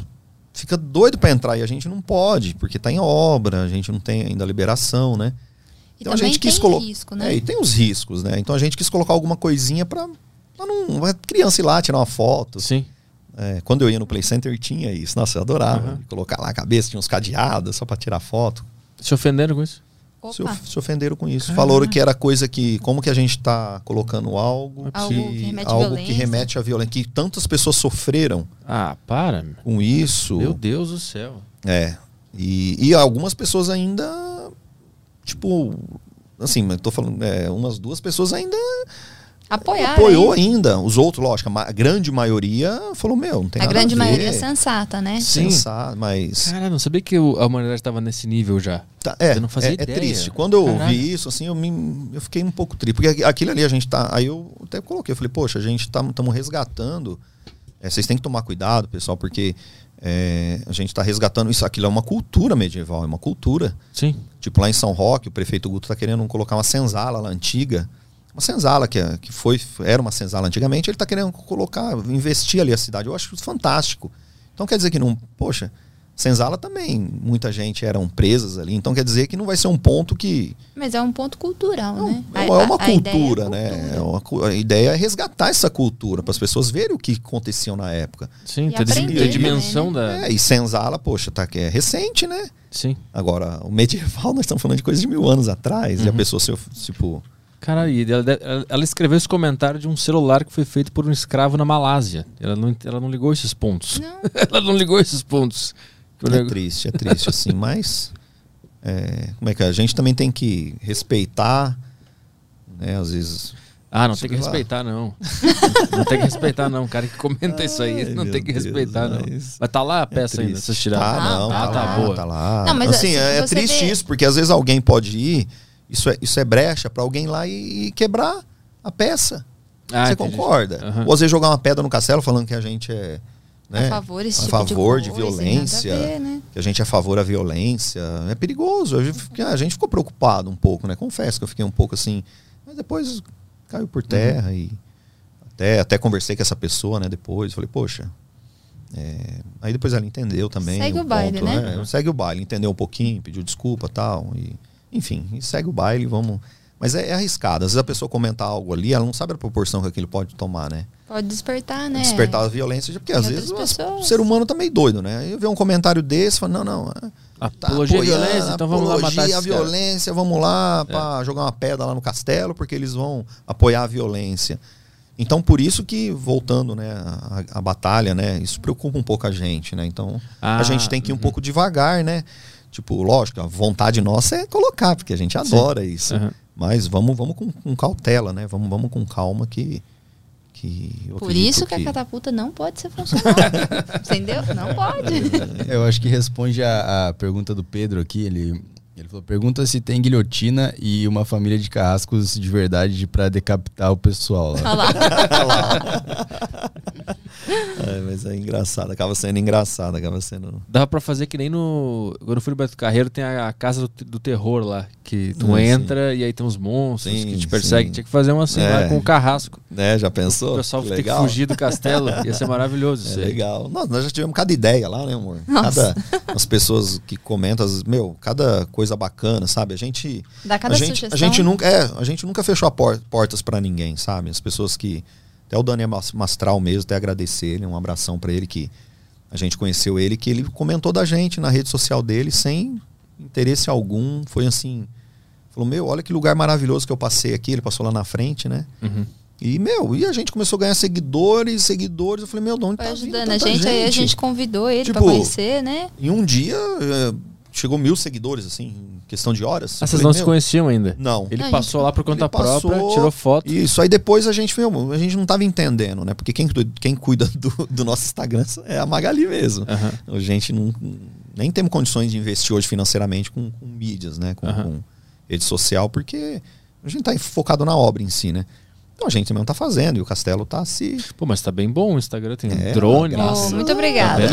fica doido para entrar e a gente não pode, porque tá em obra, a gente não tem ainda liberação, né? E Então a gente quis tem colo- risco, né? É, e tem os riscos, né? Então a gente quis colocar alguma coisinha para não a criança ir lá tirar uma foto. Sim. É, quando eu ia no Play Center tinha isso. Nossa, eu adorava. Uhum. Colocar lá a cabeça, tinha uns cadeados só para tirar foto. Se ofenderam com isso? Se, se ofenderam com isso. Falaram que era coisa que. Como que a gente tá colocando algo, Algo que remete à algo que violência. remete à violência. Que tantas pessoas sofreram Ah, para. com isso. Meu Deus do céu. É. E, e algumas pessoas ainda. Tipo. Assim, eu tô falando. É, umas duas pessoas ainda apoiar. apoiou né? ainda. Os outros, lógico, a, grande maioria falou: Meu, não tem A nada grande a ver. maioria é sensata, né? Sim. Sensado, mas. Cara, não sabia que o- a humanidade estava nesse nível já. Tá, é, Eu não fazia é, é ideia. triste. Quando eu ouvi isso, assim, eu, me, eu fiquei um pouco triste. Porque aquilo ali a gente tá. Aí eu até coloquei, eu falei, poxa, a gente tá, estamos resgatando. É, vocês têm que tomar cuidado, pessoal, porque é, a gente está resgatando isso. Aquilo é uma cultura medieval, é uma cultura. Sim. Tipo, lá em São Roque, o prefeito Guto está querendo colocar uma senzala lá antiga. Uma senzala que, é- que foi, era uma senzala antigamente, ele está querendo colocar, investir ali a cidade. Eu acho isso fantástico. Então quer dizer que não. Poxa, senzala também, muita gente eram presas ali. Então quer dizer que não vai ser um ponto que. Mas é um ponto cultural, Não, né? é A- uma, é uma a- a é cultura, né? É uma a ideia é resgatar essa cultura, para as pessoas verem o que aconteceu na época. Sim, E ter, também, dimensão né? da. É, e senzala, poxa, tá, que é recente, né? Sim. Agora, o medieval, nós estamos falando de coisa de mil anos atrás, e a Uhum. pessoa, se, tipo. Caralho, e ela, ela- escreveu esse comentário de um celular que foi feito por um escravo na Malásia. Ela não, ela não ligou esses pontos. Não. ela não ligou esses pontos. É nego- triste, é triste, assim, mas. é, como é que é? A gente também tem que respeitar, né? Às vezes. Ah, não tem que lá. respeitar, não. não tem que respeitar, não. O cara que comenta isso aí, Ai, não tem que Deus, respeitar, não. mas- tá lá a É peça ainda, triste. vocês tiraram. Tá, não, Ah, tá, tá lá, boa. tá lá. Não, mas assim, assim, é, é triste vê- isso, porque às vezes alguém pode ir, isso é, isso é brecha para alguém ir lá e, e quebrar a peça. Ah, Você entendi. concorda? Aham. Ou às vezes jogar uma pedra no castelo falando que a gente é. Né, a favor desse a tipo favor de, de coisa, violência. ver, né? que a gente é a favor da violência. É perigoso. A gente, a gente ficou preocupado um pouco, né? Confesso que eu fiquei um pouco assim. Mas depois caiu por terra e até, até conversei com essa pessoa, né? Depois. Falei, poxa. é, Aí depois ela entendeu também. Segue o baile, né? Segue o baile, entendeu um pouquinho, pediu desculpa tal. E, enfim, e segue o baile, vamos. Mas é, é arriscado. Às vezes a pessoa comenta algo ali, ela não sabe a proporção que aquilo pode tomar, né? Pode despertar, né? Despertar a violência, porque às Em vezes outras o pessoas. ser humano tá meio doido, né? Eu ver um comentário desse, fala, não, não, é, tá Apologia à violência, então vamos lá matar caras. violência, vamos lá pra jogar uma pedra lá no castelo, porque eles vão apoiar a violência. Então, por isso que, voltando, né, a, a batalha, né, isso preocupa um pouco a gente, né? Então, Ah, a gente tem que ir um uhum. pouco devagar, né? Tipo, lógico, a vontade nossa é colocar, porque a gente adora isso. Aham. Mas vamos, vamos com, com cautela, né? Vamos, vamos com calma que, que Por isso que, a catapulta não pode ser funcional. Entendeu? Não pode. Eu acho que responde a, a pergunta do Pedro aqui. Ele, ele falou: pergunta se tem guilhotina e uma família de carrascos de verdade para decapitar o pessoal lá. Olha lá. É, mas é engraçado, acaba sendo engraçado, acaba sendo. Dava pra fazer que nem no. Quando eu fui no Beto Carreiro, tem a, a casa do, do terror lá. Que tu Ah, sim. entra e aí tem uns monstros Sim, que te perseguem. sim. Tinha que fazer uma assim É. lá com o carrasco. Né, já O pensou? pessoal Que tem que fugir do castelo. Ia ser maravilhoso É isso aí. legal. Nós, nós já tivemos cada ideia lá, né, amor? Nossa. Cada, as pessoas que comentam, as- meu, cada coisa bacana, sabe? A gente. Dá cada a gente, sugestão. a gente nunca, é, a gente nunca fechou a por- portas pra ninguém, sabe? As pessoas que até o Daniel Mas- Mastral mesmo, até agradecer ele, um abração pra ele que a gente conheceu ele, que ele comentou da gente na rede social dele sem interesse algum, foi assim, falou: "Meu, olha que lugar maravilhoso que eu passei aqui". Ele passou lá na frente, né? Uhum. E, meu, e a gente começou a ganhar seguidores, seguidores. Eu falei, meu, de onde Foi tá vindo ajudando a tanta gente, aí a gente convidou ele pra Tipo, conhecer, né? Em um dia, eh, chegou mil seguidores, assim, em questão de horas. Ah, vocês não se conheciam ainda? Não. Ele passou lá por conta passou, própria, tirou foto. Isso, aí depois a gente, meu, a gente não tava entendendo, né? Porque quem, quem cuida do, do nosso Instagram é a Magali mesmo. A gente não, nem temos condições de investir hoje financeiramente com, com mídias, né? Com, com rede social, porque a gente tá focado na obra em si, né? Então a gente mesmo tá fazendo e o Castelo tá se. Pô, mas tá bem bom o Instagram, tem É, drone. graças Oh, muito obrigada.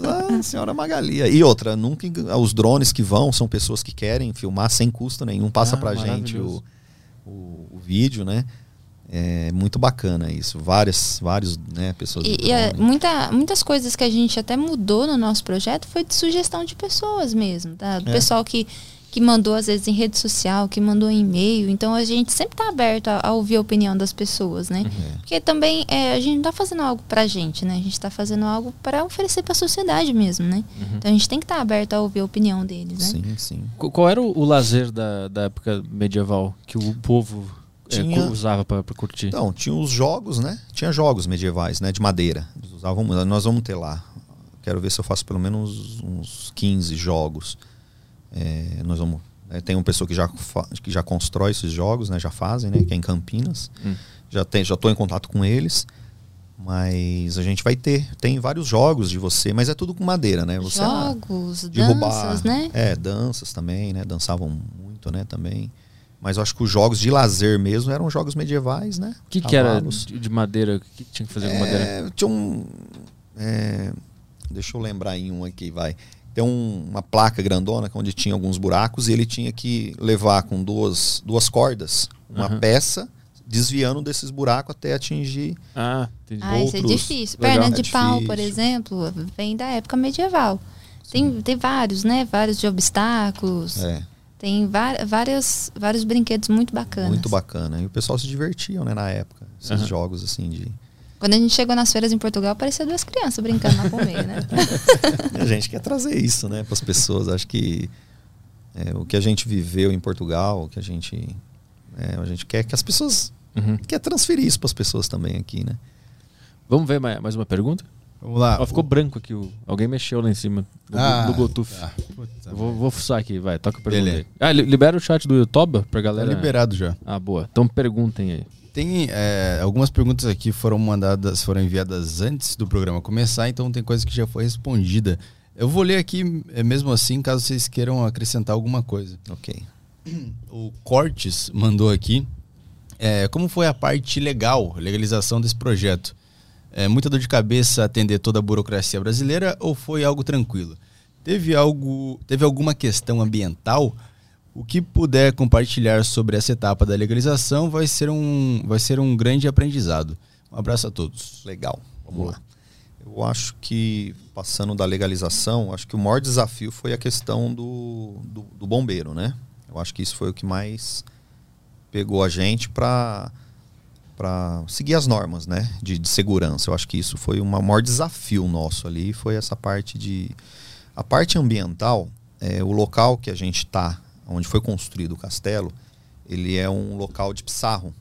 Tá senhora Magali. E outra, nunca eng- os drones que vão são pessoas que querem filmar sem custo nenhum, passa Ah, pra gente o, o, o vídeo, né? É muito bacana isso. Várias, vários, né, pessoas. E, e a- drone. muita, muitas coisas que a gente até mudou no nosso projeto foi de sugestão de pessoas mesmo, tá? Do É. pessoal que, que mandou, às vezes, em rede social, que mandou em e-mail. Então a gente sempre tá aberto a, a ouvir a opinião das pessoas, né? É. Porque também é, a gente não tá fazendo algo pra gente, né? A gente tá fazendo algo para oferecer pra sociedade mesmo, né? Então a gente tem que estar aberto a ouvir a opinião deles, né? Sim, sim. Qu- Qual era o, o lazer da, da época medieval que o povo é, Tinha- cu- usava pra curtir? Então, tinha os jogos, né? Tinha jogos medievais, né? De madeira. Eles usavam, nós vamos ter lá. Quero ver se eu faço pelo menos uns 15 jogos. É, nós vamos. é, tem uma pessoa que já, que já constrói esses jogos, né? Já fazem, né? Que é em Campinas. Hum. Já tem, já estou em contato com eles. Mas a gente vai ter. Tem vários jogos de você, mas é tudo com madeira, né? Você ah, Jogos, derrubar. danças, né? É, danças também, né? Dançavam muito, né? Também. Mas eu acho que os jogos de lazer mesmo eram jogos medievais, né? O que, que era de, de madeira? O que, que tinha que fazer com madeira? É, tinha um. é, deixa eu lembrar em um aqui, vai. Tem um- uma placa grandona onde tinha alguns buracos e ele tinha que levar com duas, duas cordas uma Aham. peça desviando desses buracos até atingir. Ah, entendi. Ah, isso é difícil. Legal. Perna É de pau, por difícil. exemplo, vem da época medieval. Tem, tem vários, né? Vários de obstáculos. É, Tem várias, vários brinquedos muito bacanas. muito bacana. E o pessoal se divertiam, né, na época. Esses Aham. jogos assim de. Quando a gente chegou nas feiras em Portugal, parecia duas crianças brincando na palmeira, né? A gente quer trazer isso, né, para as pessoas. Acho que é, o que a gente viveu em Portugal, o que a gente. é, a gente quer que as pessoas. Uhum. Quer transferir isso para as pessoas também aqui, né? Vamos ver mais, mais uma pergunta? Vamos lá. Ó, ficou branco aqui. O, alguém mexeu lá em cima do, Ah, do Bluetooth. tá. Vou, vou fuçar aqui, vai. Toca a pergunta Beleza. aí. Ah, li- libera o chat do YouTube pra Tá galera. liberado já. Ah, boa. Então perguntem aí. Tem é, algumas perguntas aqui foram mandadas, foram enviadas antes do programa começar, então tem coisa que já foi respondida. Eu vou ler aqui é, mesmo assim, caso vocês queiram acrescentar alguma coisa. Ok. O Cortes mandou aqui. é, como foi a parte legal, legalização desse projeto? É, muita dor de cabeça atender toda a burocracia brasileira ou foi algo tranquilo? Teve algo, teve alguma questão ambiental? O que puder compartilhar sobre essa etapa da legalização vai ser um, vai ser um grande aprendizado. Um abraço a todos. Legal. Vamos lá. Eu acho que, passando da legalização, acho que o maior desafio foi a questão do, do, do bombeiro, né? Eu acho que isso foi o que mais pegou a gente para para seguir as normas, né, de, de segurança. Eu acho que isso foi o maior desafio nosso ali, foi essa parte de a parte ambiental, é, o local que a gente está, onde foi construído o castelo, ele é um local de pissarro.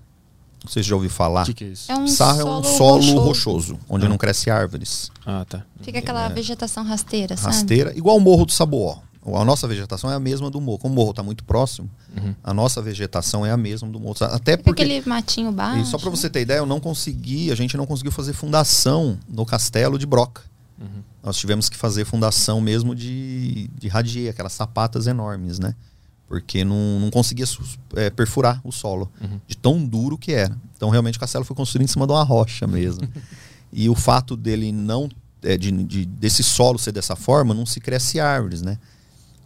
Não sei se já ouviu falar. O que, que é isso? É um Pissarro é um solo rochoso. rochoso, onde Ah. não cresce árvores. Ah, tá. Fica aquela vegetação rasteira, sabe? Rasteira, igual o Morro do Saboó. a nossa vegetação é a mesma do morro. Como o morro está muito próximo, Uhum. a nossa vegetação é a mesma do morro. Até porque aquele matinho baixo. e só para você ter ideia, eu não consegui, a gente não conseguiu fazer fundação no castelo de Broca. Uhum. Nós tivemos que fazer fundação mesmo de, de radier, aquelas sapatas enormes, né? Porque não, não conseguia é, perfurar o solo, Uhum. de tão duro que era. Então, realmente, o castelo foi construído em cima de uma rocha mesmo. e o fato dele não. é, de, de- desse solo ser dessa forma, não se cresce árvores, né?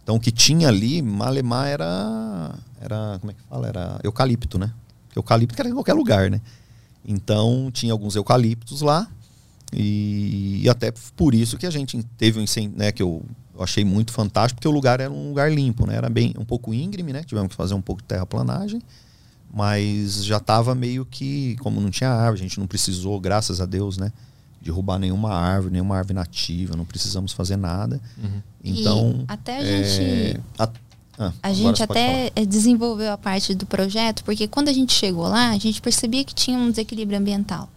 Então, o que tinha ali, Malemar era. Era. Como é que fala? Era eucalipto, né? Eucalipto era em qualquer lugar, né? Então, tinha alguns eucaliptos lá. E, e até por isso que a gente teve um incêndio, né? Que eu, eu achei muito fantástico, porque o lugar era um lugar limpo, né? Era bem um pouco íngreme, né? Tivemos que fazer um pouco de terraplanagem. Mas já estava meio que, como não tinha árvore, a gente não precisou, graças a Deus, né? Derrubar nenhuma árvore, nenhuma árvore nativa, não precisamos fazer nada. Uhum. E Então. até a é, gente. a, ah, A gente até desenvolveu a parte do projeto, porque quando a gente chegou lá, a gente percebia que tinha um desequilíbrio ambiental.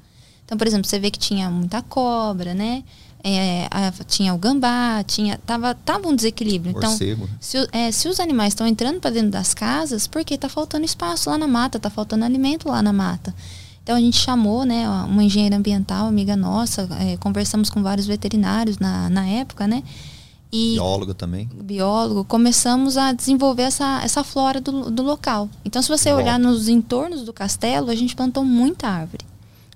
Então, por exemplo, você vê que tinha muita cobra, né? É, a- tinha o gambá, tinha, tava, tava um desequilíbrio. Então, se, é, se os animais estão entrando para dentro das casas, porque tá faltando espaço lá na mata, tá faltando alimento lá na mata. Então a gente chamou, né, uma engenheira ambiental, amiga nossa, é, conversamos com vários veterinários na, na época, né? E Bióloga também. biólogo, começamos a desenvolver essa, essa flora do, do local. Então, se você olhar nos entornos do castelo, a gente plantou muita árvore.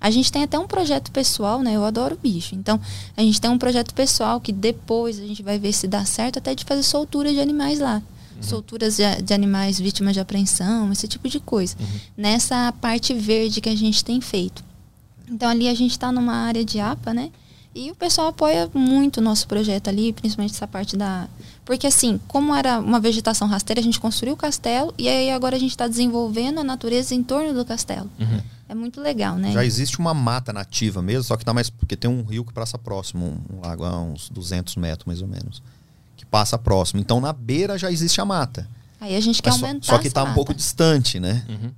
A gente tem até um projeto pessoal, né? Eu adoro bicho. Então, a gente tem um projeto pessoal que depois a gente vai ver se dá certo até de fazer soltura de animais lá. Solturas de, de animais vítimas de apreensão, esse tipo de coisa. Nessa parte verde que a gente tem feito. Então, ali a gente está numa área de APA, né? E o pessoal apoia muito o nosso projeto ali, principalmente essa parte da. Porque, assim, como era uma vegetação rasteira, a gente construiu o castelo e aí agora a gente está desenvolvendo a natureza em torno do castelo. Uhum. É muito legal, né? Já existe uma mata nativa mesmo, só que tá mais. Porque tem um rio que passa próximo, um, lago a uns 200 metros mais ou menos. Que passa próximo. Então na beira já existe a mata. Aí a gente quer Mas só, aumentar. só que essa tá um pouco distante, né? Uhum.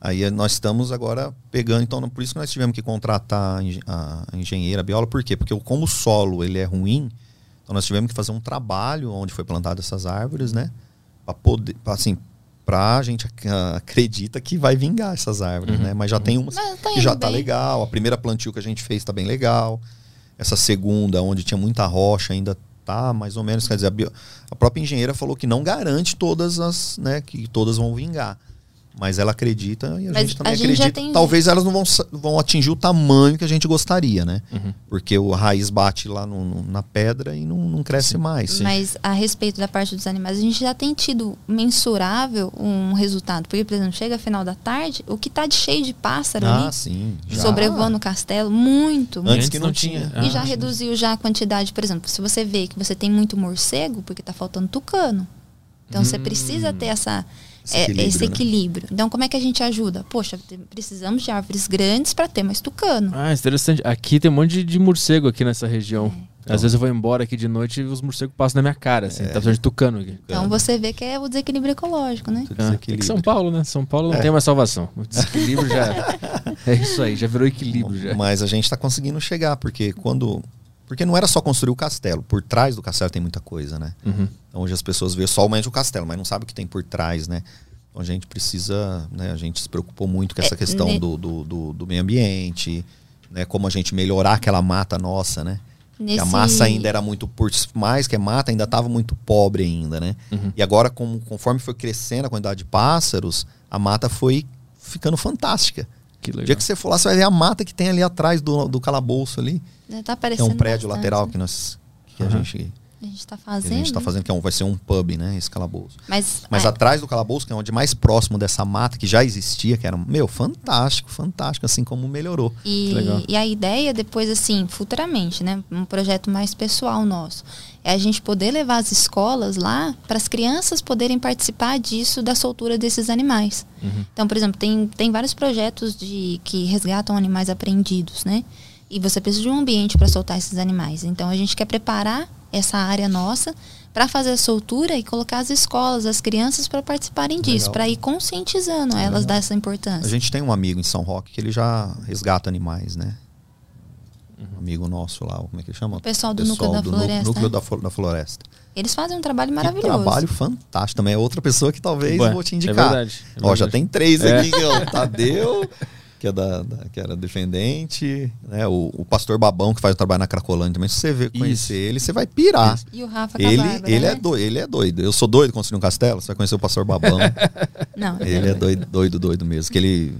Aí eh, nós estamos agora pegando, então por isso que nós tivemos que contratar a engen- a engenheira, a bióloga, por quê? Porque o- como o solo ele é ruim, então nós tivemos que fazer um trabalho onde foi plantada essas árvores, né? Para poder, pra, assim, pra gente ac- acredita que vai vingar essas árvores, Uhum. né? Mas já tem umas Mas tá que já tá bem. legal, a primeira plantio que a gente fez tá bem legal. Essa segunda, onde tinha muita rocha, ainda tá mais ou menos, quer dizer, a, bio- a própria engenheira falou que não garante todas as, né, que todas vão vingar. Mas ela acredita e a Mas gente também a gente acredita. tem- Talvez elas não vão, vão atingir o tamanho que a gente gostaria, né? Uhum. Porque o raiz bate lá no- no- na pedra e não, não cresce mais. Mas a respeito da parte dos animais, a gente já tem tido mensurável um resultado. Porque, por exemplo, chega final da tarde, o que tá de cheio de pássaro Ah, ali, sim. já. sobrevoando o castelo, muito. muito. Antes que não tinha. Ah, e já sim. reduziu já a quantidade, por exemplo, se você vê que você tem muito morcego, porque tá faltando tucano. Então você precisa ter essa, Esse é, equilíbrio, esse né? equilíbrio. Então como é que a gente ajuda? Poxa, precisamos de árvores grandes para ter mais tucano. Ah, interessante. Aqui tem um monte de, de morcego aqui nessa região. É. Às vezes eu vou embora aqui de noite e os morcegos passam na minha cara, assim. Tá precisando de tucano aqui. Então você vê que é o desequilíbrio ecológico, né? Ah, é que desequilíbrio. São Paulo, né? São Paulo não tem mais salvação. O desequilíbrio já. É isso aí, já virou equilíbrio já. Mas a gente está conseguindo chegar, porque quando. Porque não era só construir o castelo. Por trás do castelo tem muita coisa, né? Uhum. Então hoje as pessoas veem somente o castelo, mas não sabem o que tem por trás, né? Então a gente precisa, né? A gente se preocupou muito com essa É, questão ne- do, do, do, do meio ambiente, né? Como a gente melhorar aquela mata nossa, né? Que a massa ainda era muito por mais que a mata ainda estava muito pobre ainda, né? Uhum. E agora como conforme foi crescendo a quantidade de pássaros, a mata foi ficando fantástica. Que O legal. dia que você for lá, você vai ver a mata que tem ali atrás do, do calabouço ali. Tá Que é aparecendo um prédio bastante, lateral que nós que a Aham. gente A gente tá que fazendo. a gente tá fazendo que é um, vai ser um pub, né, esse calabouço. Mas, Mas ah, atrás do calabouço, que é onde mais próximo dessa mata que já existia, que era, meu, fantástico, fantástico, assim como melhorou. E, Que legal. e a ideia depois, assim, futuramente, né? Um projeto mais pessoal nosso. É a gente poder levar as escolas lá para as crianças poderem participar disso, da soltura desses animais. Uhum. Então, por exemplo, tem, tem vários projetos de que resgatam animais apreendidos, né? E você precisa de um ambiente para soltar esses animais. Então, a gente quer preparar essa área nossa para fazer a soltura e colocar as escolas, as crianças para participarem disso, Legal. para ir conscientizando elas dessa importância. A gente tem um amigo em São Roque que ele já resgata animais, né? Um amigo nosso lá, como é que ele chama? O pessoal do Núcleo da nu- Floresta, Núcleo da, da Floresta. Eles fazem um trabalho maravilhoso. trabalho fantástico. Também é outra pessoa que talvez Ué, vou te é indicar. verdade, é Ó, já verdade. tem três É. aqui, é o Tadeu, que, é da, da- que era defendente, né? O, o pastor Babão, que faz o trabalho na Cracolândia também. Se você ver, conhecer ele, você vai pirar. E o Rafa Ele, Bárbara, ele, né? é doido, ele é doido. Eu sou doido construir um castelo. Você vai conhecer o pastor Babão. Não, ele é doido, doido, doido mesmo. Que ele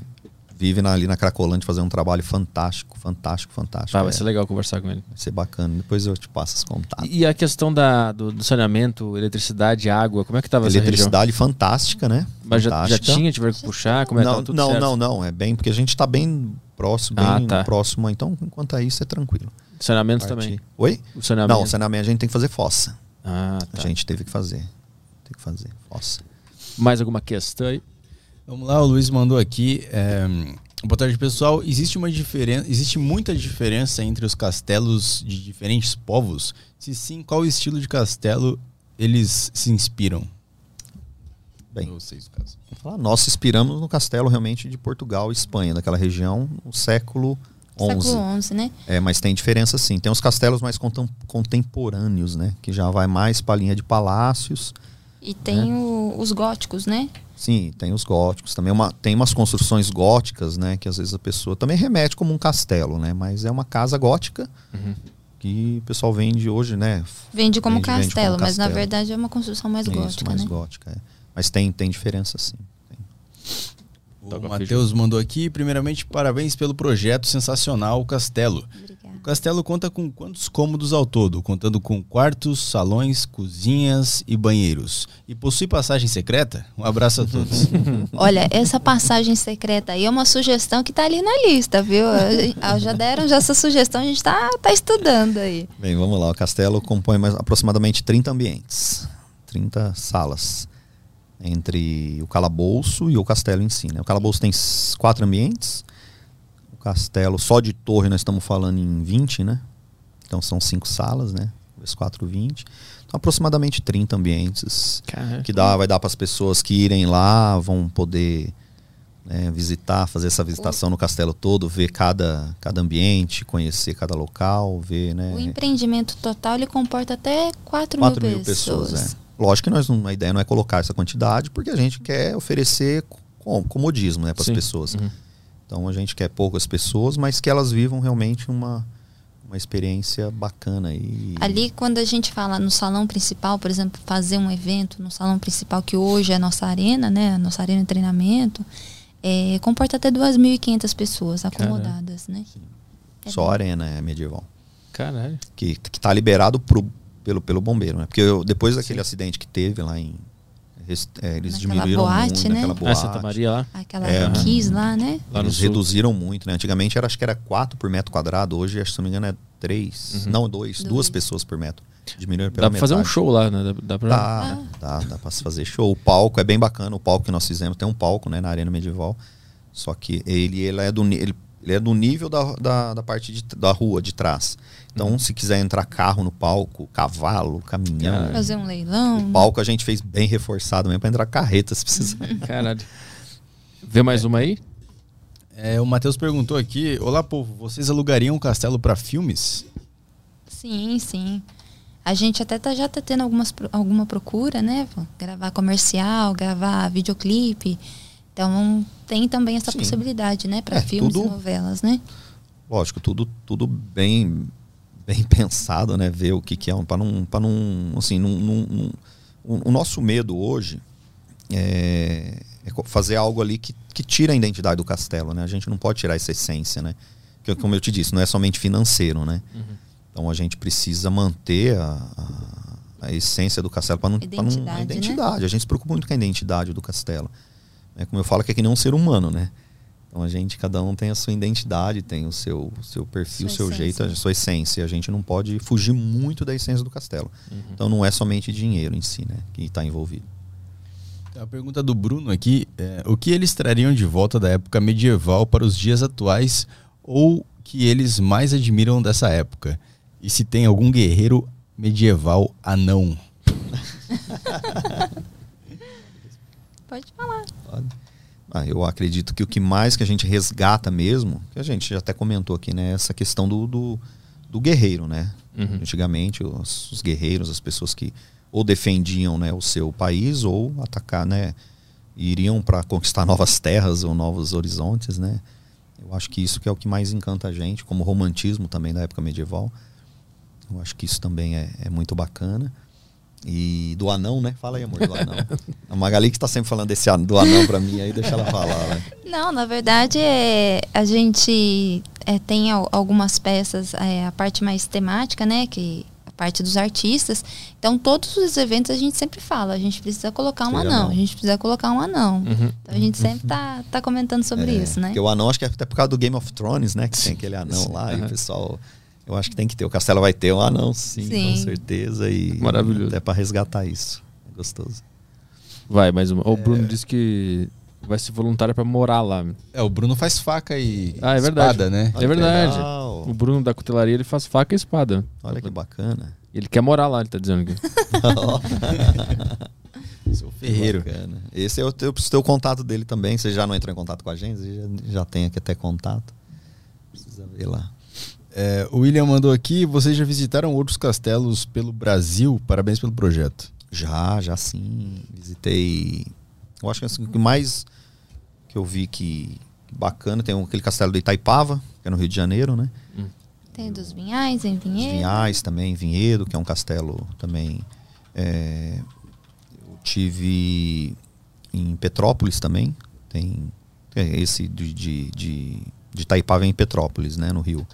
vive na- ali na Cracolândia fazendo um trabalho fantástico, fantástico, fantástico. Ah, vai É, ser legal conversar com ele. vai ser bacana. Depois eu te passo os contatos. E a questão da, do, do saneamento, eletricidade, água, como é que tava essa? Eletricidade fantástica, né? Mas já, já Fantástica. tinha, tiveram que puxar? Como é que não, não, certo? não, não. É bem, porque a gente tá bem próximo, bem Ah, tá. próximo. Então, enquanto é isso, é tranquilo. Saneamento Partir. também. Oi? O saneamento. Não, saneamento a gente tem que fazer fossa. Ah, A tá. gente teve que fazer. Tem que fazer fossa. Mais alguma questão aí? Vamos lá, o Luiz mandou aqui. É, boa tarde, pessoal. Existe uma diferença, existe muita diferença entre os castelos de diferentes povos? Se sim, qual estilo de castelo eles se inspiram? Bem. Vocês, falar, Nós inspiramos no castelo realmente de Portugal e Espanha, daquela região, no século século XI. XI, né? É, mas tem diferença sim. Tem os castelos mais contem- contemporâneos, né? Que já vai mais para a linha de palácios. E tem É. o- os góticos, né? Sim, tem os góticos. Também uma, tem umas construções góticas, né? Que às vezes a pessoa também remete como um castelo, né? Mas é uma casa gótica Uhum. que o pessoal vende hoje, né? Vende como Vende- vende castelo, como mas na verdade é uma construção mais Isso, gótica, mais né? gótica. é. Mas tem, tem diferença sim. Tem. O Matheus mandou aqui. Primeiramente, parabéns pelo projeto sensacional, o Castelo. Obrigada. O castelo conta com quantos cômodos ao todo? Contando com quartos, salões, cozinhas e banheiros. E possui passagem secreta? Um abraço a todos. Olha, essa passagem secreta aí é uma sugestão que tá ali na lista, viu? Ah, Já deram já essa sugestão, a gente tá, tá estudando aí. Bem, vamos lá. O castelo compõe mais, aproximadamente 30 ambientes, 30 salas, entre o calabouço e o castelo em si. Né? O calabouço tem quatro ambientes. O castelo, só de torre, nós estamos falando em 20, né? Então são cinco salas, né? Vezes 4, 20. Então, aproximadamente 30 ambientes que dá, vai dar para as pessoas que irem lá, vão poder né, visitar, fazer essa visitação no castelo todo, ver cada, cada ambiente, conhecer cada local, ver, né? O empreendimento total ele comporta até 4, 4 mil, mil pessoas. pessoas. é. Lógico que nós não, a ideia não é colocar essa quantidade, porque a gente quer oferecer com- comodismo né, para as pessoas. Uhum. Então a gente quer poucas pessoas, mas que elas vivam realmente uma, uma experiência bacana. E, Ali, quando a gente fala no salão principal, por exemplo, fazer um evento no salão principal, que hoje é a nossa arena, né? A nossa arena de treinamento, é, comporta até 2.500 pessoas acomodadas, né? É Só a arena é medieval. Caralho. Que, que tá liberado pro, pelo, pelo bombeiro, né? Porque eu- depois daquele acidente que teve lá em. É, eles Naquela diminuíram boate, muito né? naquela Ah, boate. Santa Maria lá? Aquela É. Kiss lá, né? Lá Eles sul. reduziram muito, né? Antigamente era, acho que era 4 por metro quadrado, hoje, acho, se não me engano, é 3. Uhum. Não, 2. Dois. Duas pessoas por metro. Diminuíram pela Dá pra fazer um metade. show lá, né? Dá, dá pra... Dá, dá, dá pra se fazer show. O palco é bem bacana, o palco que nós fizemos, tem um palco, né, na Arena Medieval. Só que ele, ele, é, do, ele, ele é do nível da, da, da parte de, da rua, de trás. Então, Uhum. se quiser entrar carro no palco, cavalo, caminhão. Fazer um leilão. O palco a gente fez bem reforçado mesmo pra entrar carreta, se precisar. Caralho. Vê mais uma aí? É, o Matheus perguntou aqui: Olá, povo, vocês alugariam um castelo para filmes? Sim, sim. A gente até tá, já tá tendo algumas, alguma procura, né? Gravar comercial, gravar videoclipe. Então tem também essa Sim. possibilidade, né? Para É, filmes tudo- e novelas, né? Lógico, tudo, tudo bem bem pensado, né? Ver o que, que é, para não, para não, assim, não, o, o nosso medo hoje é, é fazer algo ali que, que tira a identidade do castelo, né? A gente não pode tirar essa essência, né? Que, como eu te disse, não é somente financeiro, né? Então a gente precisa manter a, a, a essência do castelo para não, pra não Identidade, a né? identidade. A gente se preocupa muito com a identidade do castelo. É como eu falo que é que nem um ser humano, né? Então a gente, cada um tem a sua identidade, tem o seu, seu perfil, o seu essência. jeito, a sua essência. A gente não pode fugir muito da essência do castelo. Uhum. Então não é somente dinheiro em si, né? Que está envolvido. Tem A pergunta do Bruno aqui: é, O que eles trariam de volta da época medieval para os dias atuais ou que eles mais admiram dessa época? E se tem algum guerreiro medieval anão? Pode falar. Ah, eu acredito que o que mais que a gente resgata mesmo, que a gente já até comentou aqui, né? Essa questão do, do, do guerreiro, né? Uhum. Antigamente, os, os guerreiros, as pessoas que ou defendiam né, o seu país ou atacar, né? Iriam para conquistar novas terras ou novos horizontes, né? Eu acho que isso que é o que mais encanta a gente, como romantismo também da época medieval. Eu acho que isso também é, é muito bacana. E do anão, né? Fala aí, amor, do anão. a Magali que está sempre falando desse do anão para mim aí, deixa ela falar, né? Não, na verdade, é, a gente é, tem al- algumas peças, é, a parte mais temática, né? Que a parte dos artistas. Então, todos os eventos a gente sempre fala, a gente precisa colocar um anão, anão. a gente precisa colocar um anão. Uhum. Então, a gente sempre tá, tá comentando sobre É, isso, né? Porque o anão, acho que é até por causa do Game of Thrones, né? Que tem aquele anão lá e o pessoal. Eu acho que tem que ter. O Castelo vai ter um anão, sim, Sim. com certeza. E Maravilhoso. Até para resgatar isso. É gostoso. Vai, mas o o Bruno disse que vai se voluntário pra morar lá. É, o Bruno faz faca e Ah, é verdade. espada, né? É verdade. Legal. O Bruno da cutelaria, ele faz faca e espada. Olha que bacana. Ele quer morar lá, ele tá dizendo aqui. Sou ferreiro. Bacana. Esse é o teu, preciso ter o contato dele também. Você já não entrou em contato com a gente? Você já, já tem aqui até contato. Precisa ver lá. É, o William mandou aqui, vocês já visitaram outros castelos pelo Brasil? Parabéns pelo projeto. Já, já sim. Visitei. Eu acho que assim, o que mais que eu vi que bacana tem aquele castelo do Itaipava, que é no Rio de Janeiro, né? Tem dos vinhais, em Os vinhedo. Vinhais também, Vinhedo, que é um castelo também. É, eu tive em Petrópolis também. Tem, tem esse de, de, de, de Itaipava em Petrópolis, né, no Rio.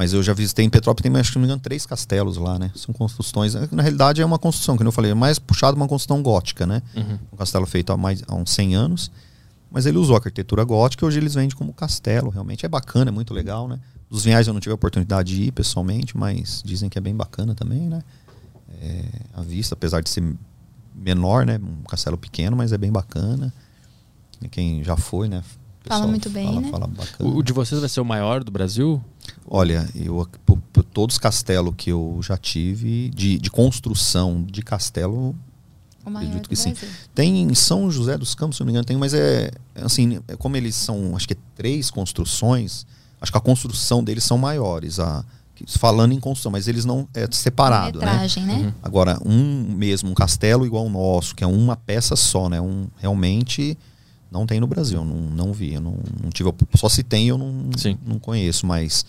Mas eu já visitei em Petrópolis, tem, acho que não me engano, três castelos lá, né? São construções. Na realidade é uma construção, que eu falei, é mais puxado uma construção gótica, né? Uhum. Um castelo feito há, mais, há uns 100 anos. Mas ele usou a arquitetura gótica e hoje eles vendem como castelo, realmente. É bacana, é muito legal, né? Dos vinhais eu não tive a oportunidade de ir pessoalmente, mas dizem que é bem bacana também, né? É, a vista, apesar de ser menor, né? Um castelo pequeno, mas é bem bacana. E quem já foi, né? Fala muito bem, fala, né? Fala bacana. O, o de vocês vai ser o maior do Brasil? Olha, eu por, por todos os castelos que eu já tive, de, de construção de castelo, O maior Acredito que sim. Brasil. Tem em São José dos Campos, se não me engano, tem, mas é é assim, é como eles são, acho que é três construções, acho que a construção deles são maiores, a, falando em construção, mas eles não é separado, né? Metragem, né? Agora, um mesmo um castelo igual o nosso, que é uma peça só, né? Um realmente não tem no Brasil, não, não vi, eu não, não tive, só se tem eu não, Sim. não conheço, mas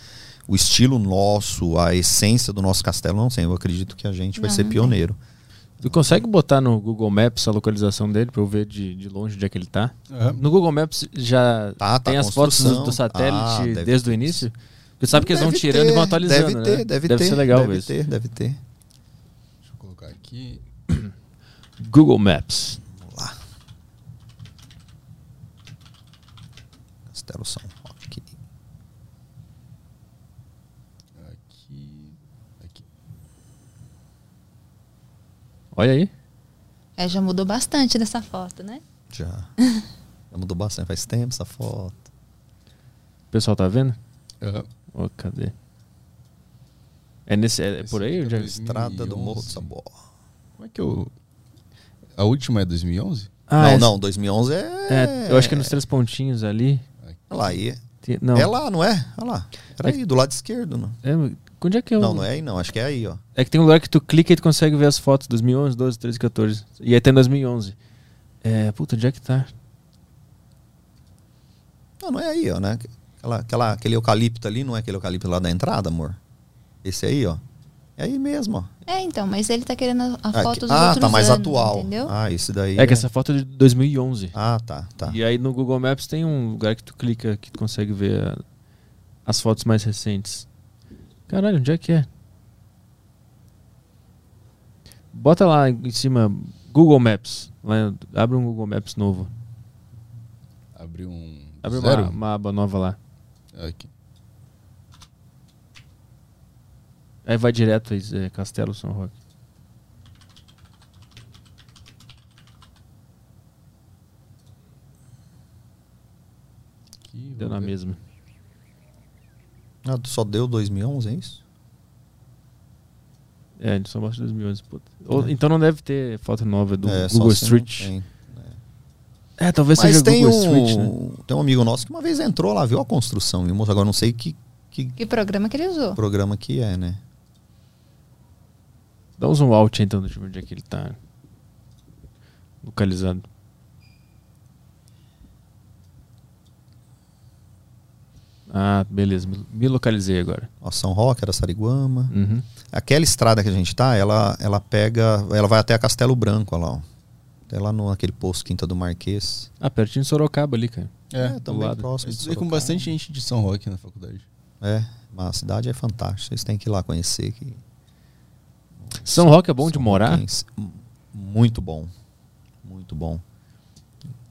o estilo nosso, a essência do nosso castelo, não sei, eu acredito que a gente vai Não, ser pioneiro. Tu consegue botar no Google Maps a localização dele pra eu ver de, de longe onde é que ele tá? No Google Maps já Tá, tá, tem as fotos do, do satélite Ah, deve desde o ter início? Porque sabe que eles vão Deve tirando ter, e vão atualizando, Deve ter, né? deve, ter. ser legal deve isso. ter, deve ter. Deixa eu colocar aqui. Google Maps. Vamos lá. Roque. Aqui. Aqui. Olha aí. É, já mudou bastante dessa foto, né? Já. Já mudou bastante, faz tempo essa foto. O pessoal tá vendo? Aham. Ó, cadê? É, nesse, é Esse por aí? aqui é onde é- Estrada do Morro do 2011. Sabor. Como é que eu. A última é 2011? Ah, não, essa- não, 2011 é... É, eu acho que é nos três pontinhos ali. Olha lá, aí. Não. É lá, não é? Olha lá. Era É aí, do lado esquerdo. Não, É, onde é que é o... não, não é aí não, acho que é aí, ó. É que tem um lugar que tu clica e tu consegue ver as fotos 2011, 12, 13, 14. E aí tem 2011. É, puta, onde é que tá? Não, não é aí, ó, né? Aquela, aquela, aquele eucalipto ali, não é aquele eucalipto lá da entrada, amor? Esse aí, ó. É aí mesmo, ó. É, então, mas ele tá querendo a Ah, foto dos ah, outros tá mais anos, atual. entendeu? Ah, esse daí. É que essa foto é de 2011. Ah, tá, tá. E aí no Google Maps tem um lugar que tu clica que tu consegue ver a- as fotos mais recentes. Caralho, onde é que é? Bota lá em cima Google Maps. Lá, abre um Google Maps novo. Abre um. Abre uma, uma aba nova lá. Aqui. Aí vai direto aí, é, Castelo São Roque. Aqui, Deu na ver. mesma. Ah, só deu 2011, é isso? É, a gente só mostra 2011. puta. Ou- Então não deve ter foto nova do É, Google Street. tem. É, talvez Mas seja tem Google um, Street, né? tem um amigo nosso que uma vez entrou lá, viu a construção. E agora não sei que, que Que programa que ele usou? programa que é, né? Dá um zoom out então do tipo onde é que ele tá localizado. Ah, beleza. Me, localizei agora. Ó, São Roque, Araçariguama. Uhum. Aquela estrada que a gente tá, ela, ela pega. Ela vai até a Castelo Branco, olha lá. Ó. Até lá no, naquele posto Quinta do Marquês. Ah, pertinho de Sorocaba ali, cara. É, É, também lado. próximo. eu estudei com bastante gente de São Roque na faculdade. É, mas a cidade é fantástica. Vocês têm que ir lá conhecer. Que... São Roque é bom de São morar? Roquense. M- Muito bom. Muito bom.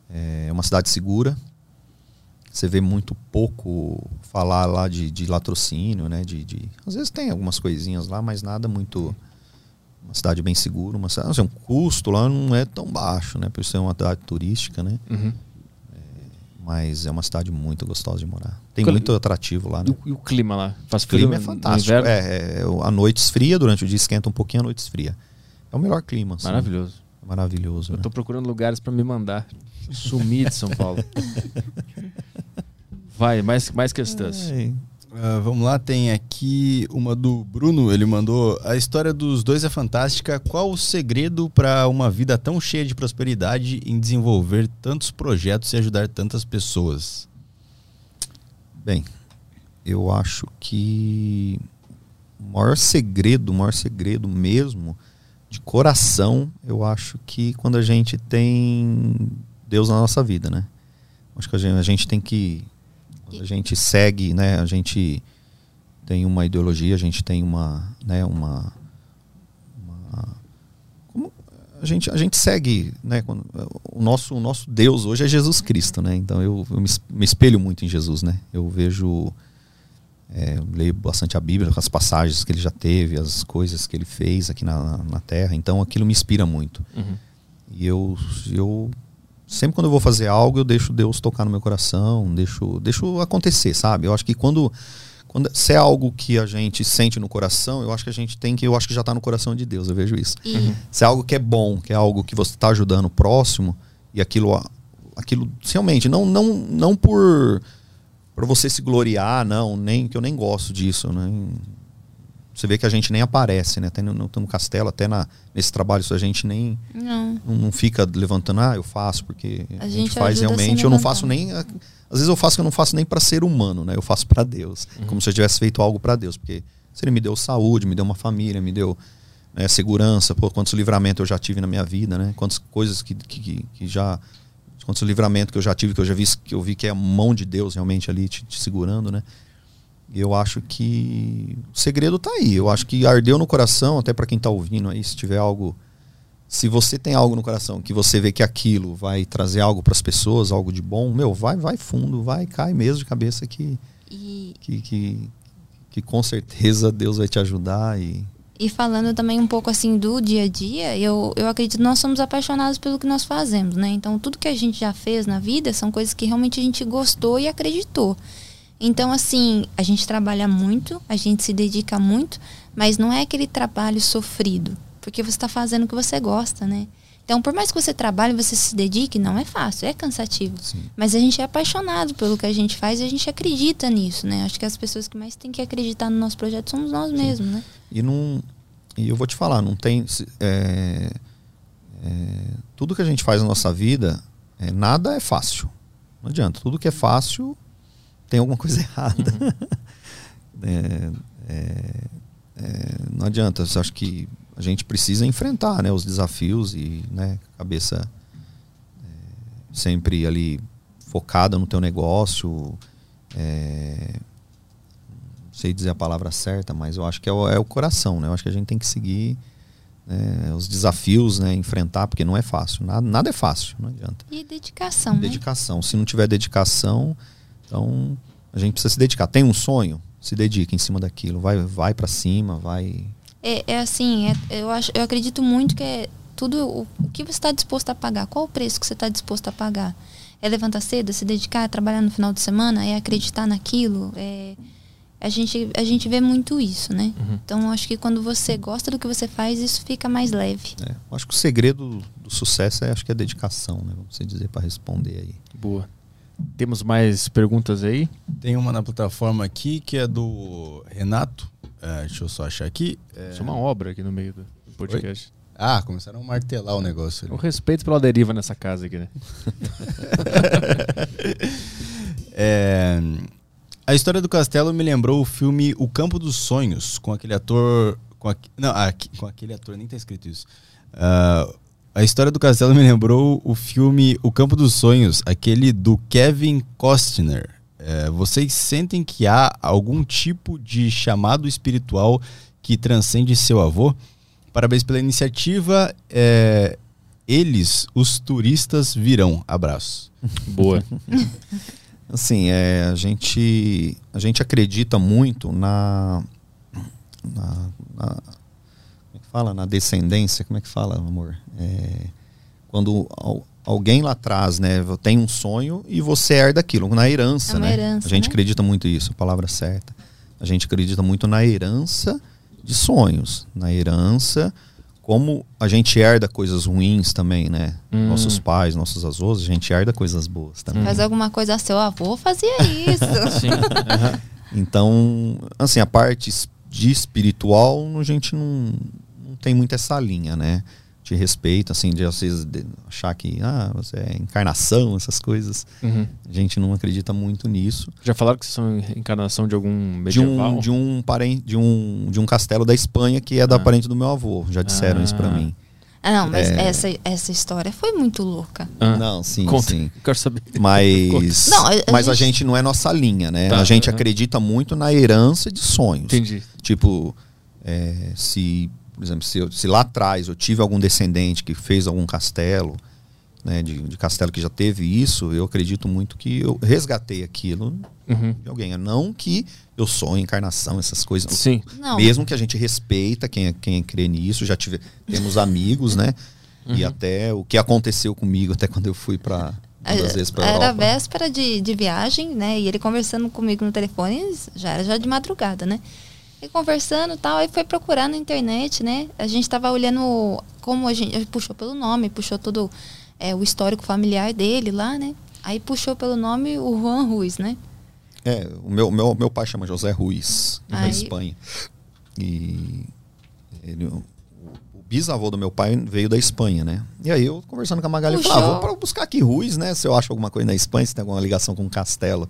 É uma cidade segura. Você vê muito pouco falar lá de, de latrocínio, né? De, de- Às vezes tem algumas coisinhas lá, mas nada muito. Uma cidade bem segura. Uma cidade, assim, um custo lá não é tão baixo, né? Por ser uma cidade turística, né? Uhum. Mas é uma cidade muito gostosa de morar. Tem Qual- muito atrativo lá, E né? o, e o clima lá? Faz O clima é fantástico. É, é, a noite esfria, durante o dia esquenta um pouquinho, a noite esfria. É o melhor clima. assim. Maravilhoso. Maravilhoso. Eu né? tô procurando lugares pra me mandar. Sumir de São Paulo. Vai, mais, mais questões. É, Ah, vamos lá, tem aqui uma do Bruno. Ele mandou: A história dos dois é fantástica. Qual o segredo para uma vida tão cheia de prosperidade em desenvolver tantos projetos e ajudar tantas pessoas? Bem, eu acho que o maior segredo, o maior segredo mesmo, de coração, eu acho que quando a gente tem Deus na nossa vida, né? Acho que a gente, a gente tem que. A gente segue, né? A gente tem uma ideologia, a gente tem uma. Né, uma, uma como a gente, a gente segue, né? quando- o, nosso, o nosso Deus hoje é Jesus Cristo, né? Então eu, eu me espelho muito em Jesus, né? Eu vejo. é, eu leio bastante a Bíblia, as passagens que ele já teve, as coisas que ele fez aqui na, na Terra. Então aquilo me inspira muito. Uhum. E eu, eu sempre quando eu vou fazer algo, eu deixo Deus tocar no meu coração, deixo, deixo acontecer, sabe? Eu acho que quando, quando se é algo que a gente sente no coração, eu acho que a gente tem que, eu acho que já está no coração de Deus, eu vejo isso. E, Se é algo que é bom, que é algo que você está ajudando o próximo e aquilo, aquilo realmente não, não, não por para você se gloriar, não, nem que eu nem gosto disso, né? Você vê que a gente nem aparece, né? Até no, no, no castelo, até na, nesse trabalho, isso a gente nem não. não, não fica levantando, ah, eu faço porque a, A gente, gente faz realmente. Eu não faço nem. Às vezes eu faço que eu não faço nem para ser humano, né? Eu faço para Deus, como se eu tivesse feito algo para Deus, porque se Ele me deu saúde, me deu uma família, me deu né, segurança, pô, quantos livramentos eu já tive na minha vida, né? Quantas coisas que, que, que- que já quantos livramentos que eu já tive que eu já vi que eu vi que é a mão de Deus realmente ali te, te segurando, né? Eu acho que o segredo tá aí. Eu acho que ardeu no coração, até para quem tá ouvindo aí, se tiver algo se você tem algo no coração que você vê que aquilo vai trazer algo para as pessoas, algo de bom, meu, vai, vai fundo, vai, cai mesmo de cabeça que, E, que, que, que com certeza Deus vai te ajudar e e falando também um pouco assim do dia a dia, eu, eu acredito que nós somos apaixonados pelo que nós fazemos, né? Então tudo que a gente já fez na vida são coisas que realmente a gente gostou e acreditou. Então, assim, a gente trabalha muito, a gente se dedica muito, mas não é aquele trabalho sofrido, porque você está fazendo o que você gosta, né? Então, por mais que você trabalhe, você se dedique, não é fácil, é cansativo. Sim. Mas a gente é apaixonado pelo que a gente faz e a gente acredita nisso, né? Acho que as pessoas que mais têm que acreditar no nosso projeto somos nós mesmos, né? E não. E eu vou te falar, não tem. é, é, tudo que a gente faz na nossa vida, é, nada é fácil. Não adianta. Tudo que é fácil tem alguma coisa errada. É, é, é, não adianta. Eu acho que a gente precisa enfrentar né, os desafios e né, cabeça é, sempre ali focada no teu negócio. É, não sei dizer a palavra certa, mas eu acho que é o, é o coração, né? Eu acho que a gente tem que seguir né, os desafios, né? Enfrentar, porque não é fácil. Nada, nada é fácil, não adianta. E dedicação, né? Dedicação. Se não tiver dedicação, então a gente precisa se dedicar. Tem um sonho? Se dedica em cima daquilo. Vai, vai para cima, vai. É, é assim, é- eu, acho, eu acredito muito que é tudo o, o que você está disposto a pagar. Qual o preço que você está disposto a pagar? É levantar cedo, se dedicar, é trabalhar no final de semana, é acreditar naquilo. É, a, gente, a gente vê muito isso, né? Uhum. Então, eu acho que quando você gosta do que você faz, isso fica mais leve. É, eu acho que o segredo do sucesso é acho que é dedicação, né? Vamos dizer para responder aí. Boa. Temos mais perguntas aí? Tem uma na plataforma aqui que é do Renato. É, deixa eu só achar aqui. É, Isso é uma obra aqui no meio do. podcast. Ah, começaram a martelar o negócio. O ali. respeito pela deriva nessa casa aqui, né? É, a história do castelo me lembrou o filme O Campo dos Sonhos, com aquele ator. Com aque- não, com aquele ator, nem tá escrito isso. Ah, a história do castelo me lembrou o filme O Campo dos Sonhos, aquele do Kevin Costner. É, vocês sentem que há algum tipo de chamado espiritual que transcende seu avô? Parabéns pela iniciativa. é, eles, os turistas, virão. Abraço. Boa. Assim, é, a, gente, a gente acredita muito na, na, na- fala? Na descendência. Como é que fala, amor? É, quando al- alguém lá atrás né, tem um sonho e você herda aquilo, na herança. É uma né? herança, a gente né? acredita muito isso, a palavra certa. A gente acredita muito na herança de sonhos, na herança. Como a gente herda coisas ruins também, né? Hum. Nossos pais, nossos avós, a gente herda coisas boas também. Faz alguma coisa, seu avô fazia isso. Sim. Então, assim, a parte de espiritual, a gente não tem muito essa linha, né? De respeito, assim, de às vezes de achar que, ah, você é encarnação, essas coisas. Uhum. A gente não acredita muito nisso. Já falaram que vocês são encarnação de algum De medieval? um, de um parente, de um, de um castelo da Espanha que é da Ah. parente do meu avô. Já disseram isso pra Ah. mim. Ah, não, mas É. essa, essa história foi muito louca. Ah, Não, sim, Conta. sim. Quero saber. Mas, Não, a- a mas a gente- gente não é nossa linha, né? Tá, a gente acredita muito na herança de sonhos. Entendi. Tipo, é, se, por exemplo, se, eu- se lá atrás eu tive algum descendente que fez algum castelo, né, de, de castelo que já teve isso, eu acredito muito que eu resgatei aquilo Uhum. de alguém. Não que eu sou encarnação, essas coisas. Sim. Não. Mesmo que a gente respeita quem, quem crê nisso, já tive, temos amigos, né? Uhum. E até o que aconteceu comigo, até quando eu fui para Era véspera de, de viagem, né? E ele conversando comigo no telefone, já era já de madrugada, né? E conversando e tal, aí foi procurar na internet, né? A gente tava olhando como a gente. Puxou pelo nome, puxou todo é, o histórico familiar dele lá, né? Aí puxou pelo nome o Juan Ruiz, né? É, o meu, meu, meu pai chama José Ruiz, da Aí- Espanha. E ele, o, bisavô do meu pai veio da Espanha, né? E aí eu conversando com a Magali, eu falei, ah, vou buscar aqui Ruiz, né? Se eu acho alguma coisa na Espanha, se tem alguma ligação com o castelo.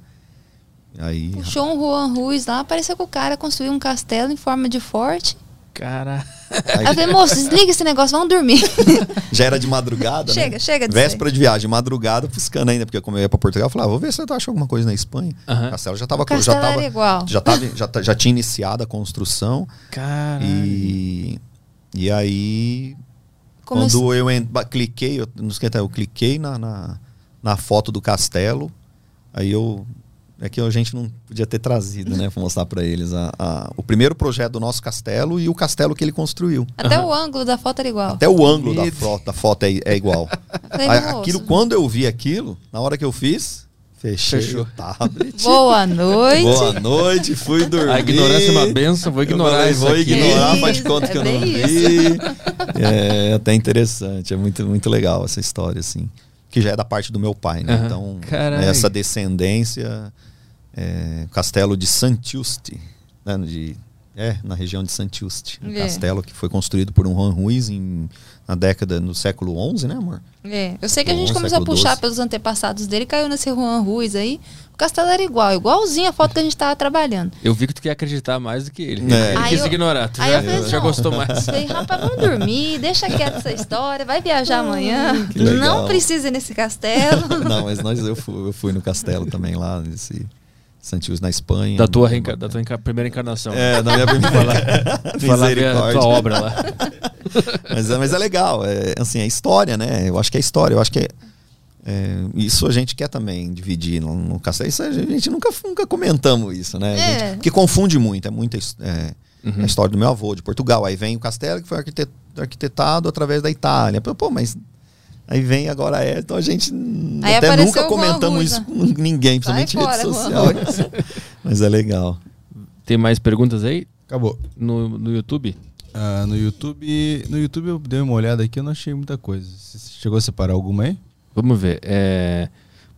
Aí, Puxou um Juan Ruiz lá, pareceu que o cara construiu um castelo em forma de forte. Cara. aí Aí eu falei, moço, desliga esse negócio, vamos dormir. já era de madrugada, né? chega, chega disso aí. Véspera de viagem, madrugada, buscando ainda, porque como eu ia pra Portugal, eu falava, vou ver se eu acho alguma coisa na Espanha. O castelo já tava, O castelo já tava, era igual. já tava, já, já tinha iniciado a construção. Cara. E, e aí, Começou- quando eu cliquei, eu, não sei, eu cliquei na, na, na foto do castelo, aí eu. É que a gente não podia ter trazido, né, pra mostrar pra eles a, a- o primeiro projeto do nosso castelo e o castelo que ele construiu. Até o ângulo da foto era igual. Até o ângulo da foto, da foto é, é igual. Moço, aquilo, quando eu vi aquilo, na hora que eu fiz, fechei Fechou. o tablet. Boa noite. Boa noite, fui dormir. A ignorância é uma benção, vou Eu ignorar falei, isso vou aqui. ignorar, Isso, faz conta que é eu não bem vi. É até interessante, é muito, muito legal essa história, assim. Que já é da parte do meu pai, né? Aham. Então, Caralho. essa descendência, é, castelo de Santiuste, né? De, é, na região de Santiuste. Um É. castelo que foi construído por um Juan Ruiz em, na década, no século XI, né, amor? É, eu sei que a gente começou a puxar XII. pelos antepassados dele, caiu nesse Juan Ruiz aí. O castelo era igual, igualzinho a foto que a gente tava trabalhando. Eu vi que tu quer acreditar mais do que ele. É. Ele Aí quis eu- ignorar. Tu aí já, eu falei, já gostou mais. Falei, rapaz, vamos dormir, deixa quieto essa história, vai viajar amanhã. que legal. Não precisa ir nesse castelo. Não, mas nós, eu, fui, eu fui no castelo também lá, nesse Santiuste, na Espanha. Da tua, reenca- da tua enca- primeira encarnação. É, da minha primeira Falar a tua obra lá. mas, é, mas é legal, é, assim, é história, né? Eu acho que é história, eu acho que é, é, isso a gente quer também dividir no, no castelo. Isso a gente nunca, nunca comentamos isso, né? É. gente- porque confunde muito, é muita é, Uhum. a história do meu avô, de Portugal. Aí vem o castelo que foi arquite- arquitetado através da Itália. Pô, mas aí vem agora é, então a gente Aí até nunca comentamos isso com ninguém, principalmente em rede social. Mas é legal. Tem mais perguntas aí Acabou. no, no YouTube? Ah, no YouTube. No YouTube eu dei uma olhada aqui, eu não achei muita coisa. Você chegou a separar alguma aí? Vamos ver. É,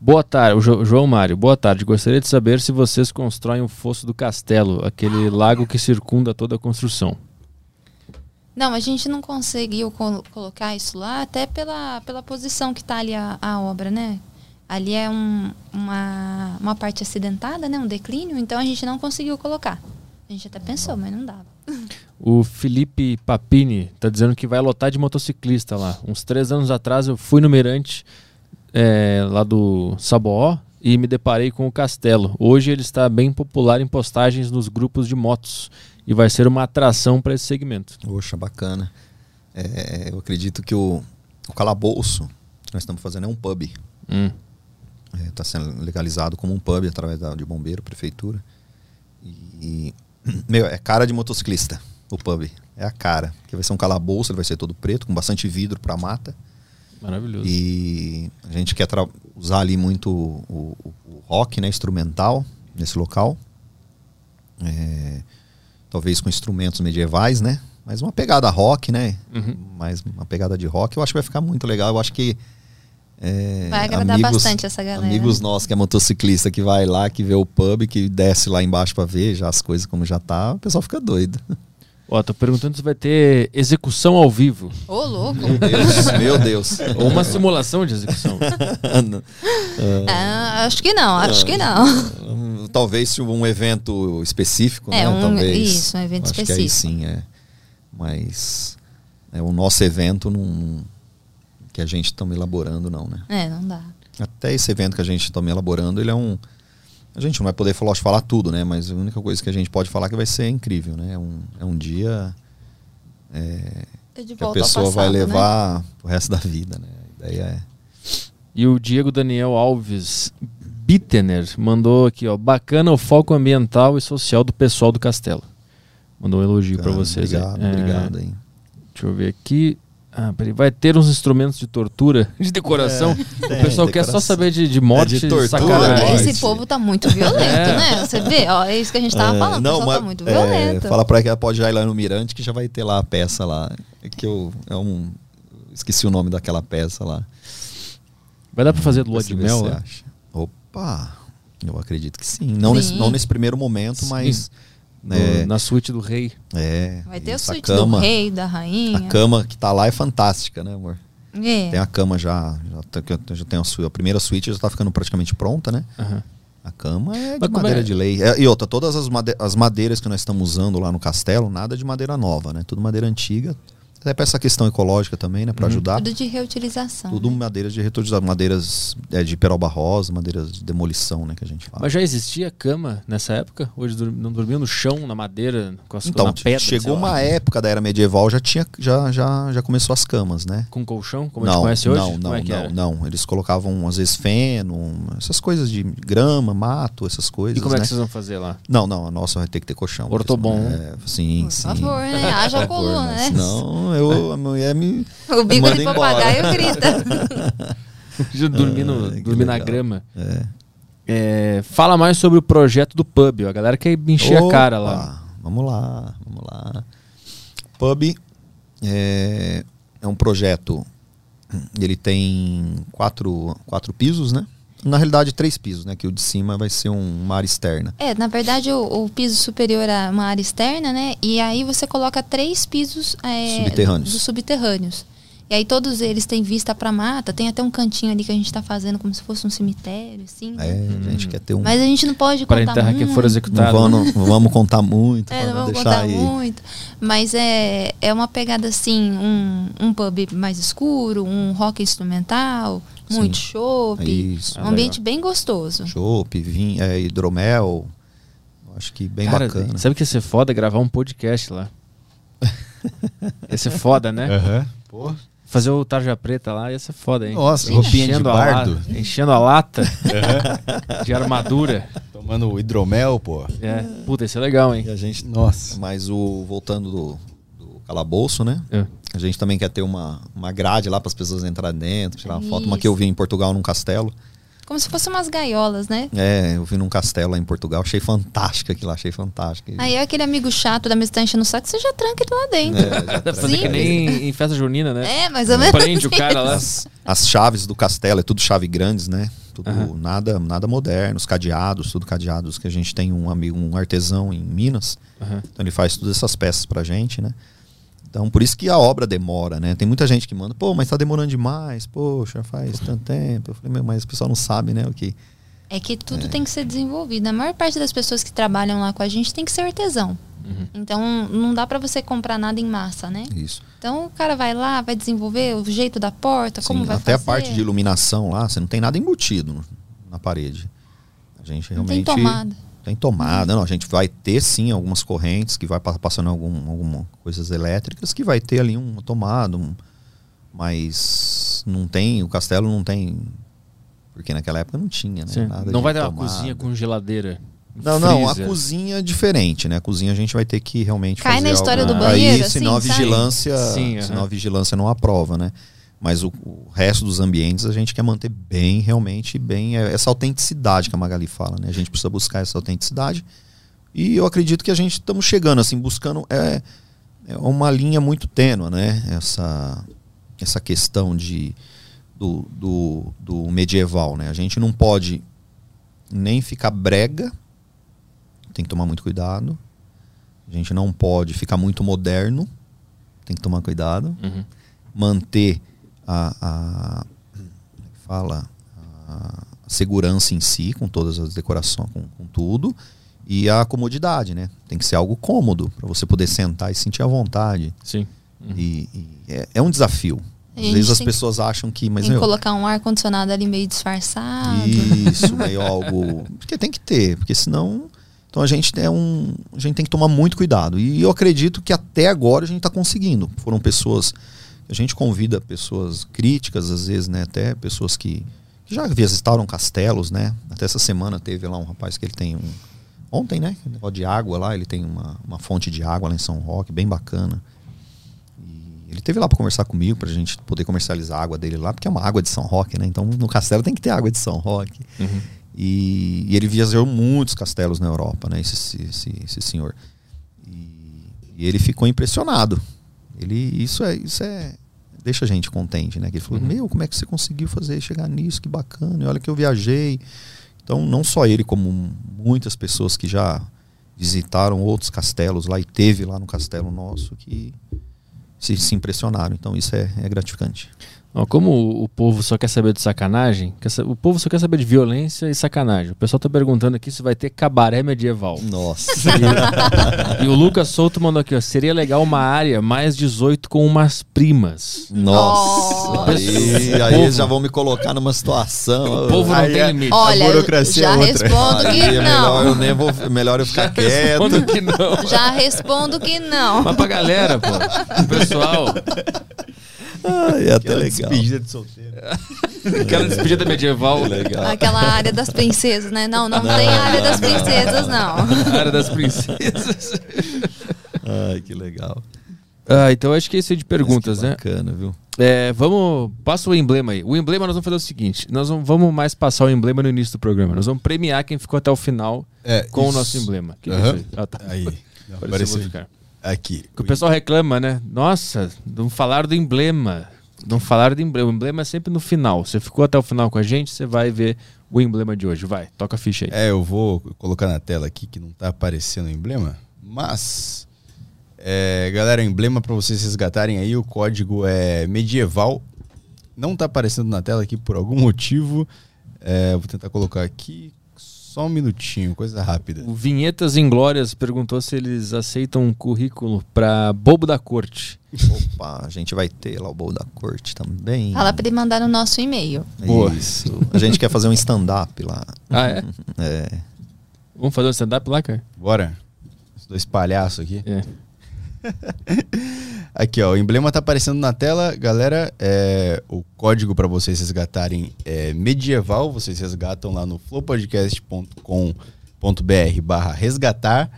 Boa tarde, o Jo- João Mário. Boa tarde. Gostaria de saber se vocês constroem o fosso do castelo, aquele lago que circunda toda a construção. Não, a gente não conseguiu col- colocar isso lá, até pela, pela posição que tá ali a, a obra, né? Ali é um, uma, uma parte acidentada, né? Um declínio, então a gente não conseguiu colocar. A gente até pensou, mas não dava. O Felipe Papini tá dizendo que vai lotar de motociclista lá. Uns três anos atrás eu fui no Mirante, é, lá do Saboó, e me deparei com o castelo. Hoje ele está bem popular em postagens nos grupos de motos e vai ser uma atração para esse segmento. Poxa, bacana. É, eu acredito que o, o calabouço que nós estamos fazendo é um pub. Hum. Está sendo legalizado como um pub através da, de bombeiro, prefeitura. E, meu, é cara de motociclista o pub. É a cara. Que vai ser um calabouço, ele vai ser todo preto, com bastante vidro para mata. Maravilhoso. E a gente quer usar ali muito o, o- o rock, né, instrumental, nesse local. É, talvez com instrumentos medievais, né? Mas uma pegada rock, né? Uhum. Mais uma pegada de rock. Eu acho que vai ficar muito legal. Eu acho que. é, Vai agradar bastante essa galera. Amigos nossos que é motociclista, que vai lá, que vê o pub, que desce lá embaixo pra ver já as coisas como já tá, o pessoal fica doido. Ó, tô perguntando se vai ter execução ao vivo. Ô, louco! Meu Deus, meu Deus. Ou uma simulação de execução. Ah, acho que não, acho que não. Talvez se um evento específico, É, né? um- Talvez. isso, um evento Acho que aí específico. sim, é. Mas é o nosso evento não, que a gente está elaborando, não, né? É, não dá. Até esse evento que a gente está elaborando, ele é um. A gente não vai poder falar, falar tudo, né? Mas a única coisa que a gente pode falar é que vai ser incrível, né? É um, é um dia É de que a pessoa vai passado, né? levar o resto da vida, né? A ideia é. E o Diego Daniel Alves Bittener mandou aqui, ó. Bacana o foco ambiental e social do pessoal do castelo. Mandou um elogio para Cara, vocês. aí. Obrigado, É, obrigado aí. Deixa eu ver aqui. Ah, peraí, vai ter uns instrumentos de tortura, de decoração. o tem, pessoal quer só saber de, de morte É de tortura, sacanagem. né? Esse povo tá muito violento, É. né? Você vê, ó, é isso que a gente tava É, falando. o pessoal mas, tá muito é, violento. fala pra ela que ela pode ir lá no Mirante que já vai ter lá a peça lá. É que eu. É um, esqueci o nome daquela peça lá. Vai dar pra fazer lua de mel? você acha. Opa! Eu acredito que sim. Não, Nesse, Sim. não nesse primeiro momento, mas. No- É, Na suíte do rei. é, Vai ter isso, a suíte cama, do rei, da rainha. A cama que tá lá é fantástica, né, amor? É. Tem a cama já. Já, tem- já tem a, sua, a primeira suíte já tá ficando praticamente pronta, né? Aham. A cama é de Mas como madeira é? de lei. É, e outra, todas as, made- as madeiras que nós estamos usando lá no castelo, nada de madeira nova, né? Tudo madeira antiga. Até para essa questão ecológica também, né? Para ajudar. Tudo de reutilização. Tudo né? madeiras de reutilização, madeiras é, de peroba rosa, madeiras de demolição, né? Que a gente fala. Mas já existia cama nessa época? Hoje não dormiam no chão, na madeira, com as então, na pedra? chegou sei lá, uma época da era medieval, já tinha, já, já, já começou as camas, né? Com colchão, como a não, gente conhece hoje? não, não, é que não, era? não. Eles colocavam às vezes feno, essas coisas de grama, mato, essas coisas. E como é né? que vocês vão fazer lá? Não, não, a nossa vai ter que ter colchão. Ortobon. É, sim, Por sim. favor, né? Haja Por coluna, né? Senão eu, a mulher me. O bico de embora. papagaio grita. dormir no- Ai, que dormir na grama. É. É, fala mais sobre o projeto do pub. A galera quer encher a cara lá. Opa, Vamos lá, vamos lá. Pub é, é um projeto. Ele tem quatro, quatro pisos, né? Na realidade, três pisos, né? Que o de cima vai ser um- uma área externa. É, na verdade, o, o piso superior é uma área externa, né? E aí você coloca três pisos é, Subterrâneos. dos subterrâneos. E aí todos eles têm vista pra mata, tem até um cantinho ali que a gente tá fazendo como se fosse um cemitério, assim. né? É, a gente quer ter um. Mas a gente não pode Para contar enterrar muito. quem for não, executado. vamos, não vamos contar muito. É, pra não vamos deixar contar aí. muito. Mas é, é uma pegada assim, um, um pub mais escuro, um rock instrumental, muito Sim. chopp. É isso. um ambiente bem gostoso. Chopp, vinho, é, hidromel. Acho que bem Cara, bacana. sabe que ia ser foda gravar um podcast lá? ia ser foda, né? Aham. Fazer o Tarja Preta lá ia ser foda, hein? Nossa, roupinha de Enchendo a bardo. lata- enchendo a lata de armadura. Tomando hidromel, pô. É, puta, isso é legal, hein? E a gente, Nossa. mas o voltando do, do calabouço, né? É. A gente também quer ter uma, uma grade lá para as pessoas entrarem dentro, tirar uma foto. Uma que eu vi em Portugal num castelo. Como se fossem umas gaiolas, né? É, eu vi num castelo lá em Portugal. Achei fantástica aquilo lá, achei fantástica. Aí é aquele amigo chato da mesa tá enchendo o saco, você já tranca ele lá dentro. É, já fazer que nem em festa junina, né? É, mais ou menos. Prende o cara lá. As, as chaves do castelo é tudo chave grandes, né? Tudo Aham. nada, nada moderno, os cadeados, tudo cadeados que a gente tem um amigo, um artesão em Minas. Aham. Então ele faz todas essas peças pra gente, né? Então, por isso que a obra demora, né? Tem muita gente que manda, pô, mas tá demorando demais, poxa, faz tanto tempo. Eu falei, meu, mas o pessoal não sabe, né, o que... É que tudo tem que ser desenvolvido. A maior parte das pessoas que trabalham lá com a gente tem que ser artesão. Uhum. Então, não dá pra você comprar nada em massa, né? Isso. Então, o cara vai lá, vai desenvolver o jeito da porta, como Sim, vai até fazer. a parte de iluminação lá, você não tem nada embutido na parede. A gente Não realmente... tem tomada. Tem tomada, não. A gente vai ter sim algumas correntes que vai pa- passando algum, alguma coisas elétricas que vai ter ali uma tomada, um- mas não tem, o castelo não tem, porque naquela época não tinha, né? Não de vai ter uma tomada. cozinha com geladeira. Não, não, a cozinha é diferente, né? A cozinha a gente vai ter que realmente Cai fazer na história algo- do banheiro, Aí, assim, senão a sabe? vigilância, Sim, senão a vigilância não aprova, né? Mas o, o resto dos ambientes a gente quer manter bem, realmente bem é, essa autenticidade que a Magali fala, né? A gente precisa buscar essa autenticidade. E eu acredito que a gente estamos chegando assim, buscando é, é uma linha muito tênua, né? Essa essa questão de do, do, do medieval, né? A gente não pode nem ficar brega, tem que tomar muito cuidado. A gente não pode ficar muito moderno, tem que tomar cuidado. Uhum. Manter a, a como é que fala a segurança em si, com todas as decorações, com, com tudo. E a comodidade, né? Tem que ser algo cômodo para você poder sentar e sentir à vontade. Sim. Uhum. E, e é, é um desafio. Às vezes as pessoas acham que, mas Tem que meu, colocar um ar-condicionado ali meio disfarçado. isso, meio algo. Porque tem que ter, porque senão. Então a gente é um. A gente tem que tomar muito cuidado. E eu acredito que até agora a gente está conseguindo. Foram pessoas. A gente convida pessoas críticas, às vezes, né? Até pessoas que, que já visitaram castelos, né? Até essa semana teve lá um rapaz que ele tem um. Ontem, né? Um negócio de água lá, ele tem uma, uma fonte de água lá em São Roque, bem bacana. E ele teve lá para conversar comigo, pra gente poder comercializar a água dele lá, porque é uma água de São Roque, né? Então no castelo tem que ter água de São Roque. Uhum. E, e ele viajou muitos castelos na Europa, né? Esse, esse, esse, esse senhor. E, e ele ficou impressionado. Ele, isso é, isso é, deixa a gente contente, né? Que ele falou: Uhum. Meu, como é que você conseguiu fazer chegar nisso? Que bacana! E olha que eu viajei. Então, não só ele, como muitas pessoas que já visitaram outros castelos lá e teve lá no castelo nosso que se, se impressionaram. Então, isso é, é gratificante. Ó, como o, povo só quer saber de sacanagem, quer sa- o povo só quer saber de violência e sacanagem. O pessoal tá perguntando aqui se vai ter cabaré medieval. Nossa! E o Lucas Souto mandou aqui, ó. Seria legal uma área mais 18 com umas primas. Nossa! Oh. Aí, aí eles já vão me colocar numa situação. O povo não Aí tem é- limite. Olha, burocracia já é outra. respondo Aí que é melhor eu não. nem vou, melhor eu ficar quieto. Quando que não? Já respondo que não. Mas pra galera, pô. O pessoal. Ai, é até Aquela legal. despedida de solteiro. Aquela despedida medieval. Legal. Aquela área das princesas, né? Não, não, tem área das princesas, não. A área das princesas. Ai, que legal. Ah, então acho que é isso aí de perguntas, Mas né? Bacana, viu? É, vamos. Passa o emblema aí. O emblema nós vamos fazer o seguinte: nós vamos, vamos mais passar o emblema no início do programa. Nós vamos premiar quem ficou até o final É, com o isso. nosso emblema. Que que é? Ah, tá. Aí. Apareceu Apareceu outro cara. Aqui. Que o pessoal reclama, né? Nossa, não falaram do emblema. Não falaram do emblema. O emblema é sempre no final. Você ficou até o final com a gente, você vai ver o emblema de hoje. Vai, toca a ficha aí. É, eu vou colocar na tela aqui que não tá aparecendo o emblema, mas é, galera, emblema para vocês resgatarem aí, o código é medieval. Não tá aparecendo na tela aqui por algum motivo. É, vou tentar colocar aqui só um minutinho, coisa rápida. O Vinhetas Inglórias perguntou se eles aceitam um currículo pra bobo da corte. Opa, a gente vai ter lá o bolo da corte também. Fala pra ele mandar no nosso e-mail. Boa. Isso. A gente quer fazer um stand-up lá. Ah, é? É. Vamos fazer um stand-up lá, cara? Bora? Os dois palhaços aqui. É. Aqui, ó, o emblema tá aparecendo na tela, galera. É, o código para vocês resgatarem é medieval. Vocês resgatam lá no flowpodcast.com.br barra resgatar.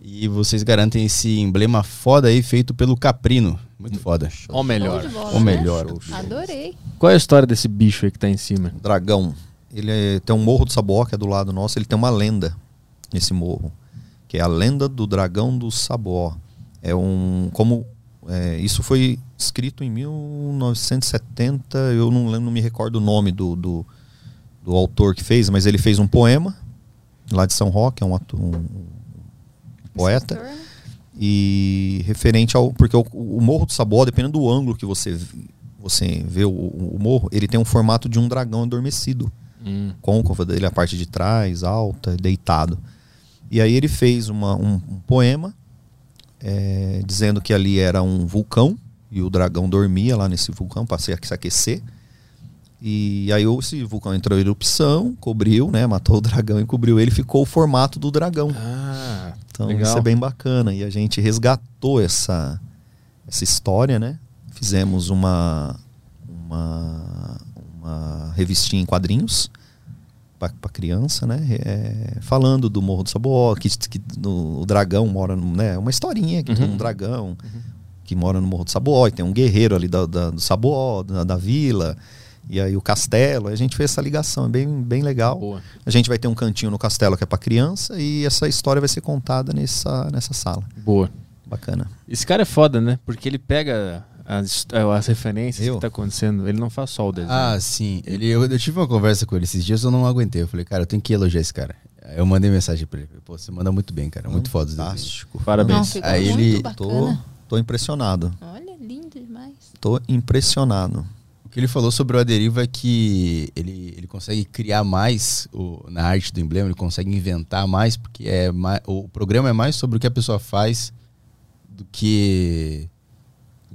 E vocês garantem esse emblema foda aí, feito pelo Caprino. Muito foda. Ou melhor. Bola, Ou né? melhor. Adorei. Qual é a história desse bicho aí que tá em cima? Dragão. Ele é- tem um morro do Sabó, que é do lado nosso. Ele tem uma lenda nesse morro, que é a lenda do dragão do Sabó. É um como é, isso foi escrito em 1970. Eu não, lembro, não me recordo o nome do, do, do autor que fez, mas ele fez um poema lá de São Roque, é um, atu- um poeta. E referente ao. Porque o, o Morro do Sabuó, dependendo do ângulo que você, você vê o, o morro, ele tem um formato de um dragão adormecido. Hum. Côncava dele, a parte de trás, alta, deitado. E aí ele fez uma, um, um poema é, dizendo que ali era um vulcão e o dragão dormia lá nesse vulcão para se aquecer. E aí esse vulcão entrou em erupção, cobriu, né? Matou o dragão e cobriu ele, ficou o formato do dragão. Ah, Então legal. isso é bem bacana. E a gente resgatou essa, essa história, né? Fizemos uma, uma, uma revistinha em quadrinhos para criança, né? É, falando do Morro do Sabuó, que, que no- o dragão mora, no, né? Uma historinha que tem Uhum. um dragão que mora no Morro do Sabuó, e tem um guerreiro ali da, da- do Sabuó, da, da vila, e aí o castelo. A gente fez essa ligação, é bem, bem legal. Boa. A gente vai ter um cantinho no castelo que é para criança e essa história vai ser contada nessa, nessa sala. Boa. Bacana. Esse cara é foda, né? Porque ele pega as, as referências Eu? que tá acontecendo. Ele não faz só o desenho. Ah, sim. Ele, eu, eu tive uma conversa com ele esses dias, eu não aguentei. Eu falei, cara, eu tenho que elogiar esse cara. Aí Eu mandei mensagem pra ele. Pô, você manda muito bem, cara. Muito foda. Fantástico. Parabéns. Não, ficou Aí muito ele- Tô, tô impressionado. Olha, lindo demais. Tô impressionado. O que ele falou sobre o Aderiva é que ele, ele consegue criar mais o- na arte do emblema, ele consegue inventar mais, porque é mais, o programa é mais sobre o que a pessoa faz do que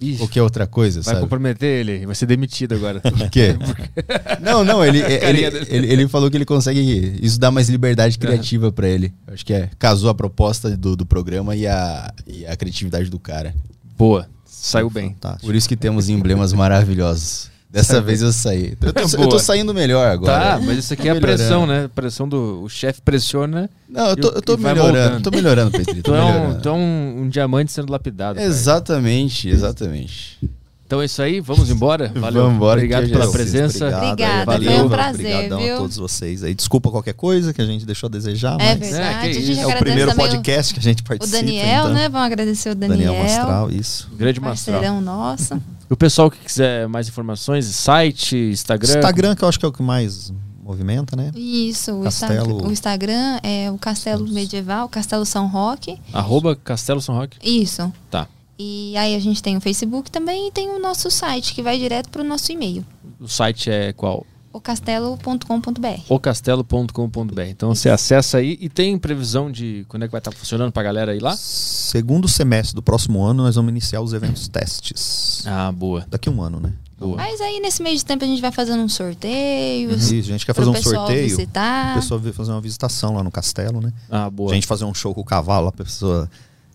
Ixi, qualquer outra coisa, vai sabe? comprometer ele. Vai ser demitido agora. Por quê? não, não, ele, ele, ele, ele falou que ele consegue. Isso dá mais liberdade criativa pra ele. Eu Acho que é, casou a proposta do, do programa e a, e a criatividade do cara. Boa. Saiu bem. Fantástico. Por isso que temos emblemas maravilhosos. Dessa vez eu saí. Eu tô, eu Boa. tô saindo melhor agora. Tá, mas isso aqui Tô é a pressão, né? Pressão do. O chefe pressiona. Não, eu tô, eu tô melhorando. Tô melhorando, Petri. Tô Tu é, um, é um, um diamante sendo lapidado. cara. Exatamente, exatamente. Então é isso aí, vamos embora? Valeu. Vamos embora, Obrigado pela é presença. Obrigado Obrigada, foi valeu, um prazer, Obrigadão viu? a todos vocês aí. Desculpa qualquer coisa que a gente deixou a desejar, É mas verdade. É, a gente é o primeiro podcast que a gente o, o participa. Daniel, então. né? Vamos agradecer o Daniel. Daniel Mastral, isso. Grande Mastral. Parceirão nosso. O pessoal que quiser mais informações, site, Instagram. Instagram, que eu acho que é o que mais movimenta, né? Isso, o, Castelo- Instagram, o Instagram é o Castelo Medieval, Castelo São Roque. Arroba Castelo São Roque. Isso. Tá. E aí a gente tem o Facebook também e tem o nosso site, que vai direto para o nosso e-mail, O site é qual? ocastelo.com.br. ocastelo.com.br. Então você acessa aí e tem previsão de quando é que vai estar funcionando pra galera aí lá? Segundo semestre do próximo ano, nós vamos iniciar os eventos testes. Ah, boa. Daqui a um ano, né? Boa. Mas aí nesse meio de tempo a gente vai fazendo uns sorteios. Isso, a gente quer fazer um sorteio. visitar. A pessoa veio fazer uma visitação lá no castelo, né? Ah, boa. A gente fazer um show com o cavalo, a pessoa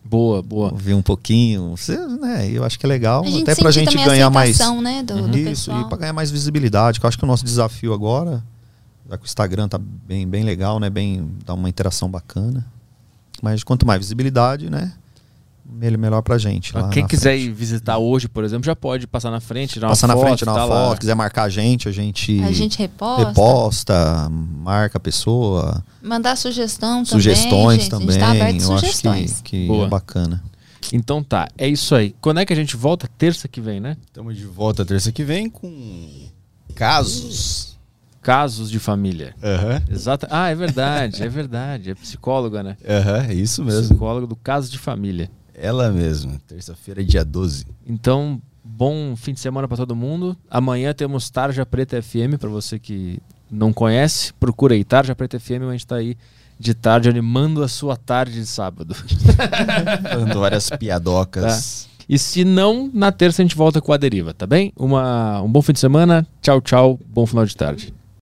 Boa, boa. ouvir um pouquinho. Você, né? Eu acho que é legal. A gente até pra sentir gente a ganhar mais. né, do, do Isso, pessoal. e pra ganhar mais visibilidade. Que eu acho que o nosso desafio agora, já que o Instagram tá bem, bem legal, né? Bem, dá uma interação bacana. Mas quanto mais visibilidade, né? Mel- Melhor pra gente. lá Quem quiser frente. ir visitar hoje, por exemplo, já pode passar na frente, tirar uma Passar na foto, frente, tirar uma tá lá. foto, quiser marcar a gente, a gente, A gente reposta, reposta, marca a pessoa, mandar sugestão sugestões também. também. gente. A gente tá aberto sugestões. acho que, que Boa. é bacana. Então tá, é isso aí. Quando é que a gente volta? Terça que vem, né? Estamos de volta terça que vem com casos. Casos de família. Aham. Exato. Ah, é verdade, é verdade. É psicóloga, né? Aham, é isso mesmo. Psicóloga do caso de família. Ela mesma. Terça-feira, dia 12. Então, bom fim de semana pra todo mundo. Amanhã temos Tarja Preta FM, pra você que não conhece, procura aí. Tarja Preta FM, a gente tá aí de tarde animando a sua tarde de sábado. Falando várias piadocas. E se não, na terça a gente volta com a deriva, tá bem? Uma, um bom fim de semana. Tchau, tchau. Bom final de tarde.